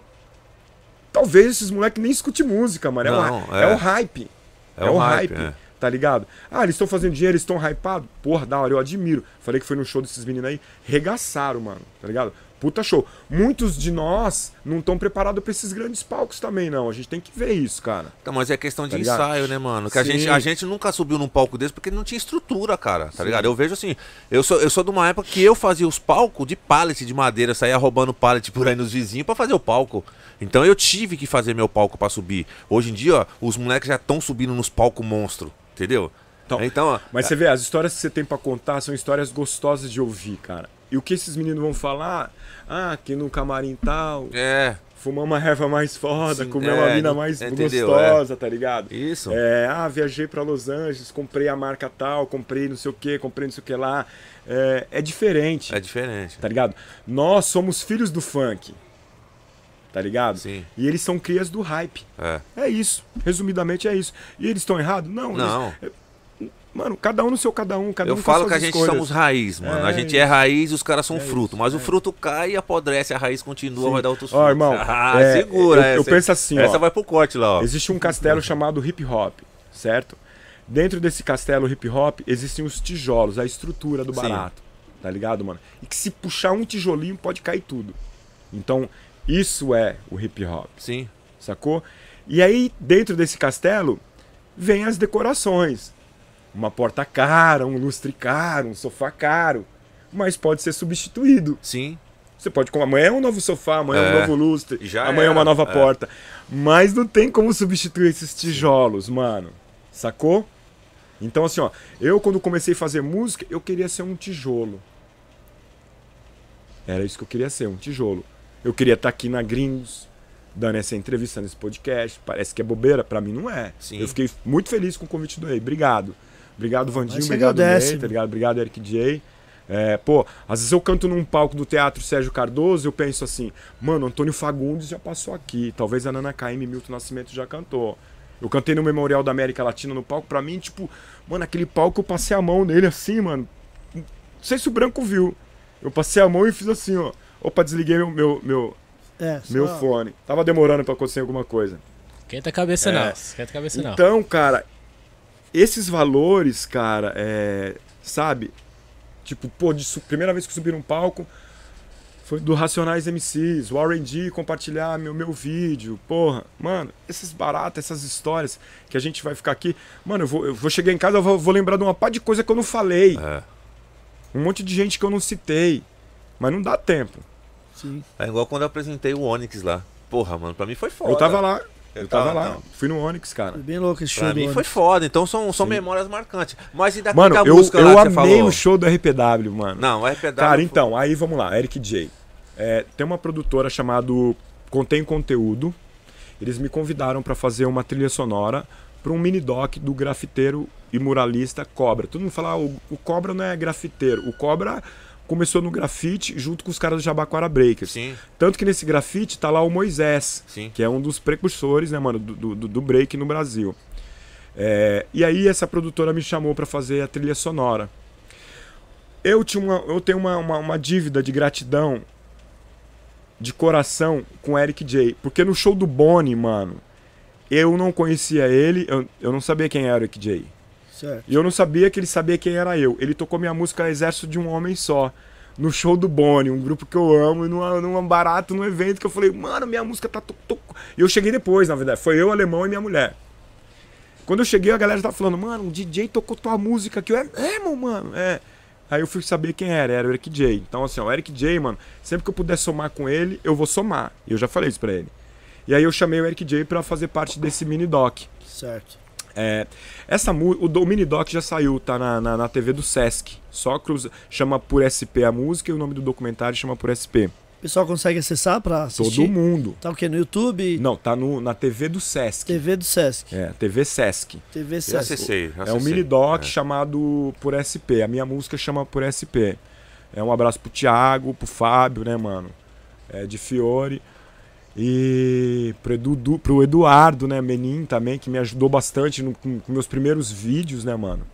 Talvez esses moleques nem escutem música, mano. É, o, Não, é é. o hype. É o hype, é. Tá ligado? Ah, eles estão fazendo dinheiro, eles estão hypados. Porra, da hora, eu admiro. Falei que foi no show desses meninos aí. Regaçaram, mano. Tá ligado? Puta show. Muitos de nós não estão preparados pra esses grandes palcos também, não. A gente tem que ver isso, cara. Então, mas é questão de Tá ensaio, né, mano? Que a Sim. gente, a gente nunca subiu num palco desse porque não tinha estrutura, cara. Tá ligado? Eu vejo assim, eu sou, eu sou de uma época que eu fazia os palcos de pallet de madeira, saía roubando pallet por aí nos vizinhos pra fazer o palco. Então eu tive que fazer meu palco pra subir. Hoje em dia, ó, os moleques já estão subindo nos palcos monstro, entendeu? Então, Então, ó, Mas você vê, as histórias que você tem pra contar são histórias gostosas de ouvir, cara. E o que esses meninos vão falar? Ah, que no camarim tal, é. fumar uma erva mais foda, Sim, comer é, uma mina mais entendeu, gostosa, tá ligado? Isso. É, ah, viajei pra Los Angeles, comprei a marca tal, comprei não sei o que, comprei não sei o que lá. É, é diferente, É diferente. tá ligado? Nós somos filhos do funk, tá ligado? Sim. E eles são crias do hype. É. É isso. Resumidamente é isso. E eles estão errados? Não. eles- Não. Mano, cada um no seu cada um, cada Eu um falo que a gente escolhas. somos raiz, mano. a É gente é raiz e os caras são É fruto. Mas o é. fruto cai e apodrece, a raiz continua, Sim. vai dar outros Ó, frutos. irmão, *laughs* Ah, é, segura eu- essa. eu penso assim, Essa ó. vai pro corte lá, ó. Existe um castelo chamado hip hop, certo? Dentro desse castelo hip hop existem os tijolos, a estrutura do Sim. barato. Tá ligado, mano? E que se puxar um tijolinho pode cair tudo. Então, isso é o hip hop, Sim. sacou? E aí, dentro desse castelo, vem as decorações. Uma porta cara, um lustre caro, um sofá caro. Mas pode ser substituído. Sim. Você pode comprar. Amanhã é um novo sofá, amanhã é, É. um novo lustre, amanhã é uma nova é. porta. Mas não tem como substituir esses tijolos, mano. Sacou? Então, assim, ó, eu quando comecei a fazer música, eu queria ser um tijolo. Era isso que eu queria ser, um tijolo. Eu queria estar aqui na Gringos, dando essa entrevista nesse podcast. Parece que é bobeira, pra mim não é. Sim. Eu fiquei muito feliz com o convite do Rei. Obrigado. Obrigado, Vandinho. Obrigado, Ney. Tá ligado? Obrigado, Eric J. É, pô, às vezes eu canto num palco do Teatro Sérgio Cardoso eu penso assim, mano, Antônio Fagundes já passou aqui, talvez a Nana KM Milton Nascimento já cantou. Eu cantei no Memorial da América Latina no palco, pra mim, tipo, mano, aquele palco eu passei a mão nele assim, mano. Não sei se o branco viu. Eu passei a mão e fiz assim, ó. Opa, desliguei meu, meu, meu, É, só- meu fone. Tava demorando pra acontecer alguma coisa. Esquenta a cabeça É. não. Esquenta a cabeça não. Então, cara, esses valores, cara, é, sabe? Tipo, pô, de primeira vez que eu subi num palco foi do Racionais MCs, o R&D compartilhar meu, meu vídeo, porra. Mano, esses baratos, essas histórias que a gente vai ficar aqui. Mano, eu vou, eu vou chegar em casa, eu vou, vou lembrar de uma pá de coisa que eu não falei. É. Um monte de gente que eu não citei. Mas não dá tempo. Sim. É igual quando eu apresentei o Onix lá. Porra, mano, pra mim foi foda. Eu tava lá. Eu, Eu tava, tava, lá. não. Fui no Onix, cara. Foi bem louco esse show Pra do mim foi foda. Então são, são Sim. memórias marcantes. Mas e daquela Mano, eu, música eu lá que você amei falou? o show do RPW, mano. Não, é pedal. Cara, então, aí vamos lá, Eric J. É, tem uma produtora chamada Contém Conteúdo. Eles me convidaram para fazer uma trilha sonora para um mini doc do grafiteiro e muralista Cobra. Todo mundo fala, ah, o, o Cobra não é grafiteiro. O Cobra começou no grafite junto com os caras do Jabaquara Breakers. Sim, Tanto que nesse grafite tá lá o Moisés, sim. que é um dos precursores, né, mano, do, do, do break no Brasil. É, e aí essa produtora me chamou para fazer a trilha sonora. Eu, tinha uma, eu tenho uma, uma, uma dívida de gratidão de coração com Eric J. Porque no show do Bonnie, mano, eu não conhecia ele, eu, eu não sabia quem era o Eric J. Certo. E eu não sabia que ele sabia quem era eu. Ele tocou minha música Exército de um Homem Só. No show do Bonnie, um grupo que eu amo, e numa, num barato, num evento que eu falei, mano, minha música tá. E eu cheguei depois, na verdade. Foi eu, alemão e minha mulher. Quando eu cheguei, a galera tava falando, mano, o DJ tocou tua música aqui. Eu, é mesmo, mano? É. Aí eu fui saber quem era, era o Eric J. Então, assim, ó, o Eric J, mano, sempre que eu puder somar com ele, eu vou somar. E eu já falei isso pra ele. E aí eu chamei o Eric J pra fazer parte desse mini doc. Certo. É, essa o, o mini doc já saiu, tá na, na, na TV do Sesc. Só cruza, chama por SP a música e o nome do documentário chama por SP. O pessoal consegue acessar pra assistir? Todo mundo. Tá o quê? No YouTube? Não, tá no, na TV do Sesc. TV do Sesc. É, TV Sesc. TV Já Sesc. acessei. já É um acessei. mini doc É. chamado por SP. A minha música chama por SP. É um abraço pro Thiago, pro Fábio, né, mano? É, de Fiore. E pro, Edu, pro Eduardo, né, Menin também, que me ajudou bastante no- com, com meus primeiros vídeos, né, mano?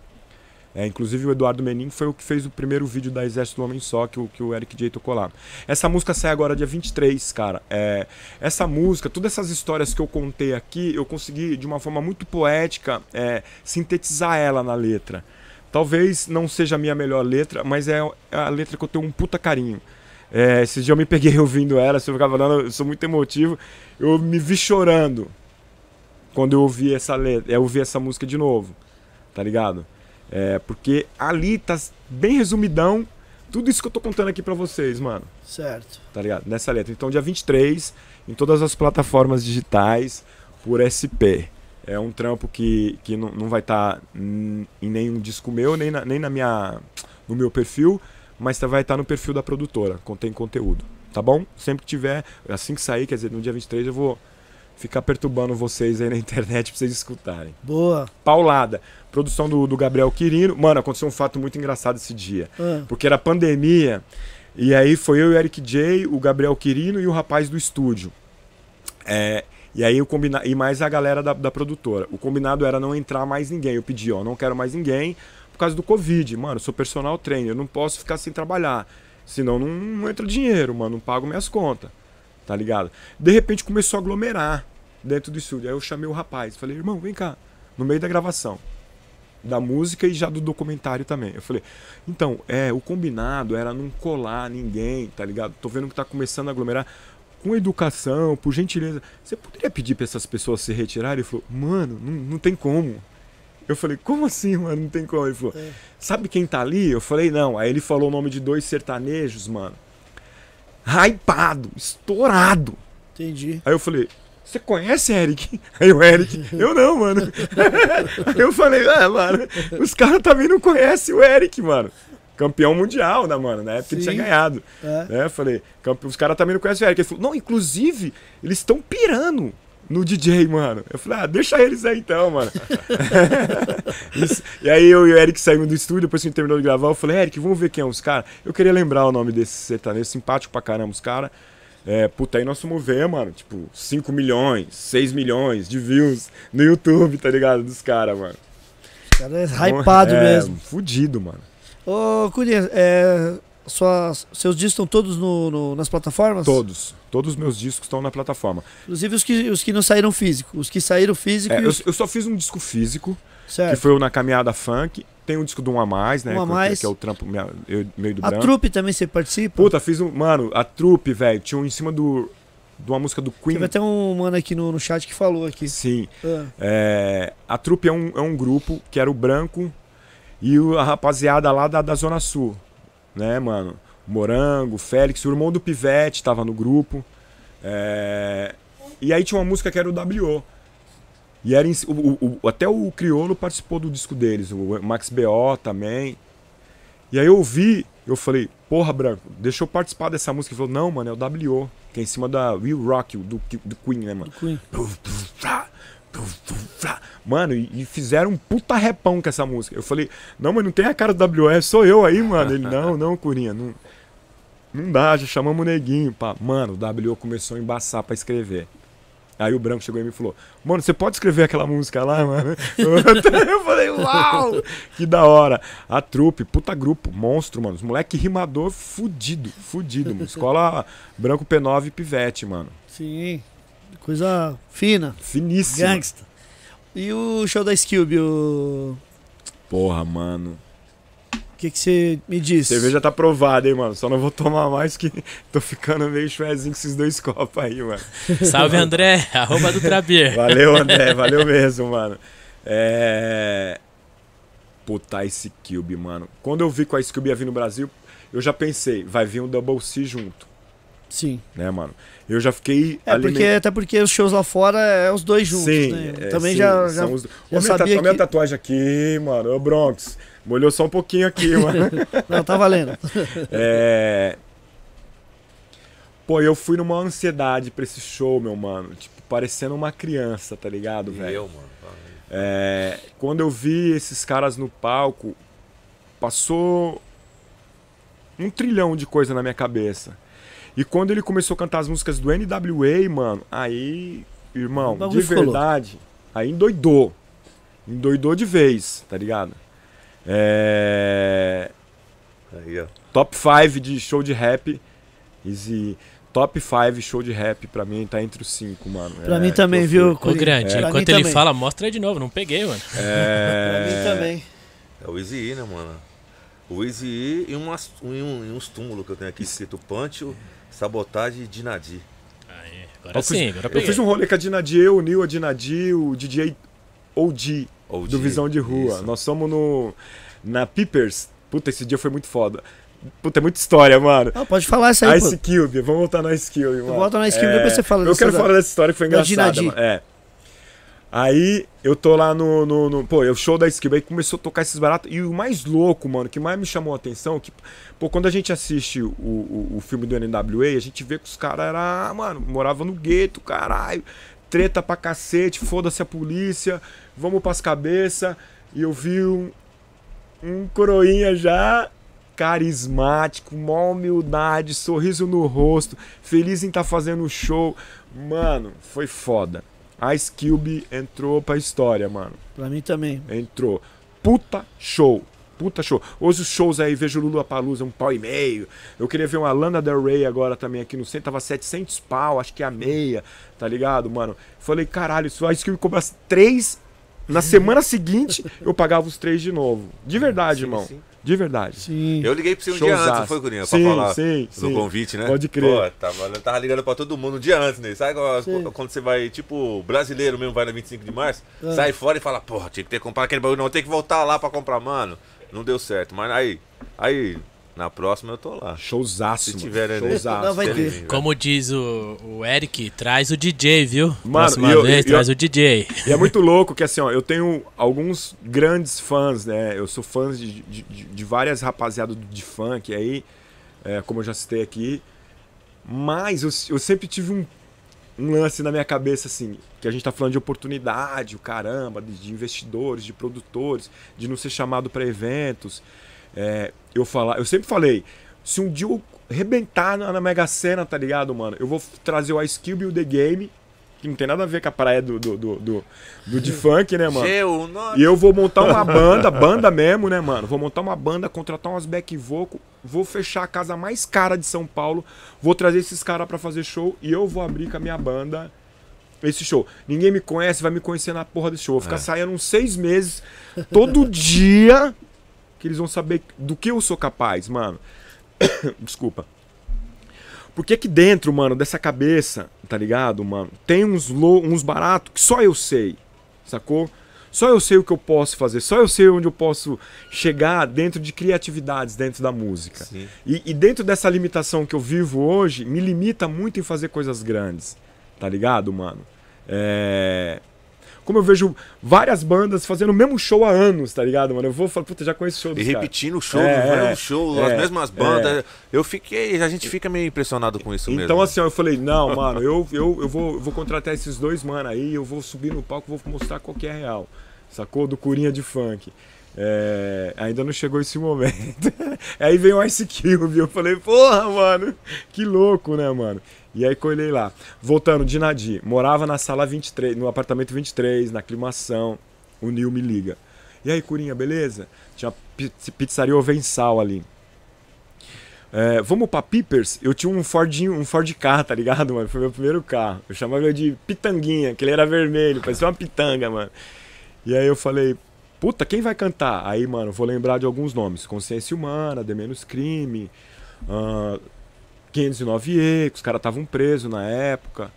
É, inclusive o Eduardo Menin foi o que fez o primeiro vídeo da Exército do Homem Só, que que o Eric J tocou lá. Essa música sai agora dia 23, cara. É, essa música, todas essas histórias que eu contei aqui, eu consegui, de uma forma muito poética, é, sintetizar ela na letra. Talvez não seja a minha melhor letra, mas é a letra que eu tenho um puta carinho. É, esse dia eu me peguei *laughs* ouvindo ela, se eu ficava falando, eu sou muito emotivo, eu me vi chorando quando eu ouvi essa letra, eu ouvi essa música de novo, tá ligado? É, porque ali tá bem resumidão tudo isso que eu tô contando aqui pra vocês, mano Certo. tá ligado? Nessa letra. Então, dia 23, em todas as plataformas digitais, por SP. É um trampo que, que não, não vai estar em nenhum disco meu, nem, na, nem na minha, no meu perfil, mas tá- vai estar no perfil da produtora, contém conteúdo. tá bom? Sempre que tiver, assim que sair, quer dizer, no dia 23 eu vou ficar perturbando vocês aí na internet pra vocês escutarem. Boa. Paulada, produção do, do Gabriel Quirino. Mano, aconteceu um fato muito engraçado esse dia. Ah, Porque era pandemia, e aí foi eu e o Eric J, o Gabriel Quirino e o rapaz do estúdio. É, e aí o combina... e mais a galera da, da produtora. O combinado era não entrar mais ninguém. Eu pedi, ó, não quero mais ninguém por causa do Covid. Mano, sou personal trainer, não posso ficar sem trabalhar. Senão não, não entra dinheiro, mano, não pago minhas contas. Tá ligado? De repente começou a aglomerar dentro do estúdio. Aí eu chamei o rapaz, falei, irmão, vem cá, no meio da gravação. Da música e já do documentário também. Eu falei, então, é, o combinado era não colar ninguém, tá ligado? Tô vendo que tá começando a aglomerar. Com educação, por gentileza. Você poderia pedir pra essas pessoas se retirarem? Ele falou, mano, não, não tem como. Eu falei, como assim, mano? Não tem como. Ele falou, É. sabe quem tá ali? Eu falei, não. Aí ele falou o nome de dois sertanejos, mano. Hypado, estourado. entendi. Aí eu falei, você conhece Eric? *laughs* Aí o Eric, eu não, mano. Aí *laughs* eu falei, ah, mano, os caras também não conhecem o Eric, mano. Campeão mundial, né, mano? Na época ele Sim. tinha ganhado. É. Né? Eu falei, os caras também não conhecem o Eric. Ele falou, não, inclusive, eles estão pirando no DJ, mano. Eu falei, ah, deixa eles aí então, mano. *laughs* Isso- e aí eu e o Eric saímos do estúdio, depois que a gente terminou de gravar, eu falei, Eric, vamos ver quem é os caras. Eu queria lembrar o nome desse sertanejo, simpático pra caramba, os caras. É, puta, aí nós fomos ver, mano, tipo, 5 milhões, 6 milhões de views no YouTube, tá ligado? Dos caras, mano. O cara é hypado é, mesmo. Fudido, mano. Ô, Curinha, é, suas, seus discos estão todos no, no- nas plataformas? Todos. Todos os meus discos estão na plataforma. Inclusive os que, os que não saíram físico. Os que saíram físico É, e eu, os... eu só fiz um disco físico, que Certo. foi o Na Caminhada Funk. Tem um disco do Um a Mais, né? Um a que- Mais. Que é o trampo minha- eu- meio do A branco. trupe também você participa? Puta, fiz um. Mano, a trupe, velho, tinha um em cima do. De uma música do Queen. Teve até um mano aqui no, no chat que falou aqui. Sim. Ah, É, a trupe é um, é um grupo que era o Branco e a rapaziada lá da, da Zona Sul. Né, mano? Morango, Félix, o irmão do Pivete tava no grupo. É, e aí tinha uma música que era o W. E era em o, o- até o Criolo participou do disco deles, o Max B.O. também. E aí eu ouvi, eu falei, porra, Branco, deixa eu participar dessa música. Ele falou, não, mano, é o W, que é em cima da Will Rock, do, do Queen, né, mano? do Queen. Mano, e, fizeram um puta repão com essa música. Eu falei, não, mas não tem a cara do WF, sou eu aí, mano. Ele, não, não, Curinha, não, não dá, já chamamos o neguinho. Pá. Mano, o W começou a embaçar pra escrever. Aí o Branco chegou e me falou, mano, você pode escrever aquela música lá, mano? *laughs* Eu falei, uau, que da hora. A trupe, puta grupo, monstro, mano. Os moleque rimador fudido, fudido, mano. Escola Branco P9 e Pivete, mano. Sim. Coisa fina. Finíssimo. Gangsta. E o show da Skilby, o Porra, mano. que que você me disse? Cerveja tá provada, hein, mano. Só não vou tomar mais que *laughs* tô ficando meio chuezinho com esses dois copos aí, mano. *laughs* Salve André, arroba do Trabir. Valeu, André. valeu mesmo, mano. É. Puta, Ice Cube, mano. Quando eu vi que a Ice Cube ia vir no Brasil, eu já pensei, vai vir um Double C junto, Sim. né, mano? Eu já fiquei. É, porque, até porque os shows lá fora é os dois juntos, Sim, né? é, Também sim, já, já, os... já sabia tatu- minha que- tatuagem aqui, mano. Ô, Bronx. Molhou só um pouquinho aqui, *laughs* mano. Não, tá valendo. *laughs* É. Pô, eu fui numa ansiedade pra esse show, meu mano. Tipo, parecendo uma criança, tá ligado, velho? eu, mano. É, quando eu vi esses caras no palco, passou um trilhão de coisa na minha cabeça. E quando ele começou a cantar as músicas do NWA, mano, aí, irmão, de verdade, aí endoidou. Endoidou de vez, tá ligado? É, Aí, ó. top 5 de show de rap. Easy. Top 5 show de rap pra mim tá entre os 5, mano. Pra É, mim também, viu. Ô, grande, mim enquanto ele também. fala, mostra aí de novo. Não peguei, mano. É... Pra mim também. É o Easy né, mano? O Easy E e, umas, e, um- e uns túmulos que eu tenho aqui escrito Pancho, Sabotagem e Dinadi. Aí, agora Eu fiz- sim, agora Eu peguei. fiz um rolê com a Dinadi, eu, o Nil, a Dinadi, o DJ OG, Ou do Visão de Rua. Isso. Nós somos no. Na Peepers. Puta, esse dia foi muito foda. Puta, é muita história, mano. Não, pode falar isso aí, Ice pô. Cube, vamos voltar na Ice Cube, mano. volto na Ice Cube, depois você fala Eu quero da- falar dessa história que foi da engraçada, Dinadi. mano. É. Aí eu tô lá no, no, no- Pô, o show da Skill. Aí começou a tocar esses baratos. E o mais louco, mano, que mais me chamou a atenção, que, pô, quando a gente assiste o, o, o filme do NWA, a gente vê que os caras era, mano, moravam no gueto, caralho. Treta pra cacete, foda-se a polícia, vamos pras cabeças. E eu vi um, um coroinha já carismático, mó humildade, sorriso no rosto, feliz em estar fazendo o show. Mano, foi foda. A Skilby entrou pra história, mano. Pra mim também. Entrou. Puta show. Puta show. Hoje os shows aí, vejo o Lula Palusa, um pau e meio. Eu queria ver uma Lana Del Rey agora também aqui no centro, tava 700 pau, acho que é a meia, tá ligado, mano? Falei, caralho, isso a Skilby cobrasse três. Na *laughs* semana seguinte, eu pagava os três de novo. De verdade, Sim, irmão. sim. De verdade. Sim. Eu liguei pra você um dia antes, Showzaço. não foi, Curinha? Pra Sim, falar sim, do sim. convite, né? Pode crer. Pô, tava, eu tava ligando pra todo mundo um dia antes, né? Sabe quando- quando você vai, tipo, brasileiro mesmo, vai na 25 de março, Ah. sai fora e fala, porra, tinha que ter comprado aquele bagulho, não, tem que voltar lá pra comprar, mano. Não deu certo, mas aí, aí, na próxima eu tô lá. Showzaço, Se tiver, né? Showzaço. Não, vai ter. Como diz o, o Eric, traz o DJ, viu? Mano, Próxima eu- vez, eu- traz o DJ. E é muito louco que assim, ó, eu tenho alguns grandes fãs, né? Eu sou fã de, de, de- várias rapaziadas de funk aí, é, como eu já citei aqui. Mas eu, eu sempre tive um, um lance na minha cabeça, assim, que a gente tá falando de oportunidade, o caramba, de, de investidores, de produtores, de não ser chamado para eventos. É, eu, falar, eu sempre falei, se um dia eu rebentar na, na Mega Sena, tá ligado, mano? Eu vou trazer o Ice Cube e o The Game, que não tem nada a ver com a praia do, do, do, do, do de *laughs* funk, né, mano? Geu, E eu vou montar uma banda, banda mesmo, né, mano? Vou montar uma banda, contratar umas back vocal, vou fechar a casa mais cara de São Paulo, vou trazer esses caras pra fazer show e eu vou abrir com a minha banda esse show. Ninguém me conhece, vai me conhecer na porra desse show. Vou ficar É. saindo uns seis meses, todo *laughs* dia, que eles vão saber do que eu sou capaz, mano. *coughs* Desculpa. Porque aqui dentro, mano, dessa cabeça, tá ligado, mano? Tem uns, lou- uns baratos que só eu sei, sacou? Só eu sei o que eu posso fazer, só eu sei onde eu posso chegar dentro de criatividades dentro da música. E, e dentro dessa limitação que eu vivo hoje, me limita muito em fazer coisas grandes, tá ligado, mano? É... Como eu vejo várias bandas fazendo o mesmo show há anos, tá ligado, mano? Eu vou falar, puta, já conheço o show E repetindo o show, É, mesmo é, show, é, as mesmas bandas. Eu fiquei, a gente fica meio impressionado com isso mesmo. Então, assim, ó, eu falei, não, mano, eu, eu, eu, vou, eu vou contratar esses dois mano aí, eu vou subir no palco, vou mostrar qual que é real. Sacou? Do Curinha de Funk. É, ainda não chegou esse momento. *laughs* aí veio o Ice Cube, eu falei, porra, mano, que louco, né, mano? E aí colhei lá. Voltando, de Nadir, morava na sala 23, no apartamento 23, na aclimação. O Nil me liga. E aí, Curinha, beleza? Tinha pi- pizzaria Ovensal ali. É, vamos pra Pippers? Eu tinha um Fordinho, um Ford K, tá ligado, mano? Foi meu primeiro carro. Eu chamava ele de Pitanguinha, que ele era vermelho, parecia uma pitanga, mano. E aí eu falei, puta, quem vai cantar? Aí, mano, vou lembrar de alguns nomes. Consciência Humana, De Menos Crime, ah, 509E, que os caras estavam presos na época.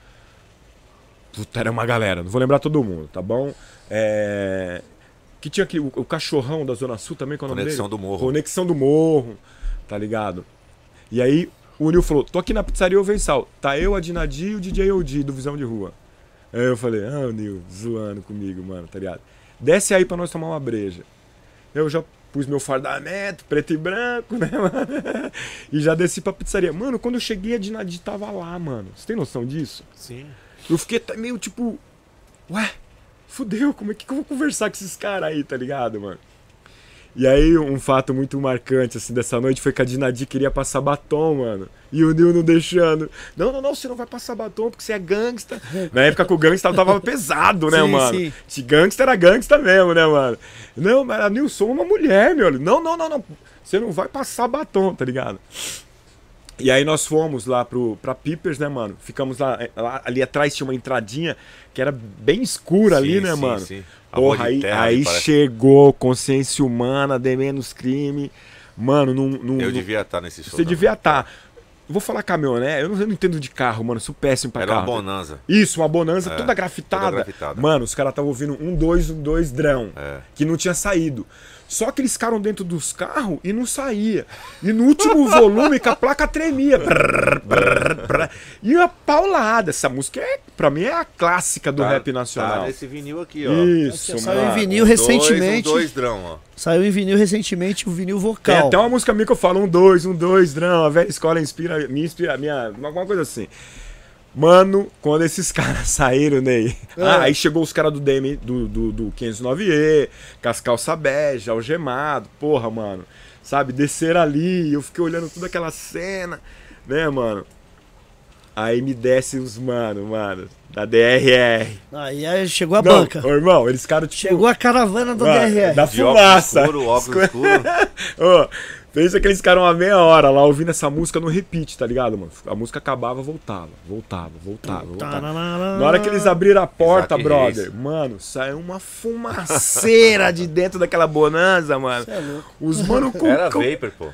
Puta, era uma galera, não vou lembrar todo mundo, tá bom? É... Que tinha aqui o, o cachorrão da Zona Sul também, qual é o nome Conexão dele? do Morro. Conexão do Morro, tá ligado? E aí o Nil falou: tô aqui na pizzaria Ovensal. Tá eu, a Dinadi e o DJ OD do Visão de Rua. Aí eu falei: ah, o Nil, zoando comigo, mano, tá ligado? Desce aí pra nós tomar uma breja. Eu já pus meu fardamento, preto e branco, *laughs* né, mano? E já desci pra pizzaria. Mano, quando eu cheguei, a Dinadi tava lá, mano. Você tem noção disso? Sim. Eu fiquei meio tipo, ué, fudeu, como é que eu vou conversar com esses caras aí, tá ligado, mano? E aí, um fato muito marcante, assim, dessa noite foi que a Dinadi queria passar batom, mano. E o Nil não deixando. Não, não, não, você não vai passar batom porque você é gangsta. Na época que o gangsta tava *laughs* pesado, né, Sim, mano? sim. Se gangsta era gangsta mesmo, né, mano? Não, mas a Nilson é uma mulher, meu. Não, não, não, não. Você não vai passar batom, tá ligado? E aí nós fomos lá pro, pra Pippers, né, mano? Ficamos lá, é, lá- ali atrás tinha uma entradinha que era bem escura ali, Sim, né, sim, mano? sim. A Porra, aí, terra aí ali, chegou consciência humana, de menos crime. Mano, não. não Eu não- devia estar nesse show. Você também. devia estar. Vou falar caminhonete, eu não, eu não entendo de carro, mano. Sou péssimo pra Era uma carro. bonanza. Isso, uma bonança É, toda grafitada. toda grafitada. Mano, os caras estavam ouvindo um, dois, um, dois drão. É. Que não tinha saído. Só que eles ficaram dentro dos carros e não saía. E no último *laughs* volume que a placa tremia. Brrr, brrr, brrr. E uma paulada. Essa música é, pra mim é a clássica do Tá- rap nacional. Tá nesse vinil aqui, ó. Isso, saiu em vinil Dois, recentemente. um dois drão, ó. Saiu em vinil recentemente o vinil Tem vocal. até uma música minha que eu falo um dois, um dois, não, a velha escola inspira, me inspira, minha, alguma coisa assim. Mano, quando esses *laughs* caras saíram, Ney. É. Ah, aí chegou os caras do DM, do, do, do 509E, com as calças bege, algemado, porra, mano. Sabe, desceram ali, eu fiquei olhando toda aquela cena, né, mano? Aí me desce os mano, mano, da DRR. Aí, aí chegou a Não, banca. ô, irmão, eles ficaram tipo. Chegou a caravana do mano, DRR. Da De óculos fumaça. escuro, óculos escuro. *laughs* Ô, pensa que eles ficaram uma meia hora lá ouvindo essa música no repeat, tá ligado, mano? A música acabava, voltava, voltava, voltava, voltava. Na hora que eles abriram a porta, Isaac brother, Reis. mano, saiu uma fumaceira de dentro daquela bonanza, mano. É louco. Os mano com. Era com- Vapor, pô.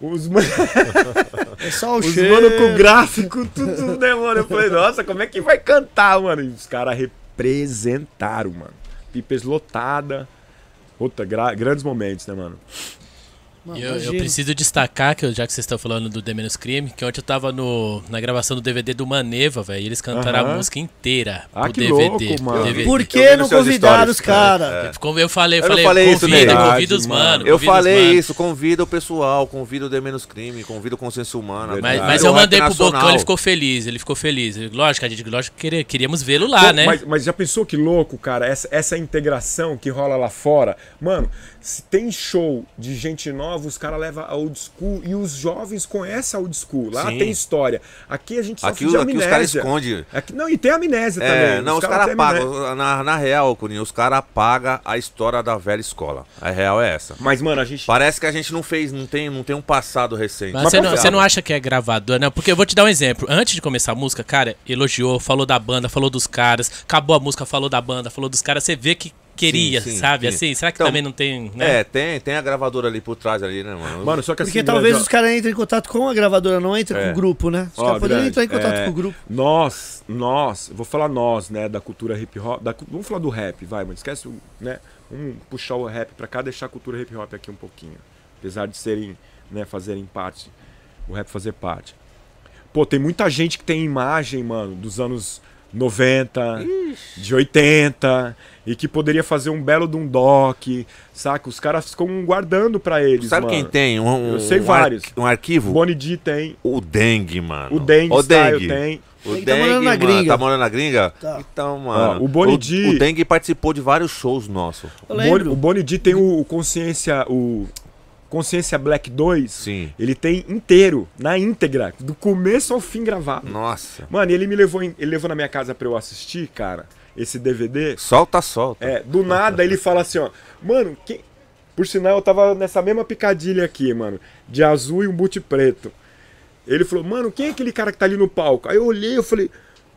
os mano, *laughs* É só o os cheiro. mano com gráfico, tudo, né, mano? Eu falei, nossa, como é que vai cantar, mano? E os caras representaram, mano. Pipes lotada. Puta, gra- grandes momentos, né, mano? Mano, Eu, eu preciso destacar, que eu- já que vocês estão falando do The Menos Crime, que ontem eu tava no, na gravação do DVD do Maneva, velho, e eles cantaram Aham. a música inteira Ah, pro que DVD. louco, mano. DVD. Por Eu que não convidaram os caras? é. Como eu falei, eu, Eu não falei, falei isso, convida, convida os mano. Eu convida falei mano. isso, convida o pessoal, convida o The Menos Crime, convida o Consciência Humana. Mas, mas convida eu mandei pro nacional. Bocão, ele ficou feliz, ele ficou feliz. Lógico, a gente lógico, queríamos vê-lo lá, Pô, né? Mas, mas já pensou que louco, cara? Essa, essa integração que rola lá fora. Mano, se tem show de gente nova, os caras levam a old school e os jovens conhecem a old school. Lá Sim. tem história. Aqui a gente só Aqui, de os- aqui os amnésia. caras escondem. Não, e tem amnésia É, também. não, os caras caras amnésia. apagam. Na, na real, Curinho, os caras apagam a história da velha escola. A real é essa. Mas, mano, a gente. Parece que a gente não fez, não tem, não tem um passado recente. Mas você não, você não acha que é gravador, não? Porque eu vou te dar um exemplo. Antes de começar a música, cara, elogiou, falou da banda, falou dos caras, acabou a música, falou da banda, falou dos caras. Você vê que queria, Sim, sim, sabe? sim. Assim, será que Então, também não tem, né? É, tem, tem a gravadora ali por trás ali, né, mano? Mano, só que assim. Porque talvez os caras entrem em contato com a gravadora, não entrem É. com o grupo, né? Os caras poderiam entrar em contato é, com o grupo. Nós, nós, vou falar nós, né, da cultura hip hop, da vamos falar do rap, vai, mano, esquece, o- né, vamos puxar o rap pra cá, deixar a cultura hip hop aqui um pouquinho, apesar de serem, né, fazerem parte, o rap fazer parte. Pô, tem muita gente que tem imagem, mano, dos anos 90, de 80, e que poderia fazer um belo de um doc, saca? Os caras ficam guardando pra eles, Sabe mano. quem tem? Um, Eu sei um vários. arqui- Um arquivo? Bonnie D tem, O Dengue, mano. o Dengue o Style Dengue. tem. O Ele Dengue, tá morando na mano, gringa. Tá morando na gringa? Tá. Então, mano. Ó, o Bonnie o, D- o Dengue participou de vários shows nossos. O Boni- Boni D tem o, o Consciência, o Consciência Black 2. Sim. Ele tem inteiro, na íntegra, do começo ao fim gravado. Nossa. Mano, e ele me levou, em- ele levou na minha casa pra eu assistir, cara, esse DVD. Solta, solta. É, do nada ele fala assim, ó, mano, quem... por sinal eu tava nessa mesma picadilha aqui, mano, de azul e um boot preto. Ele falou, mano, quem é aquele cara que tá ali no palco? Aí eu olhei, eu falei,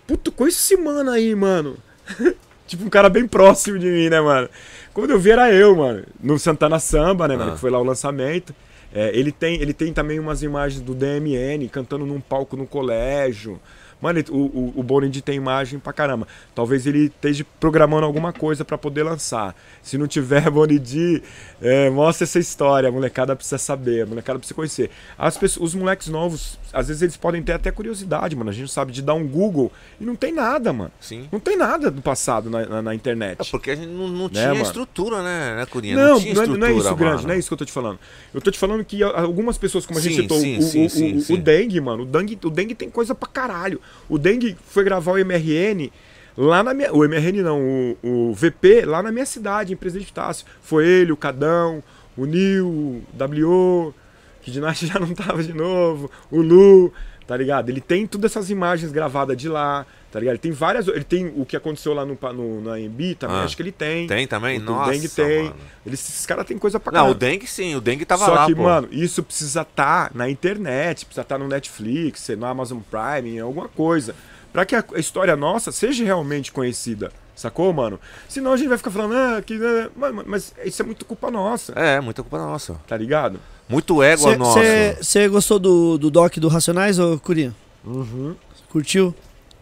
puta, conheço esse mano aí, mano. *laughs* tipo, um cara bem próximo de mim, né, mano? Quando eu vi era eu, mano, no Santana Samba, né, mano, Ah. que foi lá o lançamento. É, ele, tem, ele tem também umas imagens do DMN cantando num palco no colégio. Mano, o, o, o Bonnie D tem imagem pra caramba. Talvez ele esteja programando alguma coisa pra poder lançar. Se não tiver *laughs* Bonnie D, é, mostra essa história. A molecada precisa saber, a molecada precisa conhecer. As pessoas, os moleques novos, às vezes eles podem ter até curiosidade, mano. A gente não sabe de dar um Google e não tem nada, mano. Sim. Não tem nada do passado na, na, na internet. É porque a gente não, não Né, tinha estrutura, né, né, Curinha? Não, tinha não é, não é isso, grande, mano. não é isso que eu tô te falando. Eu tô te falando que algumas pessoas, como a gente Sim, citou, sim, o, sim, o, o, o Dengue, mano, o Dengue, o Dengue tem coisa pra caralho. O Dengue foi gravar o MRN lá na minha. O MRN não, o, o VP lá na minha cidade, em Presidente Tássio. Foi ele, o Cadão, o Nil, o W, que de *laughs* Nath já não tava de novo, o Lu, tá ligado? Ele tem todas essas imagens gravadas de lá, tá ligado? Ele tem várias. Ele tem o que aconteceu lá no, no, na AMB também, Ah. acho que ele tem. Tem também? O, Nossa, o Dengue tem. mano. Eles, esses caras têm coisa pra Não, caralho. o Dengue sim, o Dengue tava Só lá, que, pô. mano, isso precisa estar na internet, precisa estar no Netflix, no Amazon Prime, em alguma coisa. Pra que a história nossa seja realmente conhecida. Sacou, mano? Senão a gente vai ficar falando, ah, que. ah, mas, mas isso é muito culpa nossa, É, muita culpa nossa. tá ligado? Muito égua nossa. Você gostou do, do doc do Racionais, ô Curinha? Uhum. Curtiu?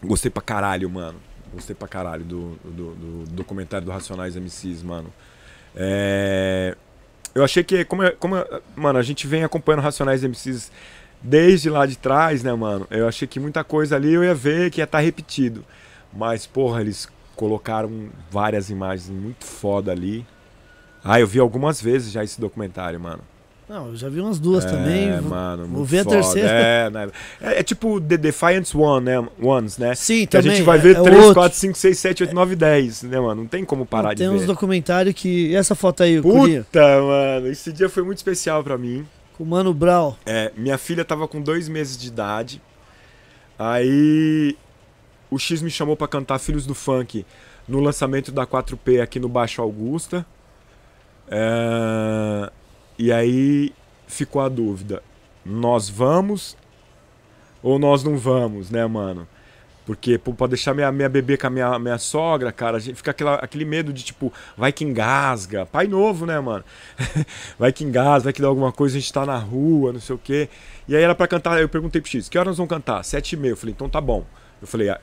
Gostei pra caralho, mano. Gostei pra caralho do, do, do documentário do Racionais MCs, mano. É... Eu achei que, como, é- como é- mano, a gente vem acompanhando Racionais MCs desde lá de trás, né, mano? Eu achei que muita coisa ali eu ia ver que ia estar repetido. Mas, porra, eles colocaram várias imagens muito foda ali. Ah, eu vi algumas vezes já esse documentário, mano. Não, eu já vi umas duas também. É, Vou- mano. vou ver a foda. terceira. É, né? é, é tipo The Defiance One, né? Ones, né? Sim, Que a também. gente vai é- ver é 3, outro. 4, 5, 6, 7, 8, 9, 10, né, mano? Não tem como parar Tem de uns ver. documentários que. E essa foto aí? Puta, mano. Esse dia foi muito especial pra mim. Com o Mano Brown. É, minha filha tava com dois meses de idade. Aí o X me chamou pra cantar Filhos do Funk no lançamento da 4P aqui no Baixo Augusta. É, e aí ficou a dúvida: nós vamos ou nós não vamos, né, mano? Porque pô, pra deixar minha, minha bebê com a minha, minha sogra, cara, fica aquela, aquele medo de tipo, vai que engasga. Pai novo, né, mano? *laughs* vai que engasga, vai que dá alguma coisa, a gente tá na rua, não sei o quê. E aí era pra cantar, eu perguntei pro X, que horas nós vamos cantar? Sete e meia. Eu falei, então tá bom. Eu falei, ah,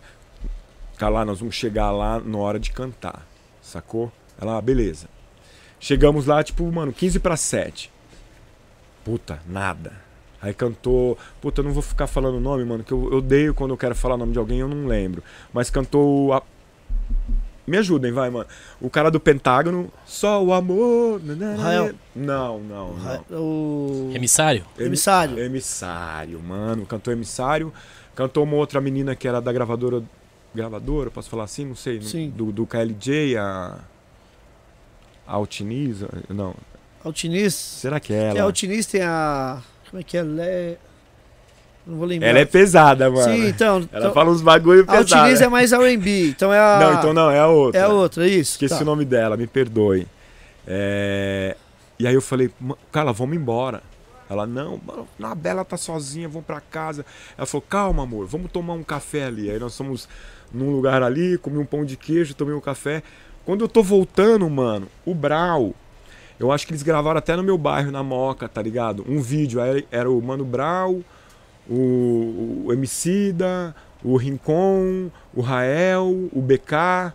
lá, nós vamos chegar lá na hora de cantar, sacou? Ela, ah, beleza. Chegamos lá, tipo, mano, 15 para 7. Puta, nada. Aí cantou. Puta, eu não vou ficar falando o nome, mano, que eu eu odeio quando eu quero falar o nome de alguém, eu não lembro. Mas cantou. A... Me ajudem, vai, mano. O cara do Pentágono, só o amor. Rael. Não, não, não. O. Emissário? Emissário. Emissário, mano. Cantou Emissário. Cantou uma outra menina que era da gravadora. Gravadora, posso falar assim? Não sei. Sim. Do, do KLJ, a. A Altiniza? Não. Altiniz. Será que é Tem ela? a Altiniz, tem a. Como é que é? Ela é. Não vou lembrar. Ela é pesada, mano. Sim, então. Ela então fala uns bagulho a pesados. Altiniz é mais R&B. Então é a. Não, então não, é a outra. É a outra, isso. Esqueci tá. o nome dela, me perdoe. É, E aí eu falei, "Ma- cara, vamos embora. Ela, não, mano, a Bela tá sozinha, vamos pra casa. Ela falou, calma, amor, vamos tomar um café ali. Aí nós fomos num lugar ali, comi um pão de queijo, tomei um café. Quando eu tô voltando, mano, o Brau, eu acho que eles gravaram até no meu bairro, na Moca, tá ligado? Um vídeo, aí era o Mano Brau, o, o Emicida, o Rincon, o Rael, o BK.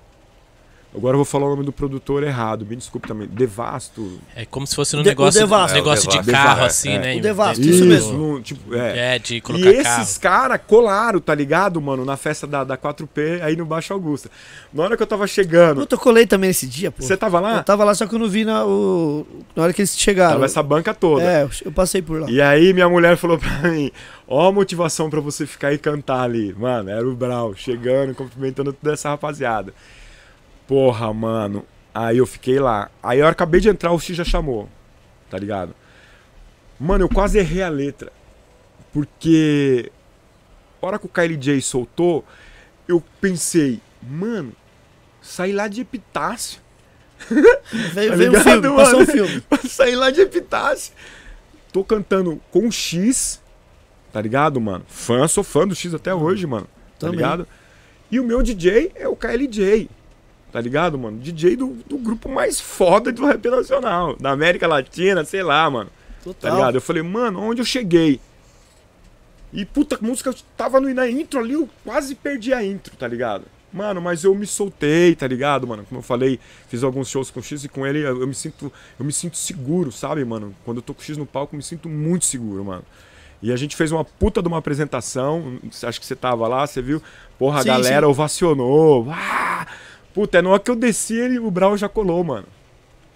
Agora eu vou falar o nome do produtor errado, me desculpe também. Devasto. É como se fosse num De- negócio, Devasto. um negócio É, de Devasto. carro, É, assim, é. né? O Devasto, De- isso mesmo. no- tipo, é. É, de E colocar esses carro. caras colaram, tá ligado, mano, na festa da, da 4P aí no Baixo Augusta. Na hora que eu tava chegando. Puta, eu colei também esse dia, pô. Você tava lá? Eu tava lá, só que eu não vi na, o... na hora que eles chegaram. Tava essa banca toda. É, eu- eu passei por lá. E aí minha mulher falou pra mim, ó a motivação pra você ficar e cantar ali. Mano, era o Brau chegando, cumprimentando toda essa rapaziada. Porra, mano. Aí eu fiquei lá. Aí eu acabei de entrar, o X já chamou. Tá ligado? Mano, eu quase errei a letra. Porque a hora que o Kylie J soltou, eu pensei, mano, saí lá de Epitácio. *laughs* Veio, Tá veio um filme, passou um filme. *laughs* Saí lá de Epitácio. Tô cantando com o X, tá ligado, mano? Fã, sou fã do X até hoje, mano. Tá Também. ligado? E o meu DJ é o KLJ. Tá ligado, mano? DJ do, do grupo mais foda do rap nacional. Da América Latina, sei lá, mano. Tá Total. ligado? Eu falei, mano, onde eu cheguei? E puta, a música tava no, na intro ali, eu quase perdi a intro, tá ligado? Mano, mas eu me soltei, tá ligado, mano? Como eu falei, fiz alguns shows com o X e com ele eu, eu me sinto, eu me sinto seguro, sabe, mano? Quando eu tô com o X no palco, eu me sinto muito seguro, mano. E a gente fez uma puta de uma apresentação, acho que você tava lá, você viu? Porra, a Sim, galera sim. ovacionou. Ah! Puta, na hora que eu desci, ele, o Brau já colou, mano.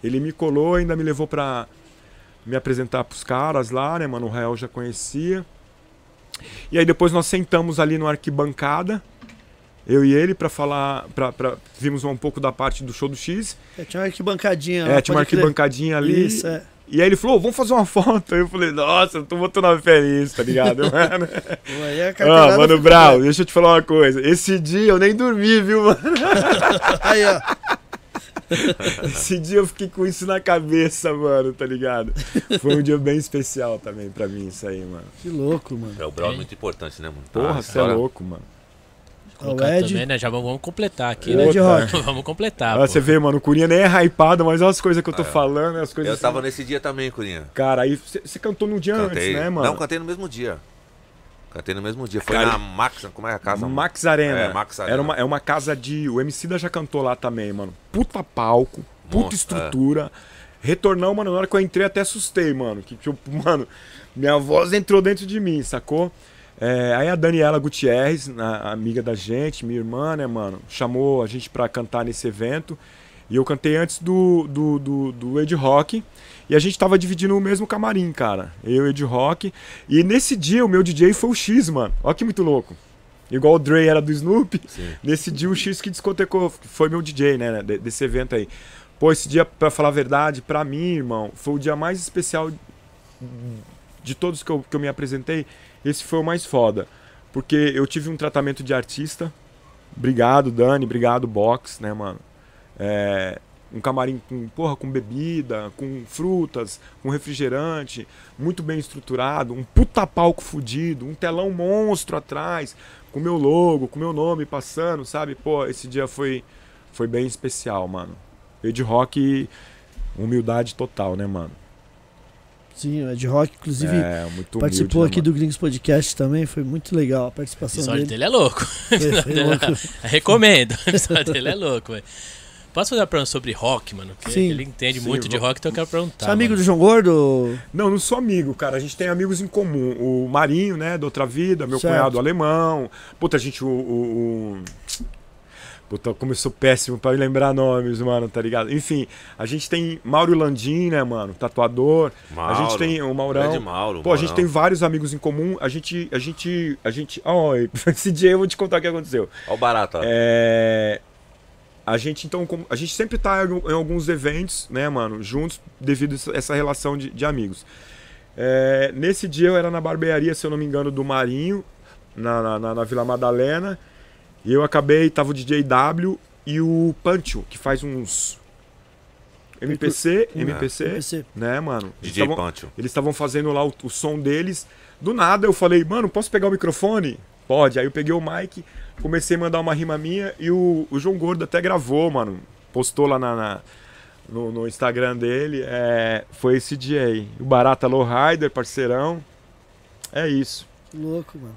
Ele me colou, ainda me levou pra me apresentar pros caras lá, né, mano? O Rael já conhecia. E aí depois nós sentamos ali no arquibancada, eu e ele, pra falar. Pra, pra, vimos um pouco da parte do show do X. É, tinha uma arquibancadinha. É, tinha uma pode crer. arquibancadinha ali. Isso, é. E aí ele falou, vamos fazer uma *laughs* foto. Aí eu falei, nossa, eu tô botando a fé nisso, tá ligado? *laughs* mano? Ah, mano, Brau, completa. deixa eu te falar uma coisa. Esse dia eu nem dormi, viu, mano? *laughs* Aí, ó. Esse dia eu fiquei com isso na cabeça, mano, tá ligado? Foi um dia bem especial também pra mim, isso aí, mano. Que louco, mano. É, o Brau é muito importante, né, mano? Porra, Ah, você é louco, mano. Colocar O Ed. também, né? Já vamos completar aqui, O né? Ed Rock. *laughs* vamos completar. Ah, você vê, mano, o Curinha nem é hypado, mas olha as coisas que eu tô falando, as coisas. Eu tava nesse dia também, Curinha. Cara, aí você cantou no dia Cantei. antes, né, mano? Não, cantei no mesmo dia. Cantei no mesmo dia. Foi Cara, na Max, como é a casa? Max Arena. É, Max Arena. Era uma, é uma casa de. O MC da já cantou lá também, mano. Puta palco, puta estrutura. Retornão, mano, na hora que eu entrei até assustei, mano. Que, tipo, mano, minha voz entrou dentro de mim, sacou? É, aí a Daniela Gutierrez, a, amiga da gente, minha irmã, né, mano, chamou a gente pra cantar nesse evento. E eu cantei antes do, do, do, do Ed Rock. E a gente tava dividindo o mesmo camarim, cara. Eu e Ed Rock. E nesse dia o meu DJ foi o X, mano. Olha que muito louco. Igual o Dre era do Snoop. Sim. Nesse dia o X que discotecou, foi meu DJ, né, de- desse evento aí. Pô, esse dia, pra falar a verdade, pra mim, irmão, foi o dia mais especial de todos que eu, que eu me apresentei. Esse foi o mais foda. Porque eu tive um tratamento de artista. Obrigado, Dani. Obrigado, Box, né, mano? É, um camarim com, porra, com bebida, com frutas, com refrigerante, muito bem estruturado, um puta palco fudido, um telão monstro atrás, com meu logo, com meu nome passando, sabe? Pô, esse dia foi, foi bem especial, mano. Ed Rock, humildade total, né, mano? Sim, o Ed Rock, inclusive, é, muito participou humilde, aqui né, do Gringos Podcast também. Foi muito legal a O participação episódio dele. dele é louco. *laughs* Foi- foi louco. Recomendo. O *laughs* episódio dele é louco, velho. Posso fazer uma pergunta sobre rock, mano? Porque Sim. ele entende Sim, muito de rock, então eu quero perguntar. Você é amigo mano. do João Gordo? Não, não sou amigo, cara. A gente tem amigos em comum. O Marinho, né, da outra vida, meu Certo. cunhado alemão. Puta, a gente, o. o, o... Puta, como eu sou péssimo pra lembrar nomes, mano, tá ligado? Enfim, a gente tem Mauro Landim, né, mano, tatuador. A gente tem o Maurão. Mauro, Pô, a gente tem vários amigos em comum. A gente. A gente. A gente. Ó, *laughs* esse dia eu vou te contar o que aconteceu. Ó o Barata. É, A gente, então, a gente sempre tá em alguns eventos, né, mano, juntos, devido a essa- relação de, de amigos. É, nesse dia eu era na barbearia, se eu não me engano, do Marinho, na, na- na Vila Madalena. E eu acabei, tava o DJ W e o Pancho, que faz uns. MPC, MPC, MPC. né, mano? DJ tavam- Pancho. eles estavam fazendo lá o, o som deles. Do nada eu falei, mano, posso pegar o microfone? Pode. Aí eu peguei o mic, comecei a mandar uma rima minha e o, o João Gordo até gravou, mano. Postou lá na, na- no, no Instagram dele. É, foi esse dia aí. O Barata Lowrider, parceirão. É isso. Louco, mano.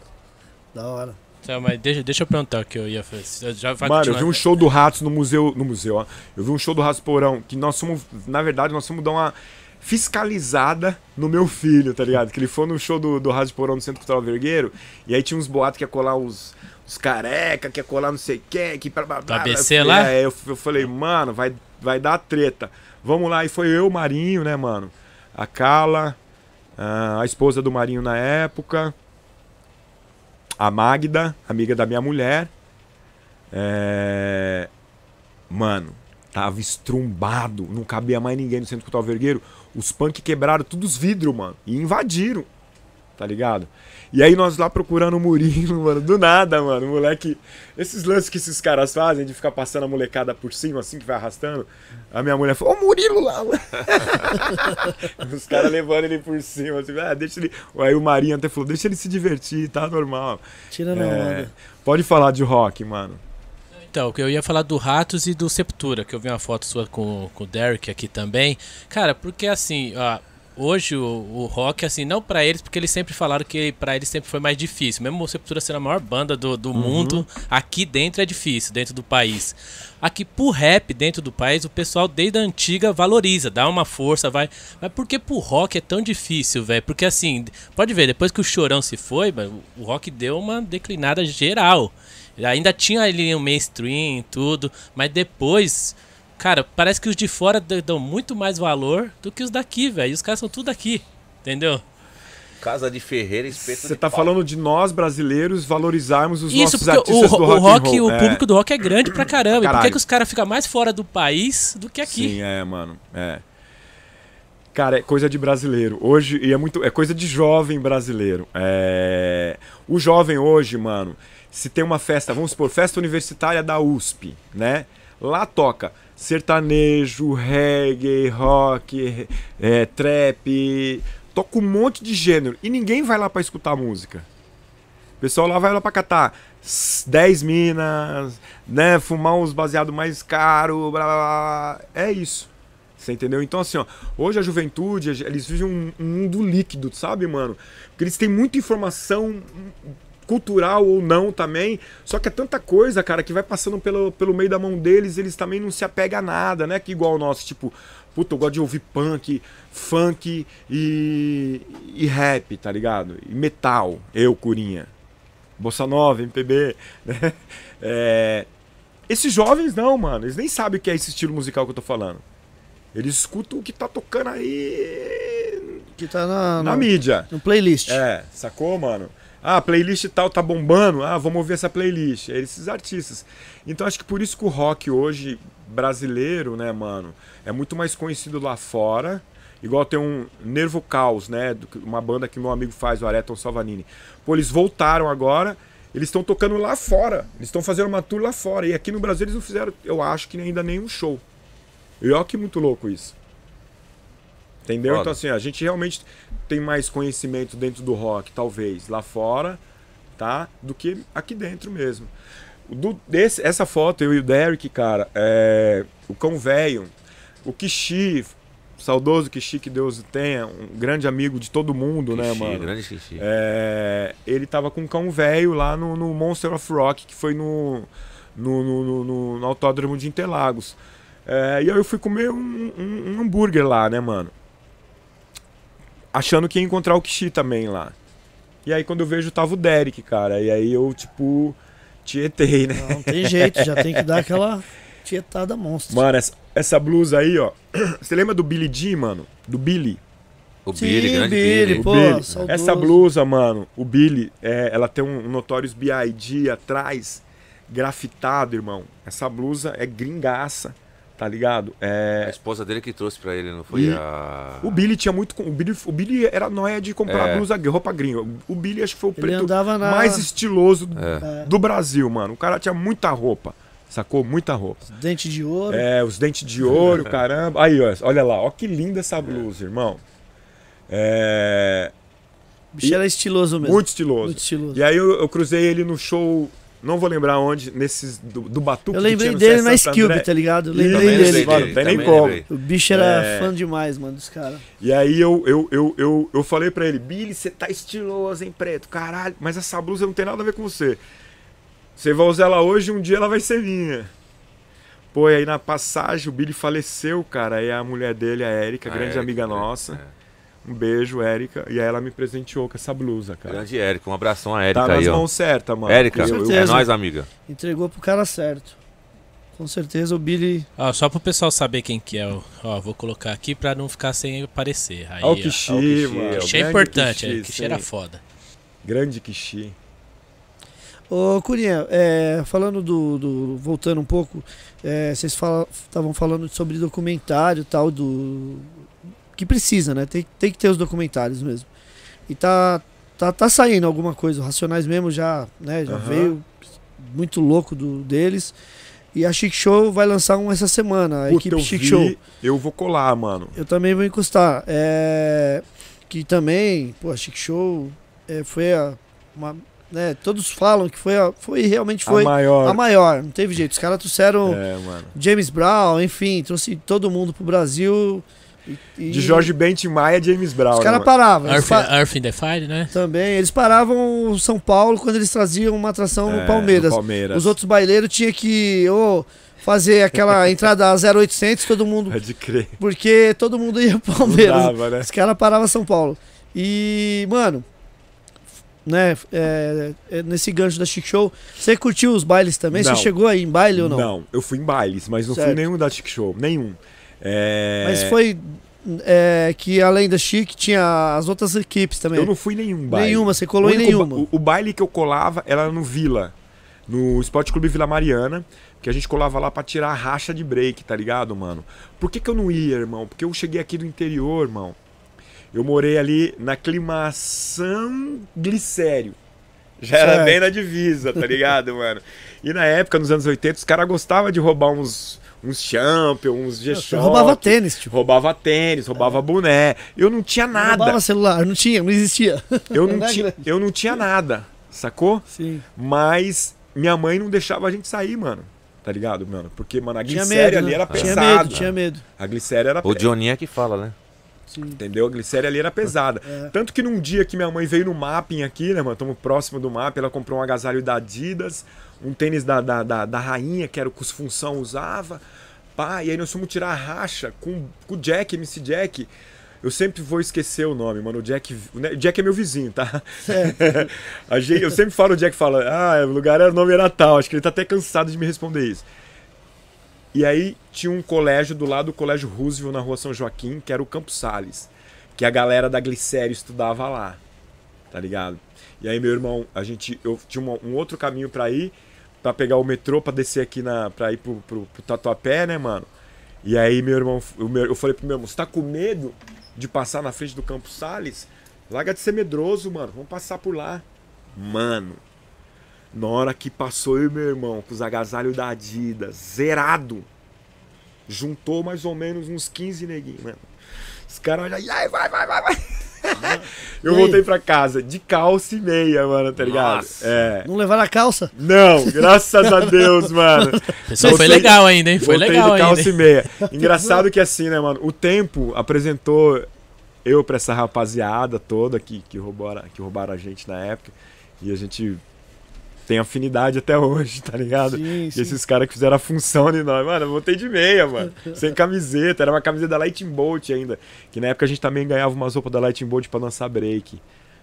Da hora. Tá, mas deixa, deixa eu perguntar o que eu ia fazer. Já vai Mano, eu vi um show do Ratos no museu. No museu, ó. Eu vi um show do Ratos Porão. Que nós fomos. Na verdade, nós fomos dar uma fiscalizada no meu filho, tá ligado? Que ele foi no show do, do Ratos Porão no Centro Cultural Vergueiro. E aí tinha uns boatos que ia colar os. Os careca, que ia colar não sei quem, que blá blá blá. ABC Eu falei, lá? É, eu, eu falei, mano, vai, vai dar treta. Vamos lá. E foi eu, o Marinho, né, mano? A Carla, a esposa do Marinho na época. A Magda, amiga da minha mulher. É... Mano, tava estrumbado, não cabia mais ninguém no centro cultural vergueiro. Os punk quebraram todos os vidros, mano, e invadiram. Tá ligado? E aí nós lá procurando o Murilo, *laughs* mano, do nada, mano, o moleque. Esses lances que esses caras fazem de ficar passando a molecada por cima, assim, que vai arrastando. A minha mulher falou, ô Murilo lá, mano. *laughs* Os caras levando ele por cima, assim, ah, deixa ele. Aí o Marinho até falou, deixa ele se divertir, tá normal. Tira na É, onda. pode falar de rock, mano. Então, que eu ia falar do Ratos e do Septura, que eu vi uma foto sua com, com o Derek aqui também. Cara, porque assim, ó, hoje o, o rock, assim, não pra eles, porque eles sempre falaram que pra eles sempre foi mais difícil. Mesmo o Septura sendo a maior banda do, do mundo, aqui dentro é difícil, dentro do país. Aqui pro rap, dentro do país, o pessoal desde a antiga valoriza, dá uma força, vai. Mas por que pro rock é tão difícil, velho? Porque assim, pode ver, depois que o Chorão se foi, o rock deu uma declinada geral. Ainda tinha ali o mainstream e tudo, mas depois, cara, parece que os de fora dão muito mais valor do que os daqui, velho. E os caras são tudo daqui, entendeu? Casa de Ferreira, espeto Você tá pau. falando de nós brasileiros valorizarmos os Isso, nossos porque o, artistas do o rock, and rock, roll. o É, público do rock é grande pra caramba. E por que, que os caras ficam mais fora do país do que aqui? Sim, é, mano. É. Cara, é coisa de brasileiro. Hoje, e é muito. É coisa de jovem brasileiro. É. O jovem hoje, mano, se tem uma festa, vamos supor, festa universitária da USP, né? Lá toca sertanejo, reggae, rock, é, trap. Toca um monte de gênero. E ninguém vai lá pra escutar música. O pessoal lá vai lá pra catar s- 10 minas, né? Fumar uns baseados mais caros, blá, blá, blá. É isso. Você entendeu? Então, assim, ó, hoje a juventude, eles vivem um, um mundo líquido, sabe, mano? Porque eles têm muita informação cultural ou não também. Só que é tanta coisa, cara, que vai passando pelo, pelo meio da mão deles, eles também não se apegam a nada, né? Que igual o nosso, tipo, Puta, eu gosto de ouvir punk, funk e, e rap, tá ligado? E metal, eu, Curinha. Bossa Nova, MPB, *laughs* né? É, esses jovens não, mano. Eles nem sabem o que é esse estilo musical que eu tô falando. Eles escutam o que tá tocando aí Que tá na, na no, mídia. no playlist. É, sacou, mano? Ah, playlist tal tá bombando. Ah, vamos ouvir essa playlist. É esses artistas. Então acho que por isso que o rock hoje brasileiro, né, mano, é muito mais conhecido lá fora. Igual tem um Nervo Caos, né? Uma banda que meu amigo faz, o Areton Salvanini. Pô, eles voltaram agora. Eles estão tocando lá fora. Eles estão fazendo uma tour lá fora. E aqui no Brasil eles não fizeram, eu acho que ainda nenhum show. E olha que muito louco isso. Entendeu? Foda. Então, assim, a gente realmente tem mais conhecimento dentro do rock, talvez, lá fora, tá? Do que aqui dentro mesmo. Do, desse, essa foto, eu e o Derek, cara, é, o cão velho, o Kishi, saudoso Kishi, que Deus tenha, um grande amigo de todo mundo, né, Xixi, mano? Grande xixi. É, ele tava com um cão velho lá no, no Monster of Rock, que foi no, no, no, no- no- no Autódromo de Interlagos. É, e aí eu fui comer um, um- um hambúrguer lá, né, mano? Achando que ia encontrar o Kishi também lá. E aí quando eu vejo tava o Derek, cara. E aí eu, tipo, tietei, né? Não tem jeito, já tem que dar *laughs* aquela tietada monstro. Mano, essa, essa blusa aí, ó. *clears throat* Você lembra do Billy Jean, mano? Do Billy? O Sim, Billy, grande Billy, Billy. O pô, Billy. Essa blusa, mano, o Billy, é, ela tem um Notorious B.I.D. atrás, grafitado, irmão. Essa blusa é gringaça, tá ligado? A É, esposa dele que trouxe pra ele, não foi E a. o Billy tinha muito. O Billy, o Billy era nóia de comprar É. blusa, roupa gringa. O Billy acho que foi o Ele preto na. mais estiloso É. do Brasil, mano. O cara tinha muita roupa, sacou? Muita roupa. Dente de ouro. É, os dentes de ouro, *laughs* caramba. Aí, ó, olha lá, ó que linda essa blusa, irmão. É. O bicho era estiloso mesmo. Muito estiloso. Muito estiloso. E aí eu, eu cruzei ele no show, não vou lembrar onde, nesses do, do Batuque. Eu que lembrei tinha no dele na Skilby, tá ligado? Eu lembrei Também dele. mano, tem nem como. lembrei. O bicho era É. fã demais, mano, dos caras. E aí eu, eu, eu, eu, eu falei pra ele, Billy, você tá estiloso, hein, preto? Caralho, mas essa blusa não tem nada a ver com você. Você vai usar ela hoje um dia ela vai ser minha. Pô, e aí na passagem o Billy faleceu, cara. Aí a mulher dele, a Érica, A grande Érica, amiga né? nossa. É. Um beijo, Érica. E aí ela me presenteou com essa blusa, cara. Grande Érica, um abração a Tá Érica nas aí, ó. mãos certas, mano. Érica, é nóis, amiga. Entregou pro cara certo. Com certeza o Billy. Ó, só pro pessoal saber quem que é. ó, Ó, vou colocar aqui pra não ficar sem aparecer. Aí, Olha o ó. Kishi, Ó, o Kishi, mano. é o Kishi é importante, Kishi, é, Kishi era foda. Grande Kishi. Ô, Curinha, é, falando do, do- Voltando um pouco, é, vocês estavam falando sobre documentário e tal, do. Que precisa, né? Tem, tem que ter os documentários mesmo. E tá, tá, tá saindo alguma coisa. O Racionais mesmo já, né, já Aham. veio muito louco do, deles. E a Chic Show vai lançar um essa semana, a Puta, equipe Chic vi, Show. Eu vou colar, mano. Eu também vou encostar. É, que também, pô, a Chic Show é, foi a. Uma, né, todos falam que foi, a, foi realmente foi a maior. a maior. Não teve jeito. Os caras trouxeram É, mano. James Brown, enfim, trouxe todo mundo pro Brasil. E, e De Jorge Bent Maia, James Brown. Os né, caras paravam. Earth, pa- Earth in the Fire, né? também. Eles paravam o São Paulo quando eles traziam uma atração É, no Palmeiras. no Palmeiras. Os outros baileiros tinham que ou fazer aquela *laughs* entrada 0800, todo mundo. Pode crer. Porque todo mundo ia Palmeiras. dava, né? Os caras paravam São Paulo. E, mano, né, é, é, nesse gancho da Chic Show, você curtiu os bailes também? Não. Você chegou aí em baile ou não? Não, eu fui em bailes, mas não fui Certo. nenhum da Chic Show. Nenhum. É... Mas foi é, que além da Chic tinha as outras equipes também. Eu não fui nenhum baile. Nenhuma, você colou em nenhuma. O, o baile que eu colava era no Vila, no Esporte Clube Vila Mariana, que a gente colava lá pra tirar a racha de break, tá ligado, mano? Por que, que eu não ia, irmão? Porque eu cheguei aqui do interior, irmão. Eu morei ali na aclimação glicério. Já era Certo. bem na divisa, tá ligado, *laughs* mano? E na época, nos anos 80, os caras gostavam de roubar uns, uns champion, uns G-Shock. roubava tênis, tipo. Roubava tênis, roubava boné. Eu não tinha nada. Roubava celular, não tinha, não existia. Eu não, *laughs* Não é tinha, eu não tinha nada, sacou? Sim. Mas minha mãe não deixava a gente sair, mano. Tá ligado, mano? Porque, mano, a Tinha glicéria medo, ali né? era Tinha pesada. medo, tinha medo. A glicéria era O pesada. Johnny é que fala, né? Sim. Entendeu? A glicéria ali era pesada. É. Tanto que num dia que minha mãe veio no mapping aqui, né, mano? Estamos próximo do mapping, ela comprou um agasalho da Adidas, um tênis da, da, da, da rainha, que era o que os Função usava. Pá, e aí nós fomos tirar a racha com, com o Jack, MC Jack. Eu sempre vou esquecer o nome, mano. O Jack, o Jack é meu vizinho, tá? *laughs* a gente, eu sempre falo, o Jack fala, ah, o lugar era o nome era tal. Acho que ele tá até cansado de me responder isso. E aí tinha um colégio do lado do Colégio Roosevelt na rua São Joaquim, que era o Campos Sales, que a galera da Glicério estudava lá, tá ligado? E aí meu irmão, a gente, eu tinha um, um outro caminho para ir, para pegar o metrô, para descer aqui na, para ir pro, pro, pro, Tatuapé, né, mano? E aí meu irmão, eu, eu falei pro meu irmão, você tá com medo de passar na frente do Campos Sales? Larga de ser medroso, mano, vamos passar por lá. Mano, na hora que passou eu e meu irmão com os agasalhos da Adidas, zerado, juntou mais ou menos uns 15 neguinhos, mano. Os caras olham, ai, vai, vai, vai, vai. Eu voltei pra casa de calça e meia, mano, tá ligado? Nossa. É. Não levaram a calça? Não, graças a *laughs* Deus, mano. Pessoal, foi legal ainda, hein? Foi voltei legal de calça ainda. e meia. Engraçado que assim, né, mano? O tempo apresentou eu pra essa rapaziada toda que, que, roubaram, que roubaram a gente na época. E a gente tem afinidade até hoje, tá ligado? Sim, sim. E esses caras que fizeram a função de nós. Mano, eu voltei de meia, mano. *laughs* sem camiseta. Era uma camiseta da Lightning Bolt ainda. Que na época a gente também ganhava umas roupas da Lightning Bolt pra dançar break.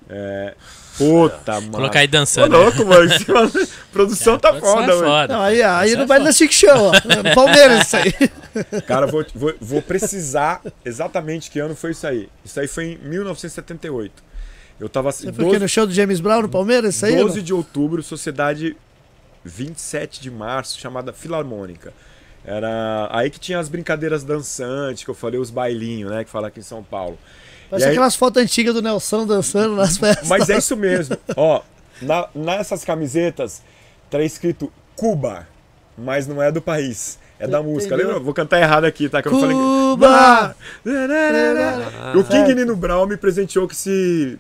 É... Puta, mano. Colocar aí dançando. Ô, louco, mano. *laughs* produção é, tá foda, mano. Não, aí aí não vai da Chic Show, ó. Palmeiras, isso aí. *laughs* Cara, vou, vou, vou precisar exatamente que ano foi isso aí. Isso aí foi em 1978. Eu tava assim. Você 12... no show do James Brown no Palmeiras? Isso aí, 12 de outubro, Sociedade 27 de março, chamada Filarmônica. Era aí que tinha as brincadeiras dançantes, que eu falei, os bailinhos, né? Que fala aqui em São Paulo. Parece aí... aquelas fotos antigas do Nelson dançando nas festas. Mas é *laughs* isso mesmo. Ó, na, nessas camisetas tá escrito Cuba, mas não é do país. É da música. Lembra? Vou cantar errado aqui, tá? Que eu Cuba! falei. O King Nino Brown me presenteou que se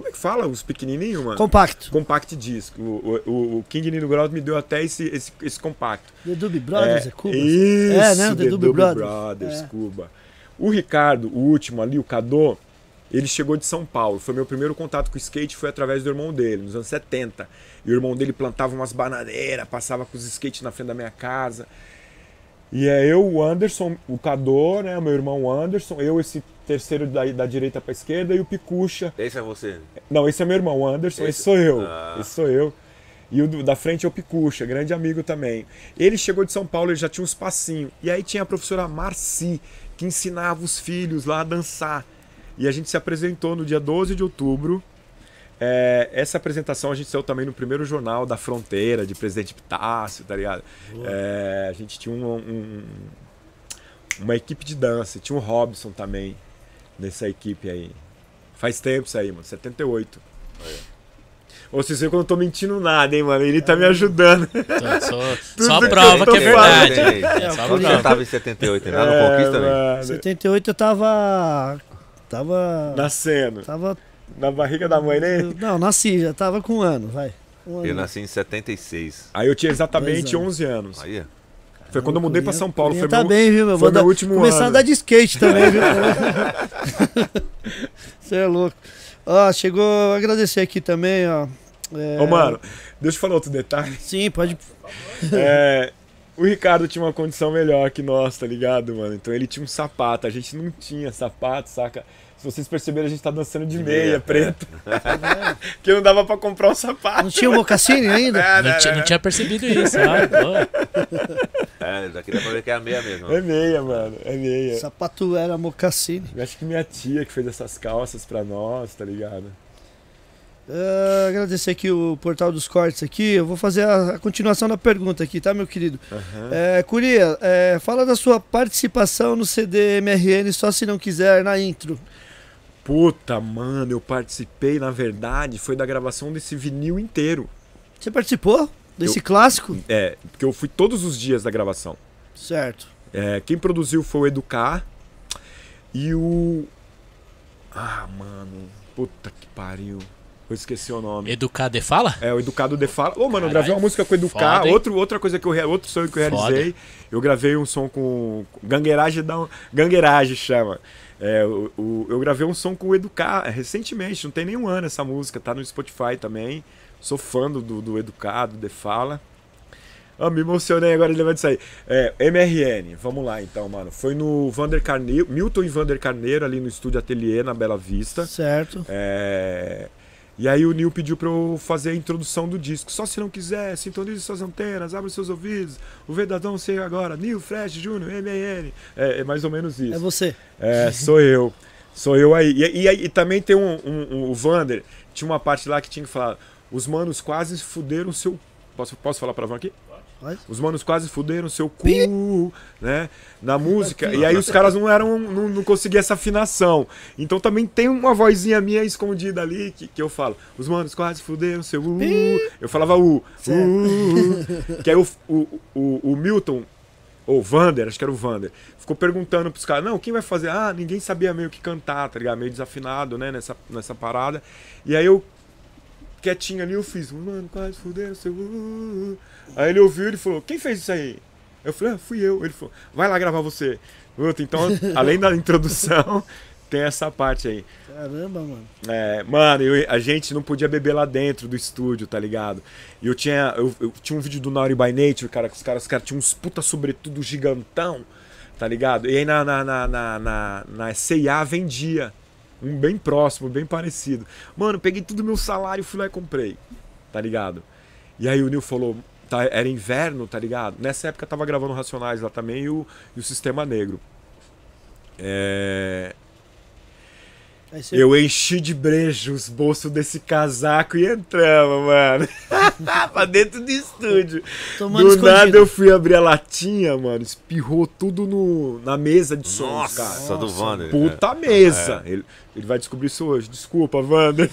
como é que fala os pequenininhos, mano? Compacto. Compact disco. O, o, o King Nino Gross me deu até esse, esse, esse compacto. The Dub Brothers, é, é Cuba? Isso, é, né? The, The Dub Brothers, Brothers é. Cuba. O Ricardo, o último ali, o Cadô, ele chegou de São Paulo. Foi meu primeiro contato com o skate, foi através do irmão dele, nos anos 70. E o irmão dele plantava umas bananeiras, passava com os skates na frente da minha casa. E é eu, o Anderson, o Cadô, né? Meu irmão Anderson, eu, esse terceiro da, da direita para esquerda, e o Picucha. Esse é você? Não, esse é meu irmão Anderson, esse, esse sou eu. Ah. Esse sou eu. E o do, da frente é o Picucha, grande amigo também. Ele chegou de São Paulo, ele já tinha uns passinhos. E aí tinha a professora Marci, que ensinava os filhos lá a dançar. E a gente se apresentou no dia 12 de outubro é, essa apresentação a gente saiu também no primeiro jornal da Fronteira, de Presidente Pitácio, tá ligado? É, a gente tinha um, um, uma equipe de dança, tinha o Robson também nessa equipe aí. Faz tempo isso aí, mano, 78. É. Ou vocês veem que eu não tô mentindo nada, hein, mano? Ele tá me ajudando. Só, *laughs* só prova que, que é verdade. É, só prova. Você tava em 78, né? No é, Conquista, né? 78 eu tava. Tava. Nascendo. Tava na barriga da mãe, né? Não, nasci, já tava com um ano, vai. Um ano. Eu nasci em 76. Aí eu tinha exatamente anos. 11 anos. Aí. Foi quando eu mudei pra São Paulo. Foi tá meu, bem, viu, meu? Foi meu último começar ano. a andar de skate também, viu? *laughs* Você é louco. Ó, chegou a agradecer aqui também, ó. É... Ô, mano, deixa eu falar outro detalhe. Sim, pode. *laughs* É, o Ricardo tinha uma condição melhor que nós, tá ligado, mano? Então ele tinha um sapato, a gente não tinha sapato, saca? Se vocês perceberem, a gente tá dançando de, de meia, meia, preta. É. *laughs* que não dava pra comprar um sapato. Não tinha o mocassine ainda? *laughs* É, não, tinha, não, tinha, percebido isso, *laughs* ah, É, daqui dá pra ver que é a meia mesmo. É meia, mano. É meia. O sapato era mocassine. Eu acho que minha tia que fez essas calças pra nós, tá ligado? Uh, agradecer aqui o portal dos cortes aqui. Eu vou fazer a, a continuação da pergunta aqui, tá, meu querido? Uhum. É, Curia, é, fala da sua participação no CD MRN, só se não quiser, na intro. Puta, mano, eu participei, na verdade, foi da gravação desse vinil inteiro. Você participou desse eu, clássico? É, porque eu fui todos os dias da gravação. Certo. É, quem produziu foi o Educar e o. Ah, mano, puta que pariu. Eu esqueci o nome. Educado de Fala? É, o Educado de Fala. Ô, oh, mano, eu gravei uma música com o Educar. Outro, outra coisa que eu outro sonho que eu realizei. Foda. Eu gravei um som com. Gangueiragem da. Gangueiragem chama. É, o, o, eu gravei um som com o Educar recentemente, não tem nenhum ano essa música, tá no Spotify também. Sou fã do, do Educado, de Fala. Ah, me emocionei agora lembrar disso aí. É, MRN, vamos lá então, mano. Foi no Vander Carneiro, Milton e Vander Carneiro, ali no estúdio Atelier, na Bela Vista. Certo. É, E aí o Neil pediu pra eu fazer a introdução do disco. Só se não quiser, sintonize suas antenas, abre seus ouvidos. O Verdadão chega agora. Neil Fresh Júnior, MRN. É, é mais ou menos isso. É você. É, sou eu. Sou eu aí. E, e, e também tem um, um- um- O Vander, tinha uma parte lá que tinha que falar. Os manos quase fuderam seu. Posso, posso falar pra aqui? Os manos quase fuderam seu cu, né? Na música. E aí os caras não eram. Não, não conseguiam essa afinação. Então também tem uma vozinha minha escondida ali que, que eu falo. Os manos quase fuderam seu u. Eu falava u, u. Que aí o, o, o, o Milton, ou Vander, acho que era o Vander, ficou perguntando pros caras, não, quem vai fazer? Ah, ninguém sabia meio que cantar, tá ligado? Meio desafinado, né, nessa, nessa parada. E aí eu, quietinho ali, eu fiz, mano, quase fudeu seu. uh". Aí ele ouviu e falou, quem fez isso aí? Eu falei, ah, fui eu. Ele falou, vai lá gravar você. Então, *laughs* além da introdução, tem essa parte aí. Caramba, mano. É, mano, eu- a gente não podia beber lá dentro do estúdio, tá ligado? E eu tinha, eu, eu tinha um vídeo do Naughty by Nature, cara, que os caras, os caras tinham uns puta sobretudo gigantão, tá ligado? E aí na, na, na, na, na, na C&A vendia um bem próximo, bem parecido. Mano, peguei tudo meu salário, fui lá e comprei, tá ligado? E aí o Nil falou, tá, era inverno, tá ligado? Nessa época eu tava gravando Racionais lá também e o, e o Sistema Negro. É, eu enchi de brejo os bolsos desse casaco e entramos, mano. *laughs* pra dentro do estúdio. tomando Do escondido. nada eu fui abrir a latinha, mano. Espirrou tudo no, na mesa de Nossa, cara. do Vander. Puta mesa. Ele, ele vai descobrir isso hoje. Desculpa, Wander.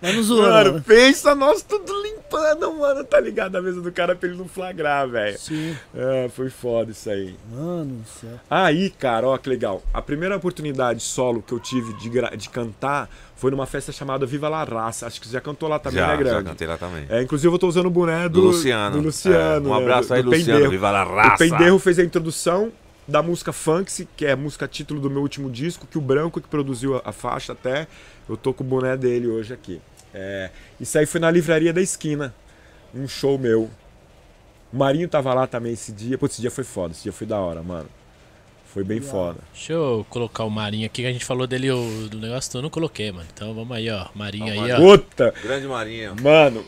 Mas não zoou, Mano, não. pensa nós tudo limpando, mano. Tá ligado? A mesa do cara pra ele não flagrar, velho. Sim. É, foi foda isso aí. Mano do céu. Aí, cara, ó que legal. A primeira oportunidade solo que eu tive de, de cantar foi numa festa chamada Viva La Raça. Acho que você já cantou lá também, já, né, já grande? cantei lá também. É, inclusive eu tô usando o boné do, do Luciano. Do Luciano. É, um né, abraço do- aí, do Luciano. Penderro. Viva la O raça. Penderro fez a introdução da música Funks, que é a música título do meu último disco, que o Branco que produziu a, faixa até. Eu tô com o boné dele hoje aqui. É, isso aí foi na livraria da esquina. Um show meu. O Marinho tava lá também esse dia. Pô, esse dia foi foda. Esse dia foi da hora, mano. Foi bem foda. Deixa eu colocar o Marinho aqui, que a gente falou dele o, do negócio eu não coloquei, mano. Então vamos aí, ó. Marinho aí, Marinho. ó. Puta! Grande Marinho. Mano,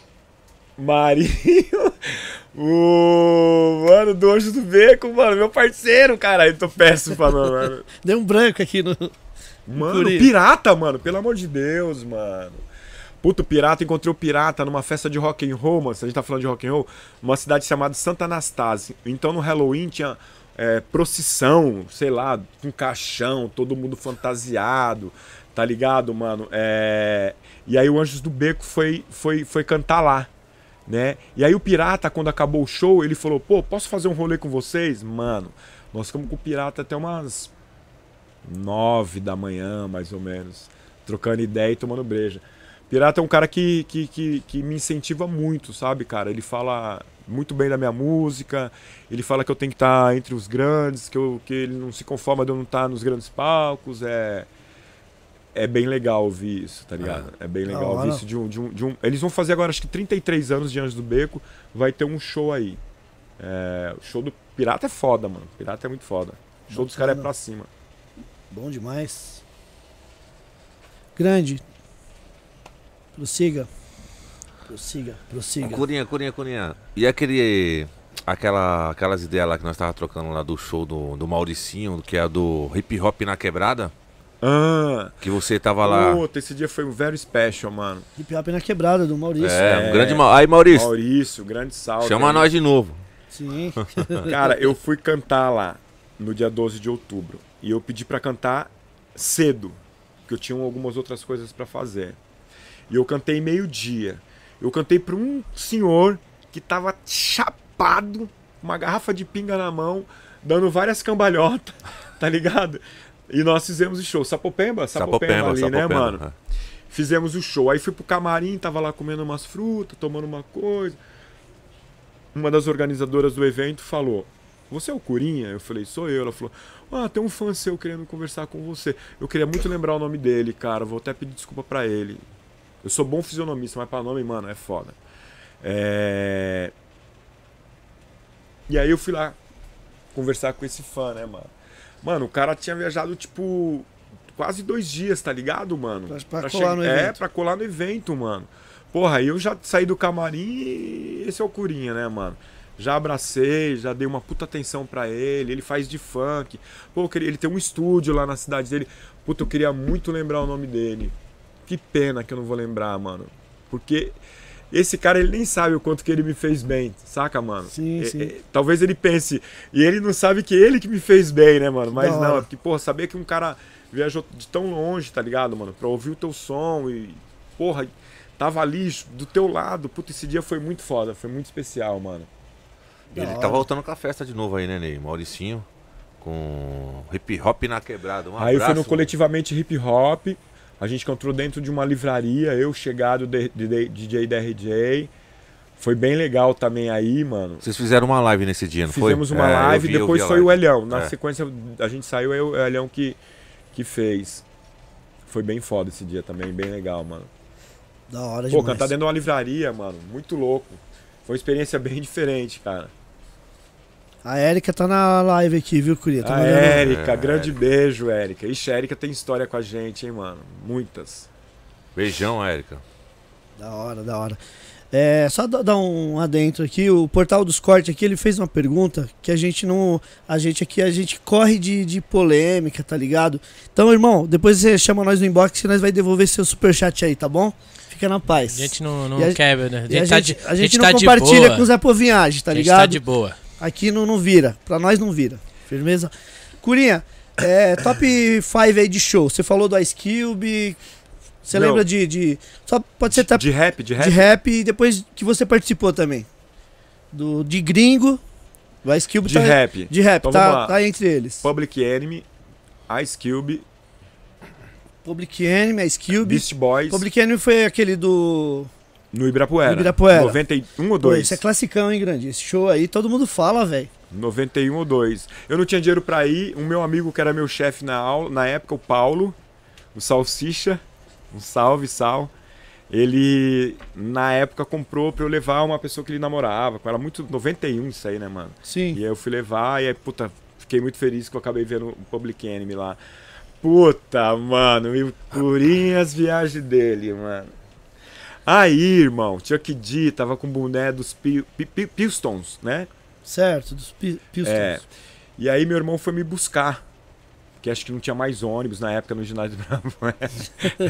Marinho, *laughs* o mano do Anjo do Beco, mano, meu parceiro, cara. Eu tô péssimo falando, mano. *laughs* Deu um branco aqui no. Mano, Curi. pirata, mano, pelo amor de Deus, mano. Puto, pirata, encontrei o pirata numa festa de rock and roll, mano. Se a gente tá falando de rock and roll, numa cidade chamada Santa Anastácia. Então no Halloween tinha é, procissão, sei lá, com caixão, todo mundo fantasiado, tá ligado, mano? É... E aí o Anjos do Beco foi, foi, foi cantar lá, né? E aí o pirata, quando acabou o show, ele falou: pô, posso fazer um rolê com vocês? Mano, nós ficamos com o pirata até umas nove da manhã, mais ou menos, trocando ideia e tomando breja. Pirata é um cara que, que, que, que me incentiva muito, sabe, cara? Ele fala muito bem da minha música, ele fala que eu tenho que estar entre os grandes, que, eu, que ele não se conforma de eu não estar nos grandes palcos, é... É bem legal ouvir isso, tá ligado? É bem legal ouvir isso de um, de, um, de um... Eles vão fazer agora, acho que 33 anos de Anjos do Beco, vai ter um show aí. É, O show do Pirata é foda, mano. Pirata é muito foda. O show dos caras é pra cima. Bom demais. Grande. Prossiga. Prossiga, prossiga. Curinha, Curinha, Curinha. E aquele. Aquela, aquelas ideias lá que nós tava trocando lá do show do, do Mauricinho, que é a do hip hop na quebrada, Ah, que você tava lá. Puta, esse dia foi um very special, mano. Hip Hop na quebrada do Maurício. é, é. um grande. Ma... Aí, Maurício, Maurício, grande salve. chama aí. nós de novo. Sim. *laughs* Cara, eu fui cantar lá no dia 12 de outubro. E eu pedi pra cantar cedo, porque eu tinha algumas outras coisas pra fazer. E eu cantei meio-dia. Eu cantei pra um senhor que tava chapado, com uma garrafa de pinga na mão, dando várias cambalhotas, *laughs* tá ligado? E nós fizemos o show. Sapopemba? Sapopemba, ali, né, Sapopemba, mano? é. Fizemos o show. Aí fui pro camarim, tava lá comendo umas frutas, tomando uma coisa. Uma das organizadoras do evento falou: Você é o Curinha? Eu falei: Sou eu. Ela falou: Ah, tem um fã seu querendo conversar com você. Eu queria muito lembrar o nome dele, cara. Vou até pedir desculpa pra ele. Eu sou bom fisionomista, mas pra nome, mano, é foda. É... E aí eu fui lá conversar com esse fã, né, mano? Mano, o cara tinha viajado, tipo, quase dois dias, tá ligado, mano? Pra- pra colar no É, evento. pra colar no evento, mano. Porra, aí eu já saí do camarim e esse é o Curinha, né, mano? Já abracei, já dei uma puta atenção pra ele. Ele faz de funk. Pô, queria- ele tem um estúdio lá na cidade dele. Puta, eu queria muito lembrar o nome dele. Que pena que eu não vou lembrar, mano. Porque esse cara, ele nem sabe o quanto que ele me fez bem, saca, mano? Sim, É- sim. é- talvez ele pense. E ele não sabe que ele que me fez bem, né, mano? Mas não, hora. é porque, pô, saber que um cara viajou de tão longe, tá ligado, mano? Pra ouvir o teu som e. Porra, tava ali do teu lado. Puta, esse dia foi muito foda, foi muito especial, mano. Ele tá voltando com a festa de novo aí, né, Ney? Mauricinho. Com hip hop na quebrada. Um Aí foi no abraço. coletivamente hip hop. A gente encontrou dentro de uma livraria, eu chegado de, de- de- DJ DRJ. Foi bem legal também aí, mano. Vocês fizeram uma live nesse dia, não foi? Fizemos uma É, live, vi- depois foi o live. Elhão. Na É. sequência a gente saiu, é o Elhão que, que fez. Foi bem foda esse dia também, bem legal, mano. Da hora Pô, demais. cantar dentro de uma livraria, mano, muito louco. Foi uma experiência *laughs* bem diferente, cara. A Erika tá na live aqui, viu, Curia? Tá A Érica, É, grande beijo, Érica. Ixi, a Érica tem história com a gente, hein, mano. Muitas. Beijão, Érica. Da hora, da hora. É, só da- dar um adentro aqui, o Portal dos Cortes aqui, ele fez uma pergunta que a gente não. A gente aqui, a gente corre de, de polêmica, tá ligado? Então, irmão, depois você chama nós no inbox que nós vai devolver seu superchat aí, tá bom? Fica na paz. A gente não, não a- quer, né? A gente, a tá gente, de, a gente não tá de compartilha boa. com o Zé Povinhagem, tá a gente ligado? tá de boa. Aqui não, não vira. Pra nós não vira. Firmeza? Curinha, é, top 5 aí de show. Você falou do Ice Cube. Você Não. lembra de, de. Só pode ser top De rap, de rap? de rap e depois que você participou também. Do, de gringo. O Ice Cube De tá. rap. De rap, Então tá, tá entre eles. Public Enemy, Ice Cube, Public Enemy, Ice Cube. Beast Boys, Public Enemy foi aquele do. No Ibirapuera. No Ibirapuera. 91 ou Pô, 2? esse é classicão, hein, grande? Esse show aí todo mundo fala, velho. 91 ou 2. Eu não tinha dinheiro pra ir. O meu amigo, que era meu chefe na aula, na época, o Paulo, o Salsicha, um salve, Sal. Ele, na época, comprou pra eu levar uma pessoa que ele namorava. Era muito 91 isso aí, né, mano? Sim. E aí eu fui levar e aí, puta, fiquei muito feliz que eu acabei vendo o Public Enemy lá. Puta, mano, e o Curinha as viagens dele, mano. Aí, irmão, Chuck D tava com o boné dos Pi- Pi- Pi- Pistons, né? Certo, dos Pi- Pistons. É. E aí meu irmão foi me buscar. Porque acho que não tinha mais ônibus na época no ginásio *laughs* do Ibirapuera.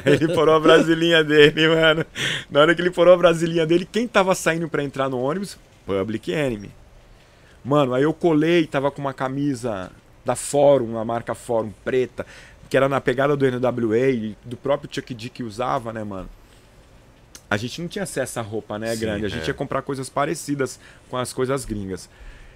Aí ele porou a brasilinha dele, mano. Na hora que ele porou a brasilinha dele, quem tava saindo pra entrar no ônibus? Public Enemy. Mano, aí eu colei, tava com uma camisa da Fórum, a marca Fórum preta, que era na pegada do NWA do próprio Chuck D que usava, né, mano? A gente não tinha acesso à roupa, né, Sim, grande? A gente é. ia comprar coisas parecidas com as coisas gringas.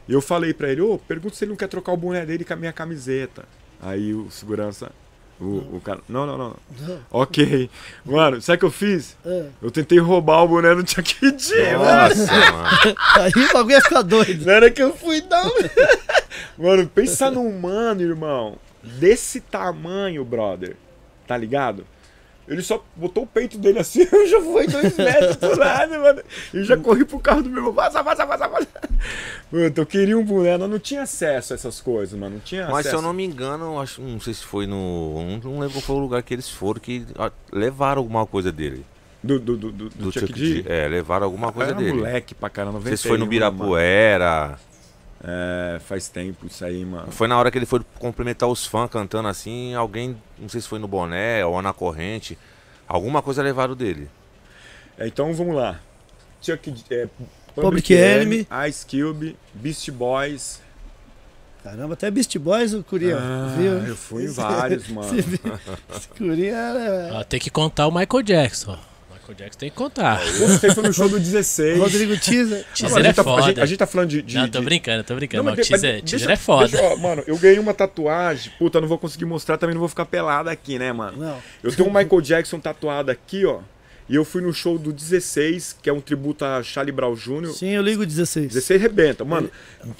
E eu falei pra ele, ô, pergunta se ele não quer trocar o boné dele com a minha camiseta. Aí o segurança, o, o cara, não, não, não. Não. Ok. Mano, sabe o que eu fiz? É. Eu tentei roubar o boné do Chuck D, mano. Nossa, mano. *laughs* Aí o bagulho ia ficar doido. Na hora que eu fui dar um... *laughs* Mano, pensa num mano, irmão. Desse tamanho, brother. Tá ligado? Ele só botou o peito dele assim, *laughs* eu já fui dois metros pro lado, mano. E já corri pro carro do meu irmão. Vaza, vaza, vaza, vaza. Mano, eu queria um boné, eu não tinha acesso a essas coisas, mano. Não tinha Mas se acesso. eu não me engano, acho, não sei se foi no. Não, lembro qual foi o lugar que eles foram que ó, levaram alguma coisa dele. Do, do, do, do, Do Chuck, Chuck D? D. É, levaram alguma coisa Era dele. moleque pra caramba, Não sei se foi no 91, mano. É, faz tempo isso aí, mano. Foi na hora que ele foi cumprimentar os fãs cantando assim, alguém, não sei se foi no boné ou na corrente, alguma coisa levaram dele. É, então vamos lá. Chuck é, Public Enemy. Ice Cube, Beast Boys. Caramba, até Beast Boys o Curia. Ah, viu? eu fui em vários, *laughs* mano. Esse, esse Curia era. Ó, tem que contar o Michael Jackson. Michael Jackson tem que contar. Você foi no show do 16. Rodrigo Teaser. Teaser a, é gente tá, a, gente, foda. a gente tá falando de. de Não, tô de- brincando, tô brincando. Não, mas mas teaser, deixa- teaser é foda. deixa ó, mano, eu ganhei uma tatuagem. Puta, não vou conseguir mostrar, também não vou ficar pelado aqui, né, mano? Não. Eu tenho um Michael Jackson tatuado aqui, ó. E eu fui no show do 16, que é um tributo a Charlie Brown Jr. Sim, eu ligo 16. 16 rebenta. Mano,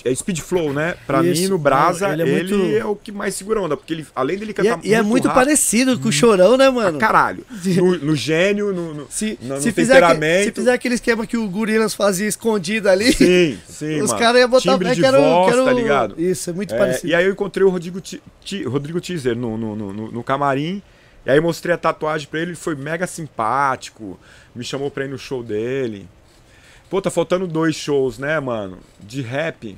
é Speed Flow, né? Pra Isso. mim, no Brasa, ele ele, é muito- é o que mais segura onda. Porque ele, além dele E cantar é, e é muito rápido, parecido com o Chorão, né, mano? caralho. No, no gênio, no, no, Se, no, se, no fizer temperamento. se fizer aquele esquema que o Gorilas fazia escondido ali, Sim, sim, *laughs* os caras iam botar Timbre é de que era o- voz, que era o- tá ligado? Isso, é muito É, parecido. e aí eu encontrei o Rodrigo, Ti- Ti- Rodrigo Teaser no, no, no- no camarim. E aí mostrei a tatuagem pra ele, ele foi mega simpático. Me chamou pra ir no show dele. Pô, tá faltando dois shows, né, mano? De rap.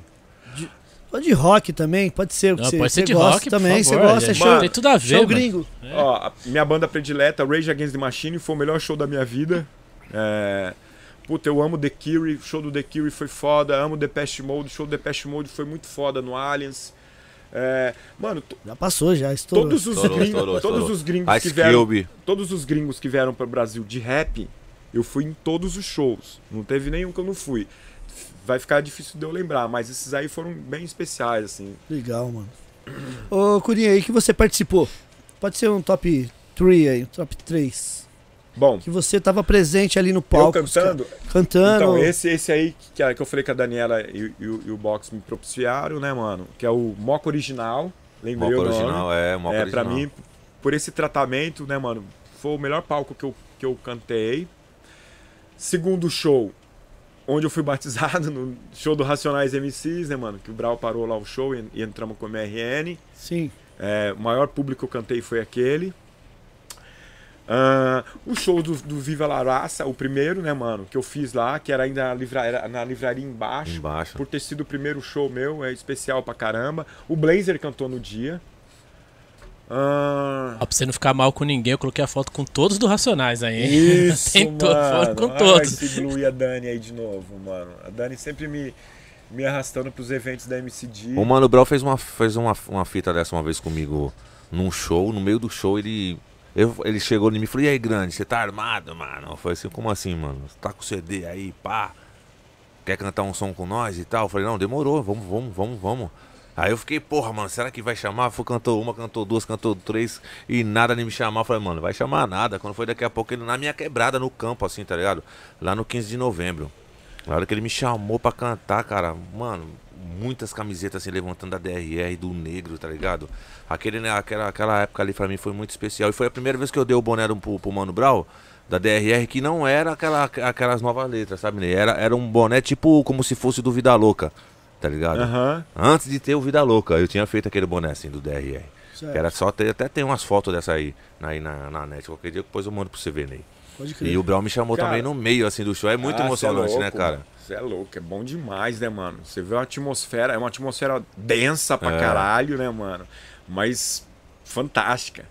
Ou de rock também, pode ser o que Não, você, pode ser você de rock, também. Você gosta, é show, Tem tudo a ver, show mano. gringo. Ó, a minha banda predileta, Rage Against the Machine, foi o melhor show da minha vida. É... Puta, eu amo The Cure, o show do The Cure foi foda. Amo The Pest Mode, o show do The Pest Mode foi muito foda no Aliens. É... Mano, Já passou, já estourou. todos os Estourou, gringos, estourou, todos estourou. os gringos que Ice vieram, Cube. todos os gringos que vieram para o Brasil de rap, eu fui em todos os shows. Não teve nenhum que eu não fui. Vai ficar difícil de eu lembrar, mas esses aí foram bem especiais, assim. Legal, mano. Ô, Curinha, aí que você participou? Pode ser um top 3 aí, um top 3. Bom, Que você tava presente ali no eu palco. os cantando, ca- Cantando. Então, esse, esse aí que, a- que eu falei que a Daniela e, e o- e o Box me propiciaram, né, mano? Que é o Moco Original. Lembrei Moco o nome. original, é, Moco é, original. pra mim, por esse tratamento, né, mano? Foi o melhor palco que eu, que eu cantei. Segundo show, onde eu fui *laughs* batizado, no show do Racionais MCs, né, mano? Que o Brau parou lá o show e, e entramos com o MRN. Sim. É, o maior público que eu cantei foi aquele. Ah, o show do, do Viva La Raça, o primeiro, né, mano, que eu fiz lá, que era ainda na, livra- era na livraria embaixo. Embaixo. Por ter sido o primeiro show meu, é especial pra caramba. O Blazer cantou no dia. Ah, Ó, pra você não ficar mal com ninguém, eu coloquei a foto com todos do Racionais aí, hein? isso, *laughs* Tem mano. foto com Ai, todos. esse Blue e a Dani aí de novo, mano. A Dani sempre me, me arrastando pros eventos da MCD. O Mano Brown fez uma, fez uma, uma fita dessa uma vez comigo num show. No meio do show, ele. Eu- ele chegou em mim e falou: E aí, grande, você tá armado, mano? Eu falei assim: Como assim, mano? Você tá com CD aí, pá? Quer cantar um som com nós e tal? Eu falei: Não, demorou, vamos, vamos, vamos, vamos. Aí eu fiquei, porra, mano, será que vai chamar? Foi, cantou uma, cantou duas, cantou três e nada nem me chamar. Eu falei, mano, vai chamar nada. Quando foi daqui a pouco, ele na minha quebrada no campo, assim, tá ligado? Lá no 15 de novembro. Na hora que ele me chamou pra cantar, cara, mano, muitas camisetas assim levantando da DRR do negro, tá ligado? Aquele, né, aquela, aquela época ali pra mim foi muito especial. E foi a primeira vez que eu dei o boné pro, pro Mano Brown, da DRR, que não era aquela, aquelas novas letras, sabe? né? Era, era um boné tipo como se fosse do Vida Louca, tá ligado? Aham. Antes de ter o Vida Louca, eu tinha feito aquele boné assim do DRR. Certo. Era só ter, até tem umas fotos dessa aí, aí na, na net. Qualquer dia depois eu mando pra você ver, Ney. Pode crer. E o Brown me chamou Cara, também no meio assim do show. É muito Ah, emocionante, cê é né, louco, cara? mano. Você é louco, é bom demais, né, mano? Você vê uma atmosfera, é uma atmosfera densa pra É. caralho, né, mano? Mas fantástica.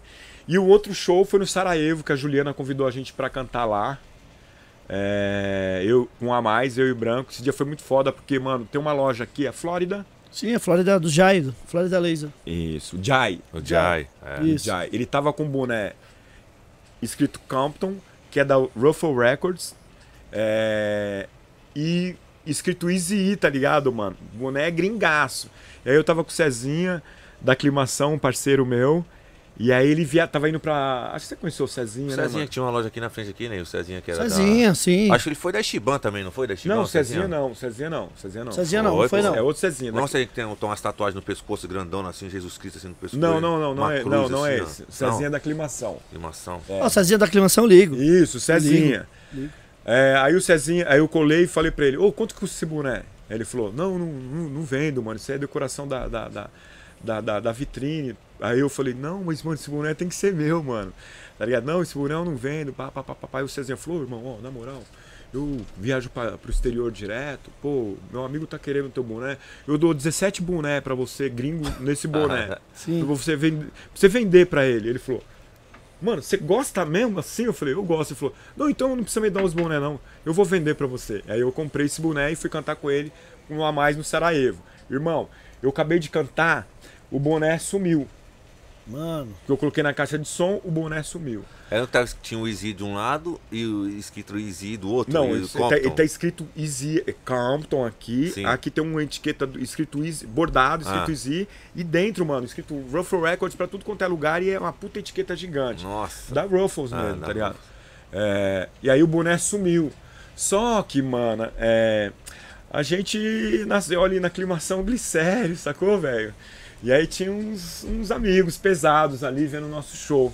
E o outro show foi no Sarajevo, que a Juliana convidou a gente pra cantar lá. É, eu com a mais, eu e o Branco. Esse dia foi muito foda, porque, mano, tem uma loja aqui, a Flórida. Sim, a Flórida do Jaido, Flórida Laser. Isso, Jai. O Jai. É. Isso. Jai. Ele tava com um boné escrito Compton, que é da Ruffle Records. é, e escrito Easy E, tá ligado, mano? O boné é gringaço. E aí eu tava com o Cezinha, da Aclimação, um parceiro meu. E aí ele via, tava indo pra. Acho que você conheceu o Cezinha, O né? Cezinha mano? que tinha uma loja aqui na frente aqui, né? O Cezinha que era da- Cezinha, sim. Acho que ele foi da Shiban também, não foi da Shiban? Não, o Cezinha não, Cezinha não, Cezinha não. Cezinha não, Foi, não foi não. É outro Cezinha. Nossa, ele que tem, tem umas tatuagens no pescoço grandona assim, Jesus Cristo assim no pescoço. Não, não, não, não é, cruz, não, não é assim, ó. esse. O Cezinha é da Aclimação. Animação. Ó, Cezinha da aclimação, eu ligo. Isso, Cezinha. Ligo. É, aí o Cezinha, aí eu colei e falei pra ele, ô, quanto custa esse boné? Ele falou, não, não, não, não vendo, mano, isso aí é decoração da, da, da, da, da- da vitrine. Aí eu falei, não, mas mano, esse boné tem que ser meu, mano. Tá ligado? Não, esse boné eu não vendo, pá, pá, pá, pá, pá. Aí o Cezinha falou, irmão, ó, na moral, eu viajo pra, pro exterior direto, pô, meu amigo tá querendo teu boné, eu dou 17 boné pra você, gringo, nesse boné. *laughs* Sim. Pra você vender, pra você vender pra ele. Ele falou, mano, você gosta mesmo assim? Eu falei, eu gosto. Ele falou, não, então não precisa me dar os boné, não. Eu vou vender pra você. Aí eu comprei esse boné e fui cantar com ele um a mais no Sarajevo. Irmão, eu acabei de cantar, o boné sumiu. Mano, Que eu coloquei na caixa de som, o boné sumiu. Era que tava, tinha o Easy de um lado e o escrito Easy do outro. Não, e o ele tá, ele Compton. tá escrito Easy é, Compton aqui. Sim. Aqui tem uma etiqueta do- escrito Easy, bordado, escrito Ah. Easy. E dentro, mano, escrito Ruffle Records pra tudo quanto é lugar e é uma puta etiqueta gigante. Nossa. Da Ruffles Ah, mesmo, tá ligado? É, e aí o boné sumiu. Só que, mano, é, a gente nasceu ali na aclimação glicério, sacou, velho? E aí tinha uns, uns amigos pesados ali vendo o nosso show.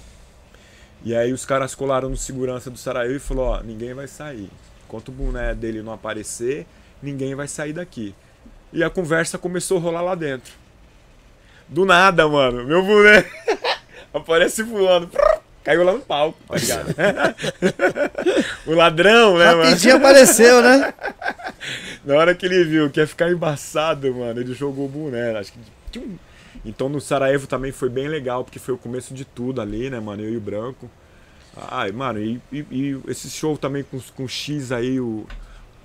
E aí os caras colaram no segurança do Saraí e falou, ó, ninguém vai sair. Enquanto o boné dele não aparecer, ninguém vai sair daqui. E a conversa começou a rolar lá dentro. Do nada, mano, meu boné *laughs* aparece voando. Caiu lá no palco, tá ligado? *laughs* o ladrão, né, mano? Rapidinho apareceu, né? *laughs* Na hora que ele viu que ia ficar embaçado, mano, ele jogou o boné. Acho que tinha um- Então no Sarajevo também foi bem legal, porque foi o começo de tudo ali, né, mano? Eu e o Branco. Ai, mano, e, e, e esse show também com, com o X aí, o.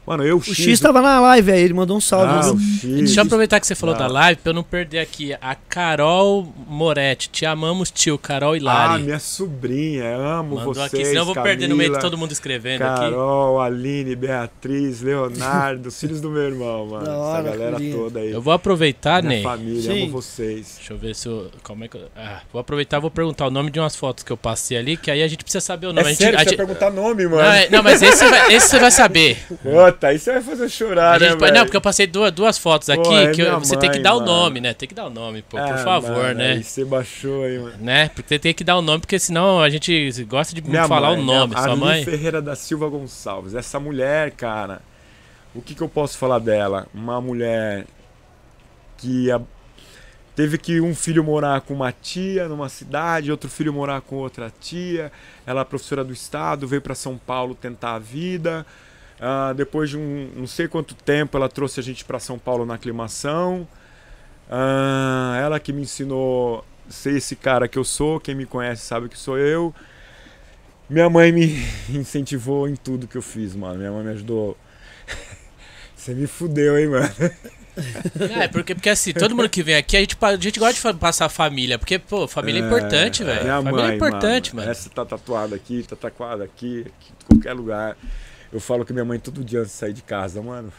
Mano, eu, O X tava na live aí, ele mandou um salve. Ah, o X. Deixa eu aproveitar que você falou Ah. da live pra eu não perder aqui. A Carol Moretti, te amamos, tio. Carol Ah, Hilari. minha sobrinha, amo Mandou vocês. aqui, senão eu vou perder no meio de Camila, todo mundo escrevendo aqui. Carol, Aline, Beatriz, Leonardo, *laughs* os filhos do meu irmão, mano. Da hora, Essa galera toda aí. Eu vou aproveitar, Minha Ney. família, Sim. amo vocês. Deixa eu ver se eu. Como é que eu. Ah, vou aproveitar e vou perguntar o nome de umas fotos que eu passei ali, que aí a gente precisa saber o nome. É a gente, sério, a gente- vai perguntar nome, mano. não, é- não, mas esse você, vai, esse você vai saber. *laughs* aí você vai fazer chorar, né, não, porque eu passei duas, duas fotos aqui Pô, é que eu- minha você tem que mãe, dar o mano. nome, né? Tem que dar o nome, pô, por Ah, favor, mano, né? Aí você baixou aí, mano. Né? Porque você tem que dar o nome, porque senão a gente gosta de falar mãe, o nome. minha- Sua mãe. Ferreira da Silva Gonçalves. Essa mulher, cara, o que, que eu posso falar dela? Uma mulher que a- teve que um filho morar com uma tia numa cidade, outro filho morar com outra tia. Ela é professora do estado, veio para São Paulo tentar a vida. Ah, depois de um não sei quanto tempo, ela trouxe a gente para São Paulo na aclimação. Ah, ela que me ensinou a ser esse cara que eu sou. Quem me conhece sabe que sou eu. Minha mãe me *laughs* incentivou em tudo que eu fiz, mano. Minha mãe me ajudou. *laughs* Você me fudeu, hein, mano? *laughs* É, porque, porque assim, todo mundo que vem aqui, a gente, a gente gosta de passar família, porque, pô, família é importante, velho. Minha Família mãe, é importante, mano. mano. Essa tá tatuada aqui, tá tatuada aqui, aqui, em qualquer lugar. Eu falo que minha mãe todo dia antes de sair de casa, mano.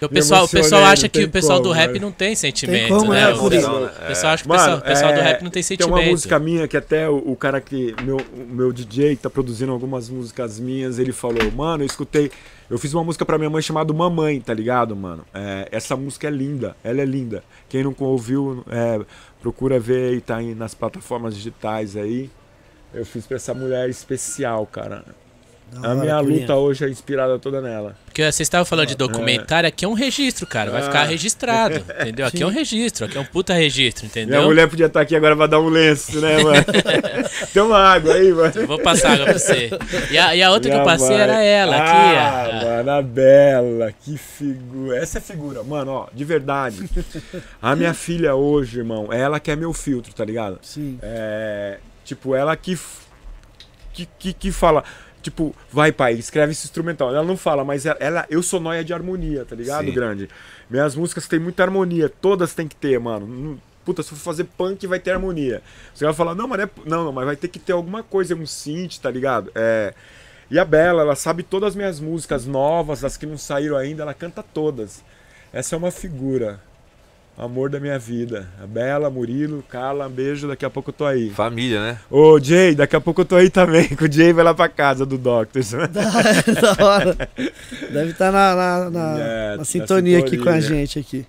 O pessoal, o pessoal acha que tem o pessoal do como, rap mano. não tem sentimento, como, né? né, O por pessoal, o pessoal acha que o pessoal, o pessoal do é, rap não tem Tem sentimento. uma música minha que até o, o cara que. Meu, o meu DJ que tá produzindo algumas músicas minhas, ele falou, mano, eu escutei. Eu fiz uma música pra minha mãe chamada Mamãe, tá ligado, mano? É, essa música é linda, ela é linda. Quem não ouviu, é, procura ver aí, tá aí nas plataformas digitais aí. Eu fiz pra essa mulher especial, cara. A minha luta hoje é inspirada toda nela. Porque vocês estavam falando de documentário, aqui é um registro, cara. Vai ficar Ah. registrado, *laughs* entendeu? Aqui é um registro, aqui é um puta registro, Minha entendeu? mulher podia estar aqui agora pra dar um lenço, né, mano? *laughs* Tem uma água aí, mano. Eu vou passar água pra você. E a, e a outra que eu Minha passei mãe. era ela, ah, aqui. a- mano, a Bela, que figura. Essa é figura, mano, ó, de verdade. A minha filha hoje, irmão, é ela que é meu filtro, tá ligado? Sim. É. Tipo, ela que. Que, que, que fala. Tipo, vai, pai, escreve esse instrumental. Ela não fala, mas ela, ela- eu sou noia de harmonia, tá ligado, Sim. grande? Minhas músicas têm muita harmonia, todas tem que ter, mano. Puta, se for fazer punk, vai ter harmonia. Você vai falar, não, mas não, é, não, não, mas vai ter que ter alguma coisa, um synth, tá ligado? É. E a Bela, ela sabe todas as minhas músicas novas, as que não saíram ainda, ela canta todas. Essa é uma figura. Amor da minha vida. A Bela, Murilo, Carla, um beijo, daqui a pouco eu tô aí. Família, né? Ô, Jay, daqui a pouco eu tô aí também, que o Jay vai lá pra casa do Doctors. *laughs* da hora. Deve estar na, na, na- É, na na sintonia aqui com a sintonia. gente aqui.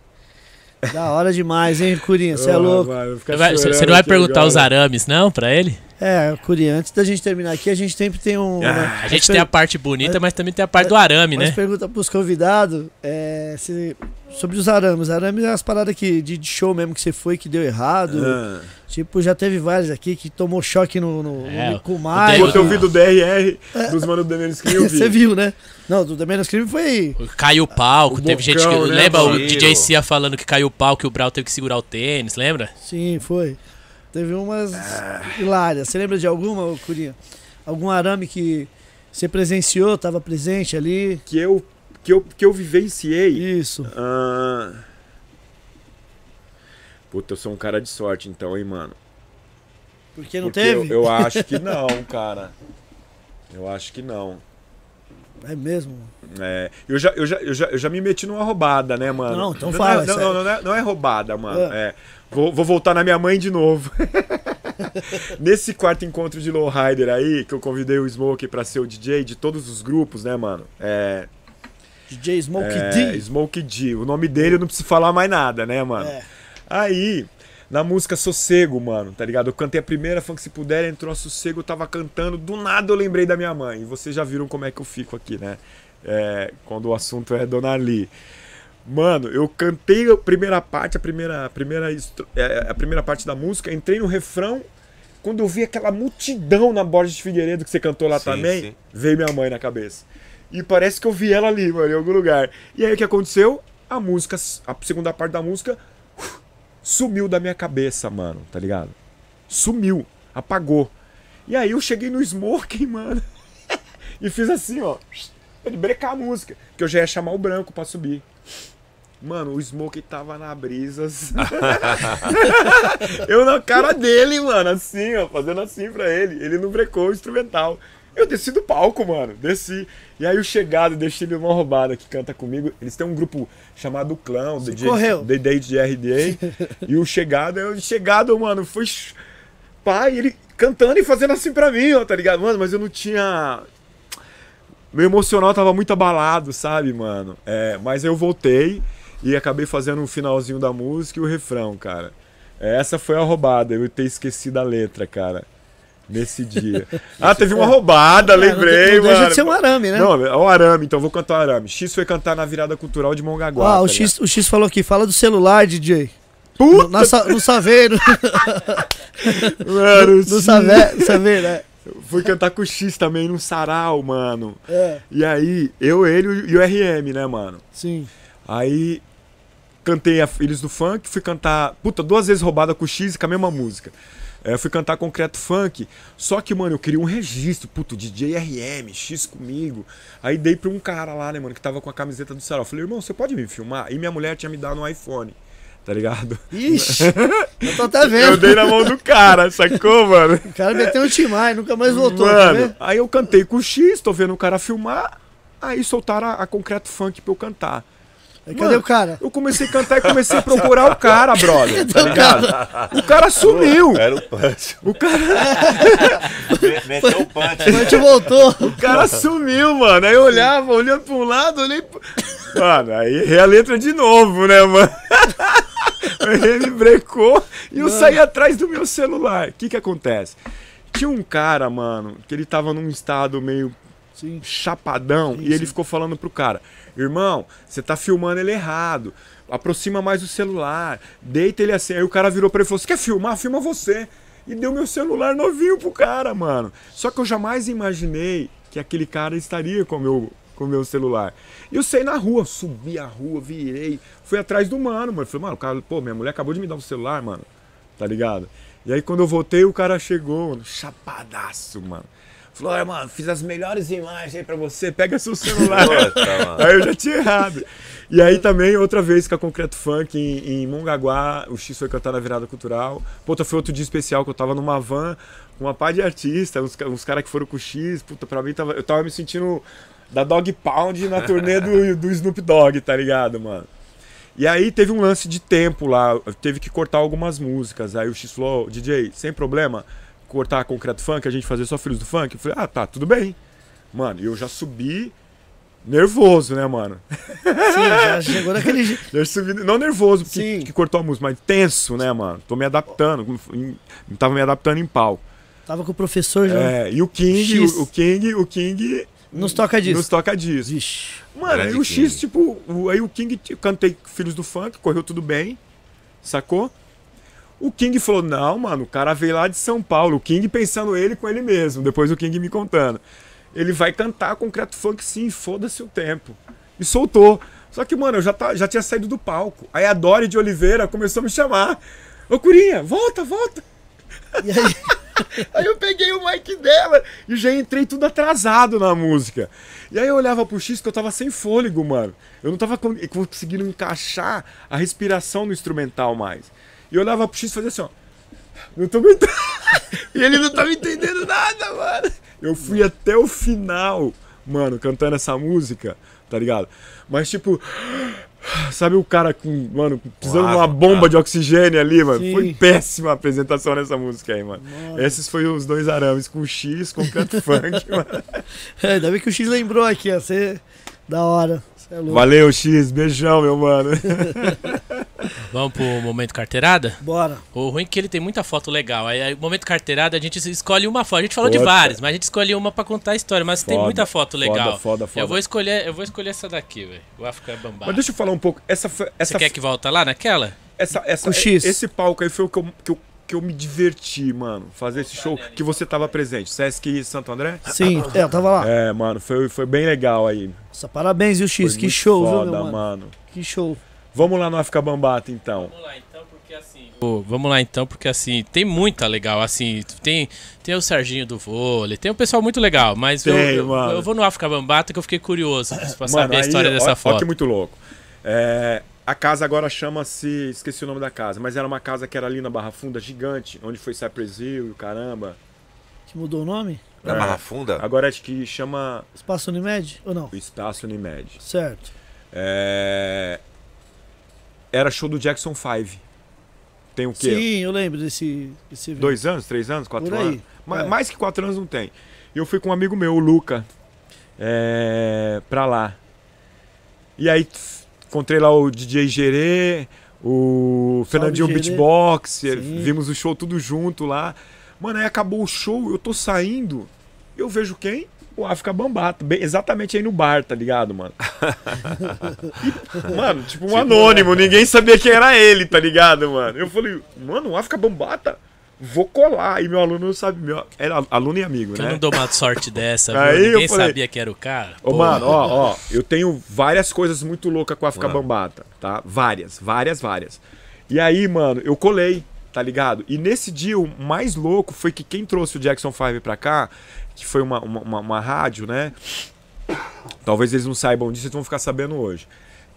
Da hora demais, hein, Curinha? Você é louco. Você não vai perguntar agora. os arames, não, pra ele? É, Curinha, antes da gente terminar aqui, a gente sempre tem um. Ah, né, A gente tem a parte bonita, mas também tem a parte do arame, Mas né? pergunta pros convidados é, se- sobre os arames. Arames é as paradas que, de, de show mesmo que você foi que deu errado. Ah. Tipo, já teve vários aqui que tomou choque no, no, É, no Pô, eu vi do DRR, dos manos do Menos *laughs* que eu vi. Você viu, né? Não, do The Menos Crime foi. Caiu o palco, O teve gente que. bocão, né, lembra o? DJ Cia falando que caiu o palco que o Brau teve que segurar o tênis, lembra? Sim, foi. Teve umas hilárias. Você lembra de alguma, ô, Curinha? Algum arame que você presenciou, tava presente ali? Que eu, que eu, que eu vivenciei. Isso. Ah... Puta, eu sou um cara de sorte então, hein, mano. Porque não Porque teve? Eu, eu *laughs* acho que não, cara. Eu acho que não. É mesmo. É, eu, já, eu, já, eu, já, eu já me meti numa roubada, né, mano? Não, então fala, Não, não, não, não, é, não é roubada, mano. Ah. É, vou, vou voltar na minha mãe de novo. *laughs* Nesse quarto encontro de Lowrider aí, que eu convidei o Smoke pra ser o DJ de todos os grupos, né, mano? É. DJ Smoke é, D. Smoke D. O nome dele eu não preciso falar mais nada, né, mano? É. Aí, na música Sossego, mano, tá ligado? Eu cantei a primeira, Funk Se Puder, entrou a Sossego, eu tava cantando, do nada eu lembrei da minha mãe. E vocês já viram como é que eu fico aqui, né? É, quando o assunto é Dona Lee. Mano, eu cantei a primeira parte, a primeira, a primeira, estro- é, a primeira parte da música, entrei no refrão. Quando eu vi aquela multidão na Borges de Figueiredo que você cantou lá Sim, também, sim. veio minha mãe na cabeça. E parece que eu vi ela ali, mano, em algum lugar. E aí o que aconteceu? A música, a segunda parte da música sumiu da minha cabeça, mano, tá ligado? Sumiu, apagou. E aí eu cheguei no smoking, mano, *laughs* e fiz assim, ó, ele brecar a música, que eu já ia chamar o branco pra subir. Mano, o Smoke tava na brisas. *laughs* eu na cara dele, mano, assim, ó, fazendo assim pra ele. Ele não brecou o instrumental. Eu desci do palco, mano, desci. E aí o Chegado, deixei ele uma roubada que canta comigo. Eles têm um grupo chamado Clã, o DJ. DJ de RDA. *laughs* e o Chegado, é o Chegado, mano, foi... Pai, ele cantando e fazendo assim pra mim, ó, tá ligado? Mano, mas eu não tinha... Meu emocional tava muito abalado, sabe, mano? É, mas eu voltei e acabei fazendo um finalzinho da música e o refrão, cara. Essa foi a roubada, eu ter esquecido a letra, cara. Nesse dia. *laughs* Ah, teve uma roubada, não lembrei, não deixa mano. de ser um arame, né? Não, é o arame, então vou cantar o arame. X foi cantar na virada cultural de Mongaguá. Ah, o tá X, o X falou aqui, fala do celular, DJ. Puta, Na sa- no saveiro. *laughs* mano, no sim. saveiro, saveiro, é. Fui cantar com o X também num sarau, mano. É, E aí, eu, ele e o RM, né, mano? sim. Aí cantei a Filhos do Funk, fui cantar, puta, duas vezes roubada com o X e com a mesma música. É, fui cantar Concreto Funk, só que, mano, eu queria um registro, puto, DJ RM, X comigo. Aí dei pra um cara lá, né, mano, que tava com a camiseta do sarau. Falei, irmão, você pode me filmar? E minha mulher tinha me dado um iPhone, tá ligado? Ixi, *laughs* eu tô até Eu vendo. dei na mão do cara, sacou, mano? O cara meteu um timai, nunca mais voltou, tá Mano, vendo? aí eu cantei com o X, tô vendo o cara filmar, aí soltaram a, a Concreto Funk pra eu cantar. Cadê Mano, o cara? Eu comecei a cantar e comecei a procurar o cara, brother. *laughs* Tá ligado? O cara sumiu. Era o punch. O cara, *laughs* Me- Meteu o punch. A gente voltou. o cara sumiu, mano. Aí eu olhava, olhando pra um lado, olhei. pro- Mano, aí errei a letra de novo, né, mano? *laughs* Ele brecou e eu saí atrás do meu celular. O que que acontece? Tinha um cara, mano, que ele tava num estado meio Sim. chapadão e ele ficou falando pro cara: Irmão, você tá filmando ele errado. Aproxima mais o celular, deita ele assim. Aí o cara virou pra ele e falou: Você quer filmar? Filma você. E deu meu celular novinho pro cara, mano. Só que eu jamais imaginei que aquele cara estaria com o meu, com o meu celular. E eu saí na rua, subi a rua, virei, fui atrás do mano, mano. Falei, mano, o cara, pô, minha mulher acabou de me dar um celular, mano. Tá ligado? E aí quando eu voltei, o cara chegou, mano, chapadaço, mano. Falou, olha, mano, fiz as melhores imagens aí pra você, pega seu celular. *laughs* Mano. *laughs* aí eu já tinha errado. E aí também, outra vez com a Concreto Funk em, em Mongaguá, o X foi cantar na virada cultural. Puta, foi outro dia especial que eu tava numa van com uma pá de artista, uns, uns caras que foram com o X. Puta, pra mim tava, eu tava me sentindo da Dog Pound na turnê do, *laughs* do Snoop Dogg, tá ligado, mano? E aí teve um lance de tempo lá, teve que cortar algumas músicas. Aí o X falou, DJ, sem problema, cortar concreto funk, a gente fazer só filhos do funk? Eu falei, ah, tá, tudo bem. Mano, e eu já subi nervoso, né, mano? Sim, já chegou daquele jeito. *laughs* Já subi, não nervoso, porque Sim. que cortou a música, mas tenso, né, mano? Tô me adaptando, em- tava me adaptando em pau. Tava com o professor já. É, e o King, X. o, o King, o King Nos toca disso. nos toca disso. Vixe. Mano, Grande aí o X, King. tipo, o- aí o King, eu cantei Filhos do Funk, correu tudo bem, sacou? O King falou, não, mano, o cara veio lá de São Paulo, o King pensando ele com ele mesmo, depois o King me contando. Ele vai cantar Concreto Funk sim, foda-se o tempo. E soltou. Só que, mano, eu já, tá, já tinha saído do palco. Aí a Dori de Oliveira começou a me chamar. Ô, Curinha, volta, volta. E aí, *laughs* Aí eu peguei o mic dela e já entrei tudo atrasado na música. E aí eu olhava pro X que eu tava sem fôlego, mano. Eu não tava con- conseguindo encaixar a respiração no instrumental mais. E eu olhava pro X e fazia assim, ó. Não tô aguentando. *laughs* E ele não tava entendendo nada, mano. Eu fui até o final, mano, cantando essa música, tá ligado? Mas tipo. Sabe o cara com, mano, precisando de uma bomba de oxigênio ali, mano? Sim. Foi péssima a apresentação nessa música aí, mano. Nossa. Esses foram os dois arames, com X, com canto funk, *laughs* mano. É, ainda bem que o X lembrou aqui, ó. Você. Da hora. É. Valeu, X, beijão, meu mano. *laughs* Vamos pro momento carteirada? Bora. O ruim é que ele tem muita foto legal. Aí, aí, momento carteirada, a gente escolhe uma foto. A gente falou de Puta. várias, mas a gente escolheu uma pra contar a história. Mas tem Foda, muita foto legal. Foda, foda, foda. Eu vou escolher, eu vou escolher essa daqui, velho. O África Bambá. Mas deixa eu falar um pouco. Essa, foi- Você essa, quer que volta lá naquela? essa, essa, Com X. Esse palco aí foi o que eu, que eu, que eu me diverti, mano. Fazer esse show que você tava presente. Sesc Santo André? Sim, é, eu tava lá. É, mano, foi, foi bem legal aí. Nossa, parabéns, viu, X? Foi Que show, foda, viu, meu mano? mano. Que show. Vamos lá no África Bambata, então. Vamos lá então, porque assim. vamos lá então, porque assim, tem muita legal. Assim, tem, tem o Serginho do vôlei, tem um pessoal muito legal, mas eu, Tem, eu, mano. eu vou no África Bambata que eu fiquei curioso pra saber Mano, a aí, história ó- dessa ó foto. que muito louco. É, a casa agora chama-se. Esqueci o nome da casa, mas era uma casa que era ali na Barra Funda, gigante, onde foi Cypress Hill e o caramba. Que mudou o nome? Na É. Barra Funda? Agora acho que chama Espaço Unimed? Ou não? Espaço Unimed. Certo. É, Era show do Jackson 5. Tem o quê? Sim, eu lembro desse, desse evento. Dois anos, três anos, quatro Por aí, anos? É. Mais que quatro anos não tem. E eu fui com um amigo meu, o Luca, é, pra lá. E aí encontrei lá o DJ Gerê, o Fernandinho Gerê. Beatbox, Sim. vimos o show tudo junto lá. Mano, aí acabou o show, eu tô saindo, eu vejo quem? O África Bambata, bem- exatamente aí no bar, tá ligado, mano? *laughs* E, mano, tipo um anônimo, ninguém sabia quem era ele, tá ligado, mano? Eu falei, mano, o África Bambata, vou colar. E meu aluno não sabe, meu, era aluno e amigo, Que eu né? não dou uma sorte dessa, *laughs* Aí viu? eu Ninguém falei- sabia que era o cara. Ô, Pô, mano, ó, ó, *laughs* eu tenho várias coisas muito loucas com a África Ah. Bambata, tá? Várias, várias, várias. E aí, mano, eu colei, tá ligado? E nesse dia, o mais louco foi que quem trouxe o Jackson 5 pra cá, que foi uma, uma, uma- uma rádio, né? Talvez eles não saibam disso, eles vão ficar sabendo hoje.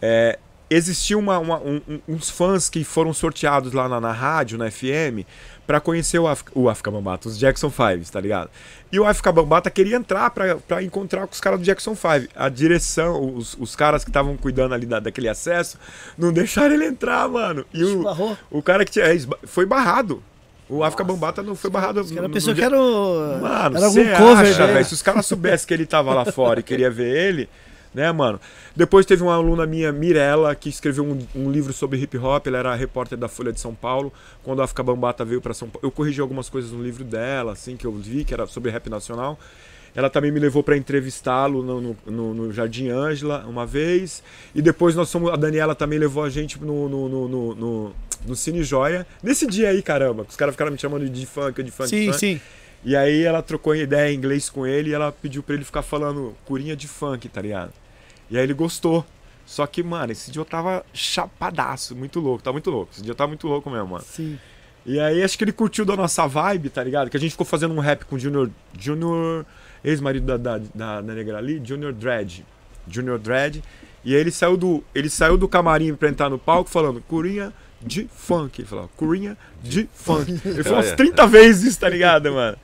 É, existia uma, uma- um- um- uns fãs que foram sorteados lá na, na rádio, na FM, pra conhecer o, Af o África Bambata, os Jackson 5, tá ligado? E o África Bambata queria entrar pra, pra encontrar com os caras do Jackson 5. A direção, os, os caras que estavam cuidando ali da- daquele acesso, não deixaram ele entrar, mano. E o, Esbarrou? o cara que tinha. é, Foi barrado. O África Bambata não foi barrado. Os caras pensou que era, o... Mano, era algum cover acha? Se os caras soubessem que ele tava lá fora e queria ver ele, né, mano? Depois teve uma aluna minha, Mirella, que escreveu um, um livro sobre hip hop. Ela era repórter da Folha de São Paulo. Quando a África Bambata veio pra São Paulo, eu corrigi algumas coisas no livro dela, assim, que eu vi, que era sobre rap nacional. Ela também me levou pra entrevistá-lo no, no- no- Jardim Ângela uma vez. E depois nós fomos. A Daniela também levou a gente no, no, no, no, Cine Joia. Nesse dia aí, caramba, que os caras ficaram me chamando de funk, de funk. Sim, funk. sim. E aí ela trocou ideia em inglês com ele e ela pediu pra ele ficar falando curinha de funk, tá ligado? E aí ele gostou. Só que, mano, esse dia eu tava chapadaço, muito louco, tá muito louco. Esse dia eu tava muito louco mesmo, mano. Sim. E aí acho que ele curtiu da nossa vibe, tá ligado? Que a gente ficou fazendo um rap com o Junior, Junior ex-marido da, da, da, da Negra ali, Junior Dredd. Junior Dredd. E aí ele saiu do, ele saiu do camarim pra entrar no palco falando curinha de funk. Ele falou, curinha de funk. *laughs* Ele falou umas Olha. 30 vezes isso, tá ligado, mano?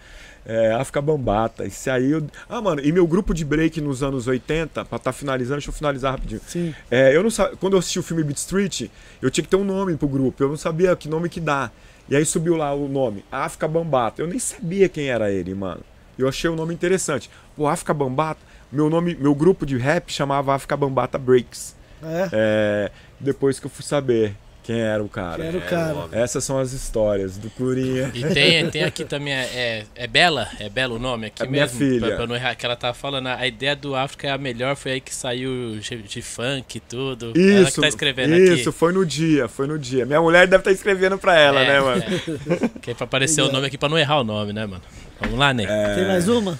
É, África Bambata. Esse aí eu... Ah, mano, e meu grupo de break nos anos 80, pra tá finalizando, deixa eu finalizar rapidinho. Sim. É, eu não sa... Quando eu assisti o filme Beat Street, eu tinha que ter um nome pro grupo. Eu não sabia que nome que dá. E aí subiu lá o nome, África Bambata. Eu nem sabia quem era ele, mano. Eu achei o nome interessante. Pô, África Bambata, meu nome, meu grupo de rap chamava África Bambata Breaks. É. É, depois que eu fui saber quem era o cara. Era o É, cara. óbvio. Essas são as histórias do Curinha. E tem, *laughs* tem aqui também, é, é, é Bela? É Bela o nome aqui É minha mesmo? filha. Pra, pra não errar, que ela tava falando, a ideia do África é a melhor, foi aí que saiu de, de funk e tudo. ela que Isso, tá escrevendo isso, aqui. foi no dia, foi no dia. Minha mulher deve estar escrevendo pra ela, É, né, mano? é. Que é pra aparecer o nome aqui pra não errar o nome, né, mano? Vamos lá, Ney. Tem mais uma?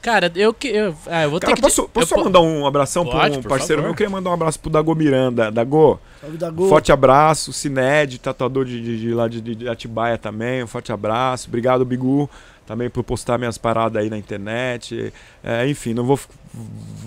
Cara, eu que. Eu, ah, eu vou Cara, ter que. posso, posso eu só po- mandar um abração Pode, pra um parceiro meu? Eu queria mandar um abraço pro Dago Miranda. Dago, Salve da Gol. forte abraço. Cined, tatuador de, de, de lá de, de Atibaia também. Um forte abraço. Obrigado, Bigu, também por postar minhas paradas aí na internet. É, enfim, não vou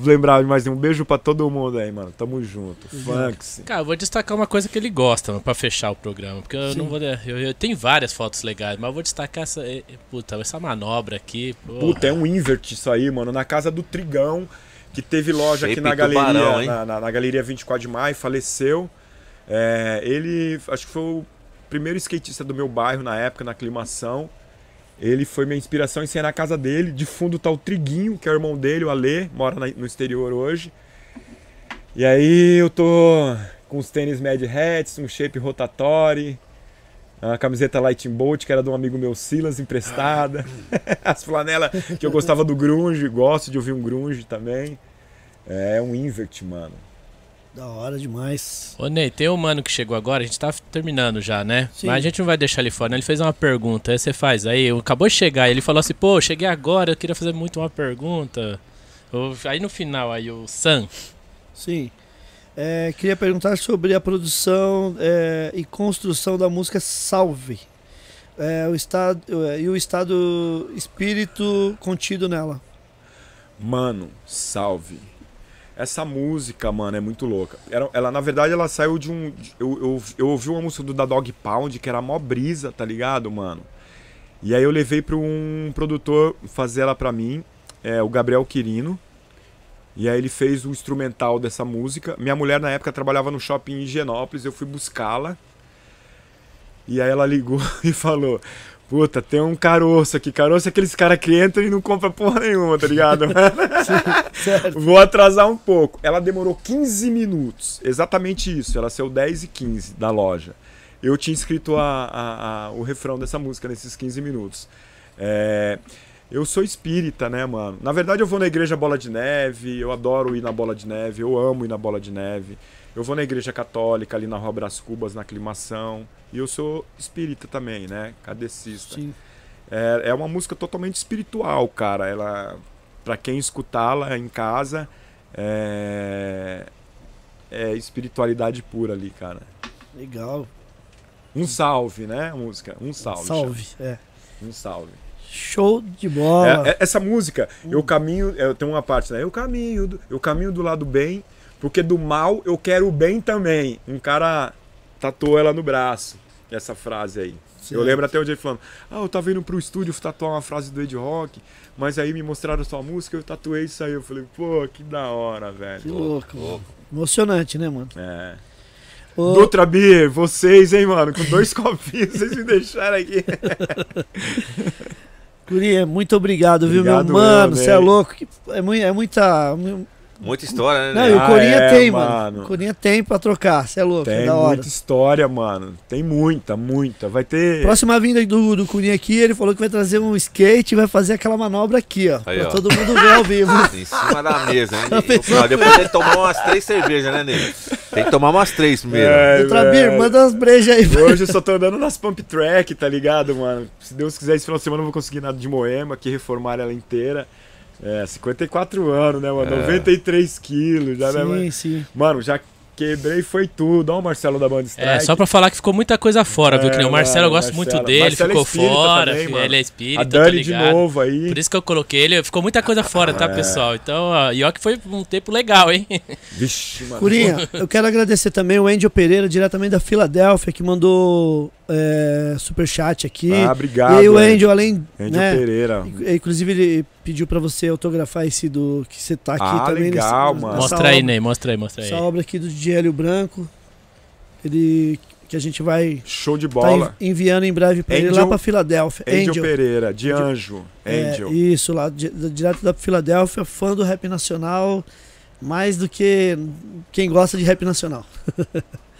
lembrar de mais nenhum. beijo pra todo mundo aí, mano. Tamo junto. Funks. Cara, eu vou destacar uma coisa que ele gosta, mano, pra fechar o programa. Porque eu Sim. não vou. Eu, eu tenho várias fotos legais, mas eu vou destacar essa. Puta, essa manobra aqui. porra. Puta, é um invert isso aí, mano. Na casa do Trigão. que teve loja Shape aqui na galeria, tubarão, na, na- na galeria 24 de maio, faleceu. É, ele, acho que foi o primeiro skatista do meu bairro na época, na aclimação. Ele foi minha inspiração em ser na casa dele. De fundo tá o Triguinho, que é o irmão dele, o Alê, mora no exterior hoje. E aí eu tô com os tênis Mad Hats, um shape rotatório, a camiseta Lightning Bolt, que era de um amigo meu, Silas, emprestada. *laughs* As flanelas que eu gostava do grunge, gosto de ouvir um grunge também. É um invert, mano. Da hora demais. Ô Ney, tem um mano que chegou agora, a gente tá terminando já, né? Sim. Mas a gente não vai deixar ele fora, né? Ele fez uma pergunta, aí você faz. Aí acabou de chegar, ele falou assim, pô, cheguei agora, eu queria fazer muito uma pergunta. Aí no final, aí o Sam. Sim. É, queria perguntar sobre a produção é, e construção da música Salve. É, o estado, é, e o estado espírito contido nela. Mano, salve. Essa música, mano, é muito louca. Era- ela, na verdade, ela saiu de um. Eu, eu, eu ouvi uma música do da Dog Pound, que era mó brisa, tá ligado, mano? E aí eu levei pra um produtor fazer ela pra mim, é, o Gabriel Quirino. E aí ele fez o instrumental dessa música. Minha mulher na época trabalhava no shopping em Higienópolis, eu fui buscá-la. E aí ela ligou *laughs* e falou: Puta, tem um caroço aqui. Caroço é aqueles caras que entram e não compram porra nenhuma, tá ligado? *laughs* Certo. Vou atrasar um pouco. Ela demorou 15 minutos. Exatamente isso. Ela saiu 10 e 15 da loja. Eu tinha escrito a- a- a- o refrão dessa música nesses 15 minutos. É, eu sou espírita, né, mano? Na verdade, eu vou na igreja Bola de Neve. Eu adoro ir na Bola de Neve. Eu amo ir na Bola de Neve. Eu vou na igreja católica, ali na Rua Brás Cubas, na aclimação. E eu sou espírita também, né? Cadecista. Sim. É, é uma música totalmente espiritual, cara. Ela, para quem escutá-la em casa, é, é espiritualidade pura ali, cara. Legal. Um salve, né? Música. Um salve. Salve. É. chama. Um salve. Show de bola. É, é- essa música, eu caminho, eu tenho uma parte, né? Eu caminho, do, eu caminho do lado bem, porque do mal eu quero o bem também. Um cara tatuou ela no braço, essa frase aí. Sim. Eu lembro até o dia ele falando: Ah, eu tava indo pro estúdio tatuar uma frase do Ed Rock, mas aí me mostraram sua música, eu tatuei isso aí. Eu falei, pô, que da hora, Que velho. louco. mano. Emocionante, né, mano? É. Ô, Dutra Beer, vocês, hein, mano? Com dois *laughs* copinhos, vocês me deixaram aqui. *laughs* Curinha, muito obrigado, viu, Obrigado, meu mano? Você é louco. que- É, é muita. Muita história, né? Não, e o Ah, Corinha é, tem, mano. mano. O Corinha tem pra trocar. Você é louco, é Tem da hora. muita história, mano. Tem muita, muita. Vai ter. Próxima vinda do, do Curinha aqui, ele falou que vai trazer um skate e vai fazer aquela manobra aqui, ó. Aí, pra ó. todo mundo ver ao vivo. *laughs* Em cima da mesa, hein? Ney? pensou? Não, depois tem que tomar umas três cervejas, né, Ney? Tem que tomar umas três primeiro. É, velho. manda umas brejas aí. Hoje eu só tô andando nas pump track, tá ligado, mano? Se Deus quiser, esse final de semana eu vou conseguir nada de Moema, aqui reformar ela inteira. É, 54 anos, né, mano? É. 93 quilos, já, né, Sim, mano? sim. Mano, já quebrei foi tudo. Ó o Marcelo da Banda Strike. É, só pra falar que ficou muita coisa fora, viu? Que nem o É, Marcelo, eu gosto Marcelo. muito dele, Marcelo é ficou espírita fora, também, fi- mano. ele é A espírita, tá Dani de ligado? novo aí. Por isso que eu coloquei ele, ficou muita coisa fora, É. tá, pessoal? Então, ó, e ó que foi um tempo legal, hein? *laughs* Vixe, mano. Curinha, *laughs* eu quero agradecer também o Angel Pereira, diretamente da Filadélfia, que mandou é, superchat aqui. Ah, obrigado. e aí o Angel. Além. Angel né, Pereira. inc- Inclusive, ele pediu pra você autografar esse do que você tá aqui Ah, também. legal, nesse- mano. nessa Mostra aí, obra, Ney, mostra aí, mostra aí. Essa obra aqui do DJ Hélio Branco. Ele. Que a gente vai Show de tá bola. en- enviando em breve pra ele lá pra Filadélfia. Angel, Angel. Pereira, de anjo. É, Angel. isso, lá di- direto da Filadélfia, fã do rap nacional, mais do que quem gosta de rap nacional. *laughs*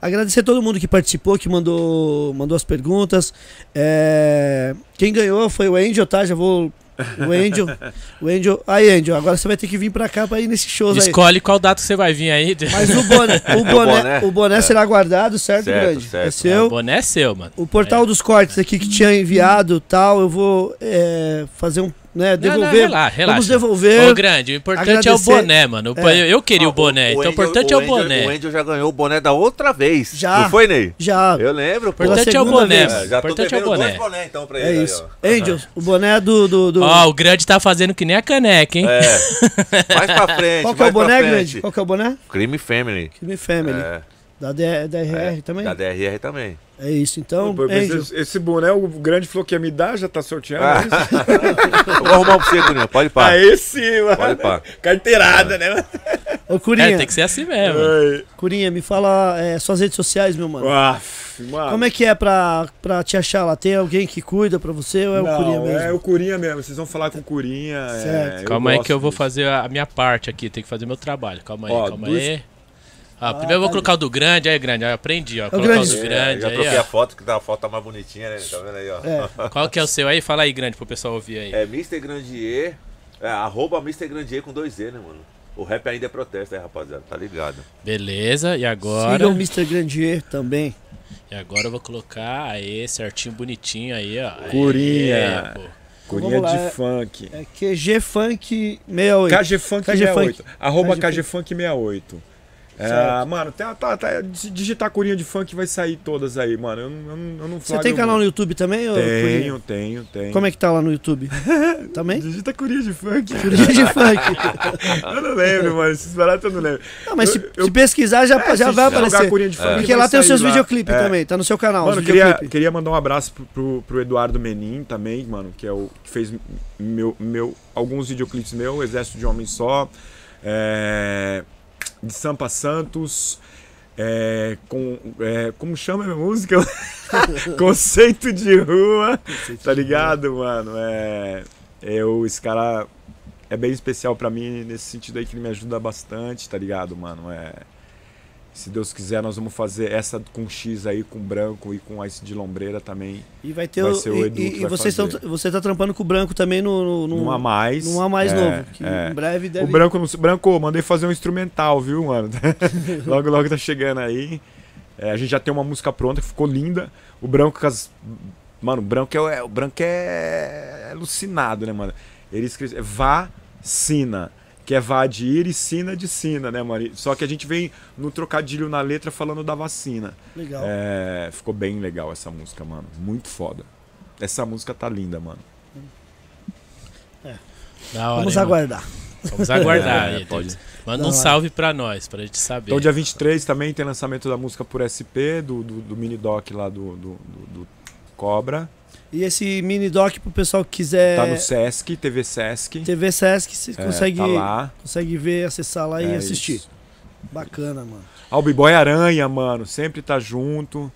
Agradecer a todo mundo que participou, que mandou, mandou as perguntas. É, quem ganhou foi o Angel, tá? Já vou. O Angel. *laughs* o Angel. Aí, Angel, agora você vai ter que vir pra cá pra ir nesses shows aí. Escolhe qual data você vai vir aí. *laughs* Mas *laughs* o boné, o boné, boné. o boné será guardado, certo, Certo, grande? certo. É O seu. boné é seu, mano. O portal dos cortes aqui que tinha enviado tal, eu vou é, fazer um. Né, Não, não, devolver. relaxa, relaxa. Vamos devolver. Ô, grande, o importante é o agradecer- boné, mano. O- É. Eu, queria o boné, então o Angel- importante é o Angel- boné. O Angel já ganhou o boné da outra vez. Já. Não foi, Ney? Já. Eu lembro, O importante é o boné, vez. mano. É, O já tô importante é o boné. dois boné então pra É ele. isso. Aí, ó. Angels, o boné do. do, do- Ó, o grande tá fazendo que nem a caneca, hein? É. *laughs* Mais pra frente. Qual que é o boné, grande? Qual que é o boné? Crime Family. Crime Family. É. Da, D- da RR É, também? Da DRR também. É isso, então. Pô, esse, esse boné, o grande falou que ia me dar, já tá sorteando. Ah. é *laughs* vou arrumar pra você, Curinha. Pode pá. Aí sim, mano. Pode pá. Carteirada, né? mano? Ô, Curinha, É, tem que ser assim mesmo. Ai. Curinha, me fala é, suas redes sociais, meu mano. Aff, mano. Como é que é pra, pra te achar lá? Tem alguém que cuida pra você ou é o Não, Curinha mesmo? É o Curinha mesmo. Vocês vão falar com o Curinha. é, Certo. Calma aí que eu vou disso. fazer a minha parte aqui, tem que fazer meu trabalho. Calma aí, Ó, calma aí. Ah, primeiro eu vou colocar o do grande, aí grande, aí aprendi, ó. Colocar grande. o do É, grande já aí, troquei ó. a foto, que tá- a foto tá mais bonitinha, né? Tá vendo aí, ó? É. *laughs* Qual que é o seu aí? Fala aí, grande, pro pessoal ouvir aí. É Mr. Grandier. É, arroba Mr. Grandier com dois E, né, mano? O rap ainda é protesto aí, rapaziada. Tá ligado? Beleza, e agora? Siga o Mr. Grandier também. E agora eu vou colocar aí, certinho, bonitinho aí, ó. Aê, Curinha. pô. Curinha lá, de é- funk. É QG Funk 68. KG Funk KG 68. Funk. Arroba KG KG Funk 68. É, mano, tá, tá, tá, se digitar Curinha de Funk vai sair todas aí, mano. Eu, não- eu, eu não Você tem canal no. YouTube também, ô Curinha? Tenho, tenho, tenho. Como é que tá lá no YouTube? *laughs* também? Digita Curinha de Funk. Curinha de Funk. *laughs* eu não lembro, mano. Esses baratos eu não lembro. Não, mas Eu- se, se pesquisar já, É, já vai aparecer. De Funk, Porque vai lá tem os seus videoclipes É. também, tá no seu canal. Mano, queria, queria mandar um abraço pro, pro, pro Eduardo Menin também, mano, que é o que fez meu, meu, alguns videoclipes meu, Exército de Homem Só, é, de Sampa Santos, é, com, é, como chama a minha música? *laughs* Conceito de Rua, tá ligado, mano? É, eu, esse cara é bem especial pra mim nesse sentido aí que ele me ajuda bastante, tá ligado, mano? É, se Deus quiser, nós vamos fazer essa com X aí, com branco e com esse de lombreira também. E vai ter Vai o. ser o e- Edu e, e fazer. tão, você tá trampando com o branco também no. no, Não há mais. Não há mais É, novo. É. em breve deve. O branco, não- branco, mandei fazer um instrumental, viu, mano? *laughs* logo, logo tá chegando aí. É, a gente já tem uma música pronta que ficou linda. O branco, as- mano, o branco é, o branco é alucinado, né, mano? Ele escreve é vacina, que é vá de ir e sina de sina, né, mano? Só que a gente vem no trocadilho na letra falando da vacina. Legal. É, ficou bem legal essa música, mano. Muito foda. Essa música tá linda, mano. Da hora, Vamos hein, mano? aguardar. Vamos aguardar. *laughs* É, aí, pode. Manda Da um hora. salve pra nós, pra gente saber. Então, dia 23 também tem lançamento da música por SP, do, do, do mini doc lá do, do, do- do Cobra. E esse mini doc pro pessoal que quiser. Tá no Sesc, TV Sesc. TV Sesc, você É, consegue, Tá lá. consegue ver, acessar lá e É assistir. isso. Bacana, mano. O B-Boy Aranha, mano, sempre tá junto.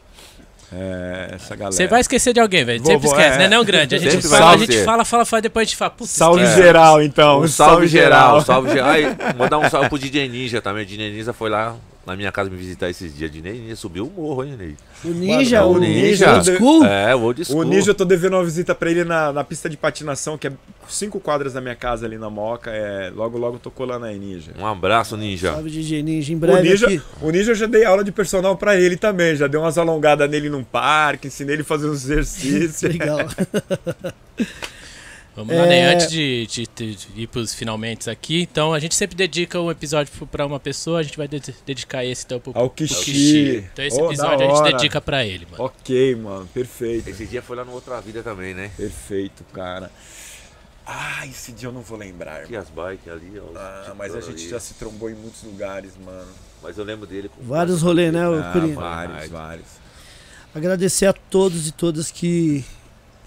É, essa galera. Você vai esquecer de alguém, velho. Sempre esquece, é. né? Não, grande. A gente, fala, a gente fala, fala, fala, depois a gente fala. Putz, Salve esquece. geral, então. Um salve geral, salve geral. *laughs* Aí, mandar um salve pro DJ Ninja também. O DJ Ninja foi lá na minha casa me visitar esses dias. DJ Ninja subiu o morro, hein, Ney? O Ninja, Mano, o o Ninja, Ninja- old school. É, o old O school. Ninja, eu tô devendo uma visita pra ele na, na pista de patinação, que é cinco quadras da minha casa ali na Moca. É, logo, logo eu tô colando aí, Ninja. Um abraço, Ninja. Salve DJ Ninja. Em O breve Ninja, aqui. o Ninja eu já dei aula de personal pra ele também. Já dei umas alongadas nele num parque, ensinei ele a fazer uns *laughs* exercícios. Legal. *laughs* Vamos lá, né? É. Antes de, de- de ir pros finalmente aqui, então a gente sempre dedica um episódio pra uma pessoa, a gente vai de- dedicar esse então pro, Ao pro Kishi. Então esse Oh, episódio a gente dedica pra ele, mano. Ok, mano, perfeito. Esse dia foi lá no Outra Vida também, né? Perfeito, cara. Ah, esse dia eu não vou lembrar. Aqui as bikes ali, ó. Ah, mas a gente já se trombou em muitos lugares, mano. Mas eu lembro dele com Vários rolês, né, Ah, Curinha? vários, vários. Agradecer a todos e todas que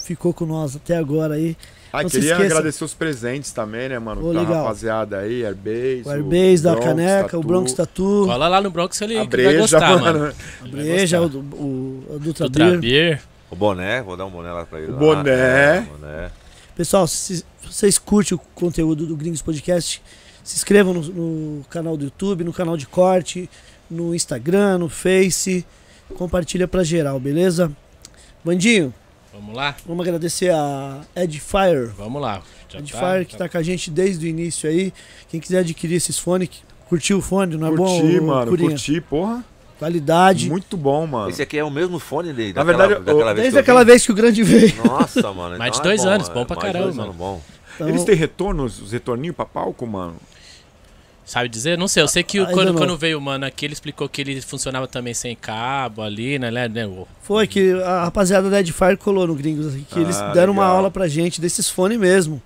ficou com nós até agora aí. Ah, Não queria agradecer os presentes também, né, mano? Ô, pra legal. rapaziada aí, Airbase. O Airbase da Bronx caneca, o Tattoo, Bronx Tatu, Cola lá no Bronx ele A que vai breja, gostar, mano. mano. a Breja, o, o, o Dutra Ultra Beer. Beer. o boné, vou dar um boné lá pra ele. O lá. boné. É, o boné. Pessoal, se vocês curtem o conteúdo do Gringos Podcast, se inscrevam no, no canal do YouTube, no canal de corte, no Instagram, no Face. Compartilha pra geral, beleza? Bandinho, Vamos lá? vamos agradecer a Edfire. Vamos lá. Já Edfire que tá com a gente desde o início aí. Quem quiser adquirir esses fones, curtiu o fone, não é bom? Curti, mano, Curinha? curti, porra. Qualidade. Muito bom, mano. Esse aqui é o mesmo fone dele. Na daquela- verdade, eu- daquela vez Desde aquela vez que o grande veio. Nossa, mano. Mais de então é dois anos, é bom pra mais caramba, dois mano. anos bom. Então, Eles têm retornos, os retorninhos pra palco, mano? Sabe dizer? Não sei. Eu sei que o- quando, não. quando veio o mano aqui, ele explicou que ele funcionava também sem cabo ali, né? né, o- Foi que a rapaziada da Edfire colou no Gringos, assim, que Ah, eles deram uma legal. aula pra gente desses fones mesmo.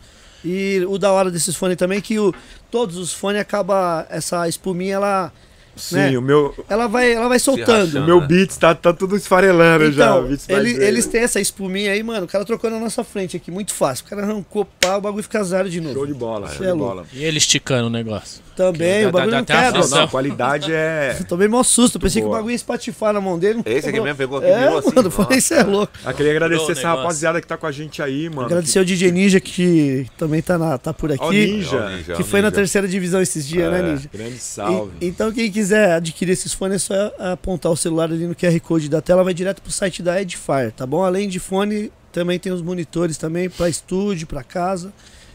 E o da hora desses fones também é que o, todos os fones acaba essa espuminha ela Sim, né? o meu, Ela vai, ela vai soltando. o meu né? beats tá, tá tudo esfarelando já. Então, o beats vai ele- eles têm essa espuminha aí, mano. O cara trocou na nossa frente aqui, muito fácil. O cara arrancou, pá, o bagulho fica zero de novo. Show de bola, show é de louco. bola. E ele esticando o negócio. Também, Dá- o bagulho dá- não dá até quebra. Não, não, a qualidade é. *laughs* Tomei mó susto, pensei que o Boa. bagulho ia espatifar na mão dele. Esse aqui mesmo pegou aqui, É, virou assim. mano, falei, *laughs* isso é louco. Ah, queria agradecer o essa negócio. rapaziada que tá com a gente aí, mano. Agradecer ao DJ Ninja que também tá, na, tá por o aqui. Ninja. Ó, o Ninja. Que foi na terceira divisão esses dias, né, É, Ninja? Grande salve. Então, quem quiser adquirir esses fones, é só apontar o celular ali no QR Code da tela, vai direto pro site da Edifier, tá bom? Além de fone, também tem os monitores também para estúdio, para casa.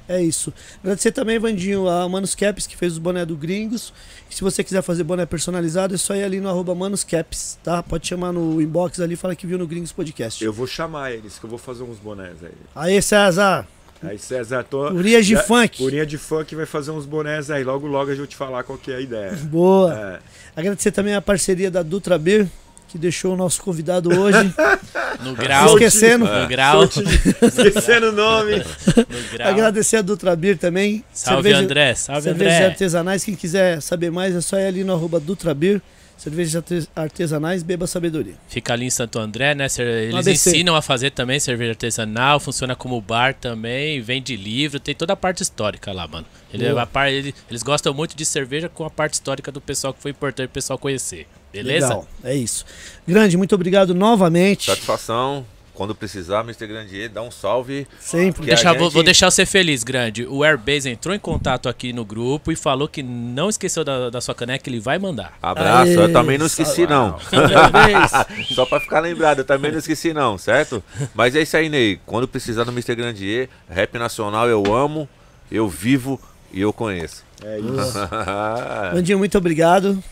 É isso. Agradecer também, Vandinho, a Manus Caps, que fez os boné do Gringos. E se você quiser fazer boné personalizado, é só ir ali no arroba Manus Caps, tá? Pode chamar no inbox ali e falar que viu no Gringos Podcast. Eu vou chamar eles, que eu vou fazer uns bonés aí. Aí, César, Aí, César, tô. Urias de Já- Funk. Urinha de funk vai fazer uns bonés aí. Logo, logo eu vou te falar qual que é a ideia. Boa. É. Agradecer também a parceria da Dutra Beer, que deixou o nosso convidado hoje. *laughs* No grau. Esquecendo. No grau. Esquecendo o nome. No grau. Agradecer a Dutra Beer também. Salve, Cerveja- André. Salve, Cervejas André. artesanais, quem quiser saber mais é só ir ali no arroba Dutra Beer. Cervejas arte- artesanais, beba sabedoria. Fica ali em Santo André, né? Eles ensinam a fazer também cerveja artesanal, funciona como bar também, vende livro, tem toda a parte histórica lá, mano. Ele- a par- ele- eles gostam muito de cerveja com a parte histórica do pessoal que foi importante o pessoal conhecer. Beleza? Legal, é isso. Grande, muito obrigado novamente. Satisfação. Quando precisar, Mr. Grandier, dá um salve. Sempre. Deixar- vou, gente- vou deixar você feliz, grande. O Airbase entrou em contato aqui no grupo e falou que não esqueceu da, da sua caneca, ele vai mandar. Abraço. Aê, eu também não esqueci, não. *laughs* *laughs* Só pra ficar lembrado, eu também não esqueci, não, certo? Mas é isso aí, Ney. Quando precisar do Mr. Grandier, rap nacional eu amo, eu vivo e eu conheço. É isso. *laughs* Vandinho, muito obrigado.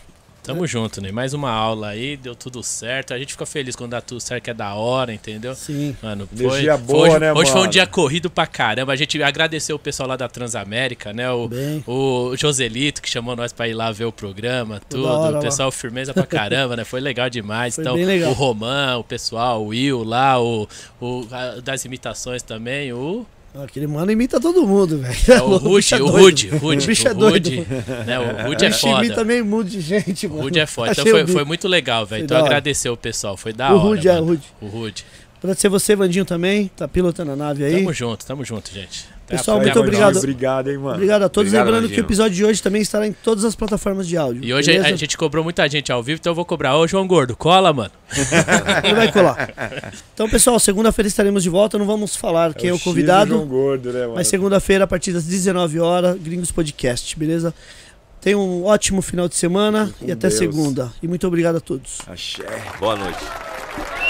Tamo junto, né? Mais uma aula aí, deu tudo certo. A gente fica feliz quando dá tudo certo, que é da hora, entendeu? Sim. Mano, foi, Energia foi boa, hoje, né, hoje foi um dia corrido pra caramba. A gente agradeceu o pessoal lá da Transamérica, né? O, Bem. o Joselito, que chamou nós pra ir lá ver o programa, tudo. hora o lá. pessoal firmeza pra caramba, né? Foi legal demais. *laughs* Foi então, bem legal. o Romão, o pessoal, o Will lá, o, o a- das imitações também, o, Aquele mano imita todo mundo, velho. é, o bicho Rude, é o. Rude, Rude, O bicho é o doido. Rude, né? O *laughs* Rude é foda. imita meio mundo de gente, O mano. Rude é foda. Então foi, o foi muito legal, velho. Então agradecer o pessoal. Foi da O hora. Rude, é, o Rude. O Rude. Agradecer você, Vandinho, também. Tá pilotando a nave aí. Tamo junto, tamo junto, gente. A Pessoal, muito obrigado. Obrigado, hein, mano. Obrigado a todos. Obrigado, Lembrando que o episódio de hoje também estará em todas as plataformas de áudio. E hoje a, beleza? a gente cobrou muita gente ao vivo, então eu vou cobrar. Ô, João Gordo, cola, mano. *laughs* Ele vai colar. Então, pessoal, segunda-feira estaremos de volta. Não vamos falar quem é o X do convidado. João Gordo, né, mano? Mas segunda-feira, a partir das 19 horas, Gringos Podcast, beleza? Tenham um ótimo final de semana Com e até Deus. segunda. E muito obrigado a todos. Axé. Boa noite.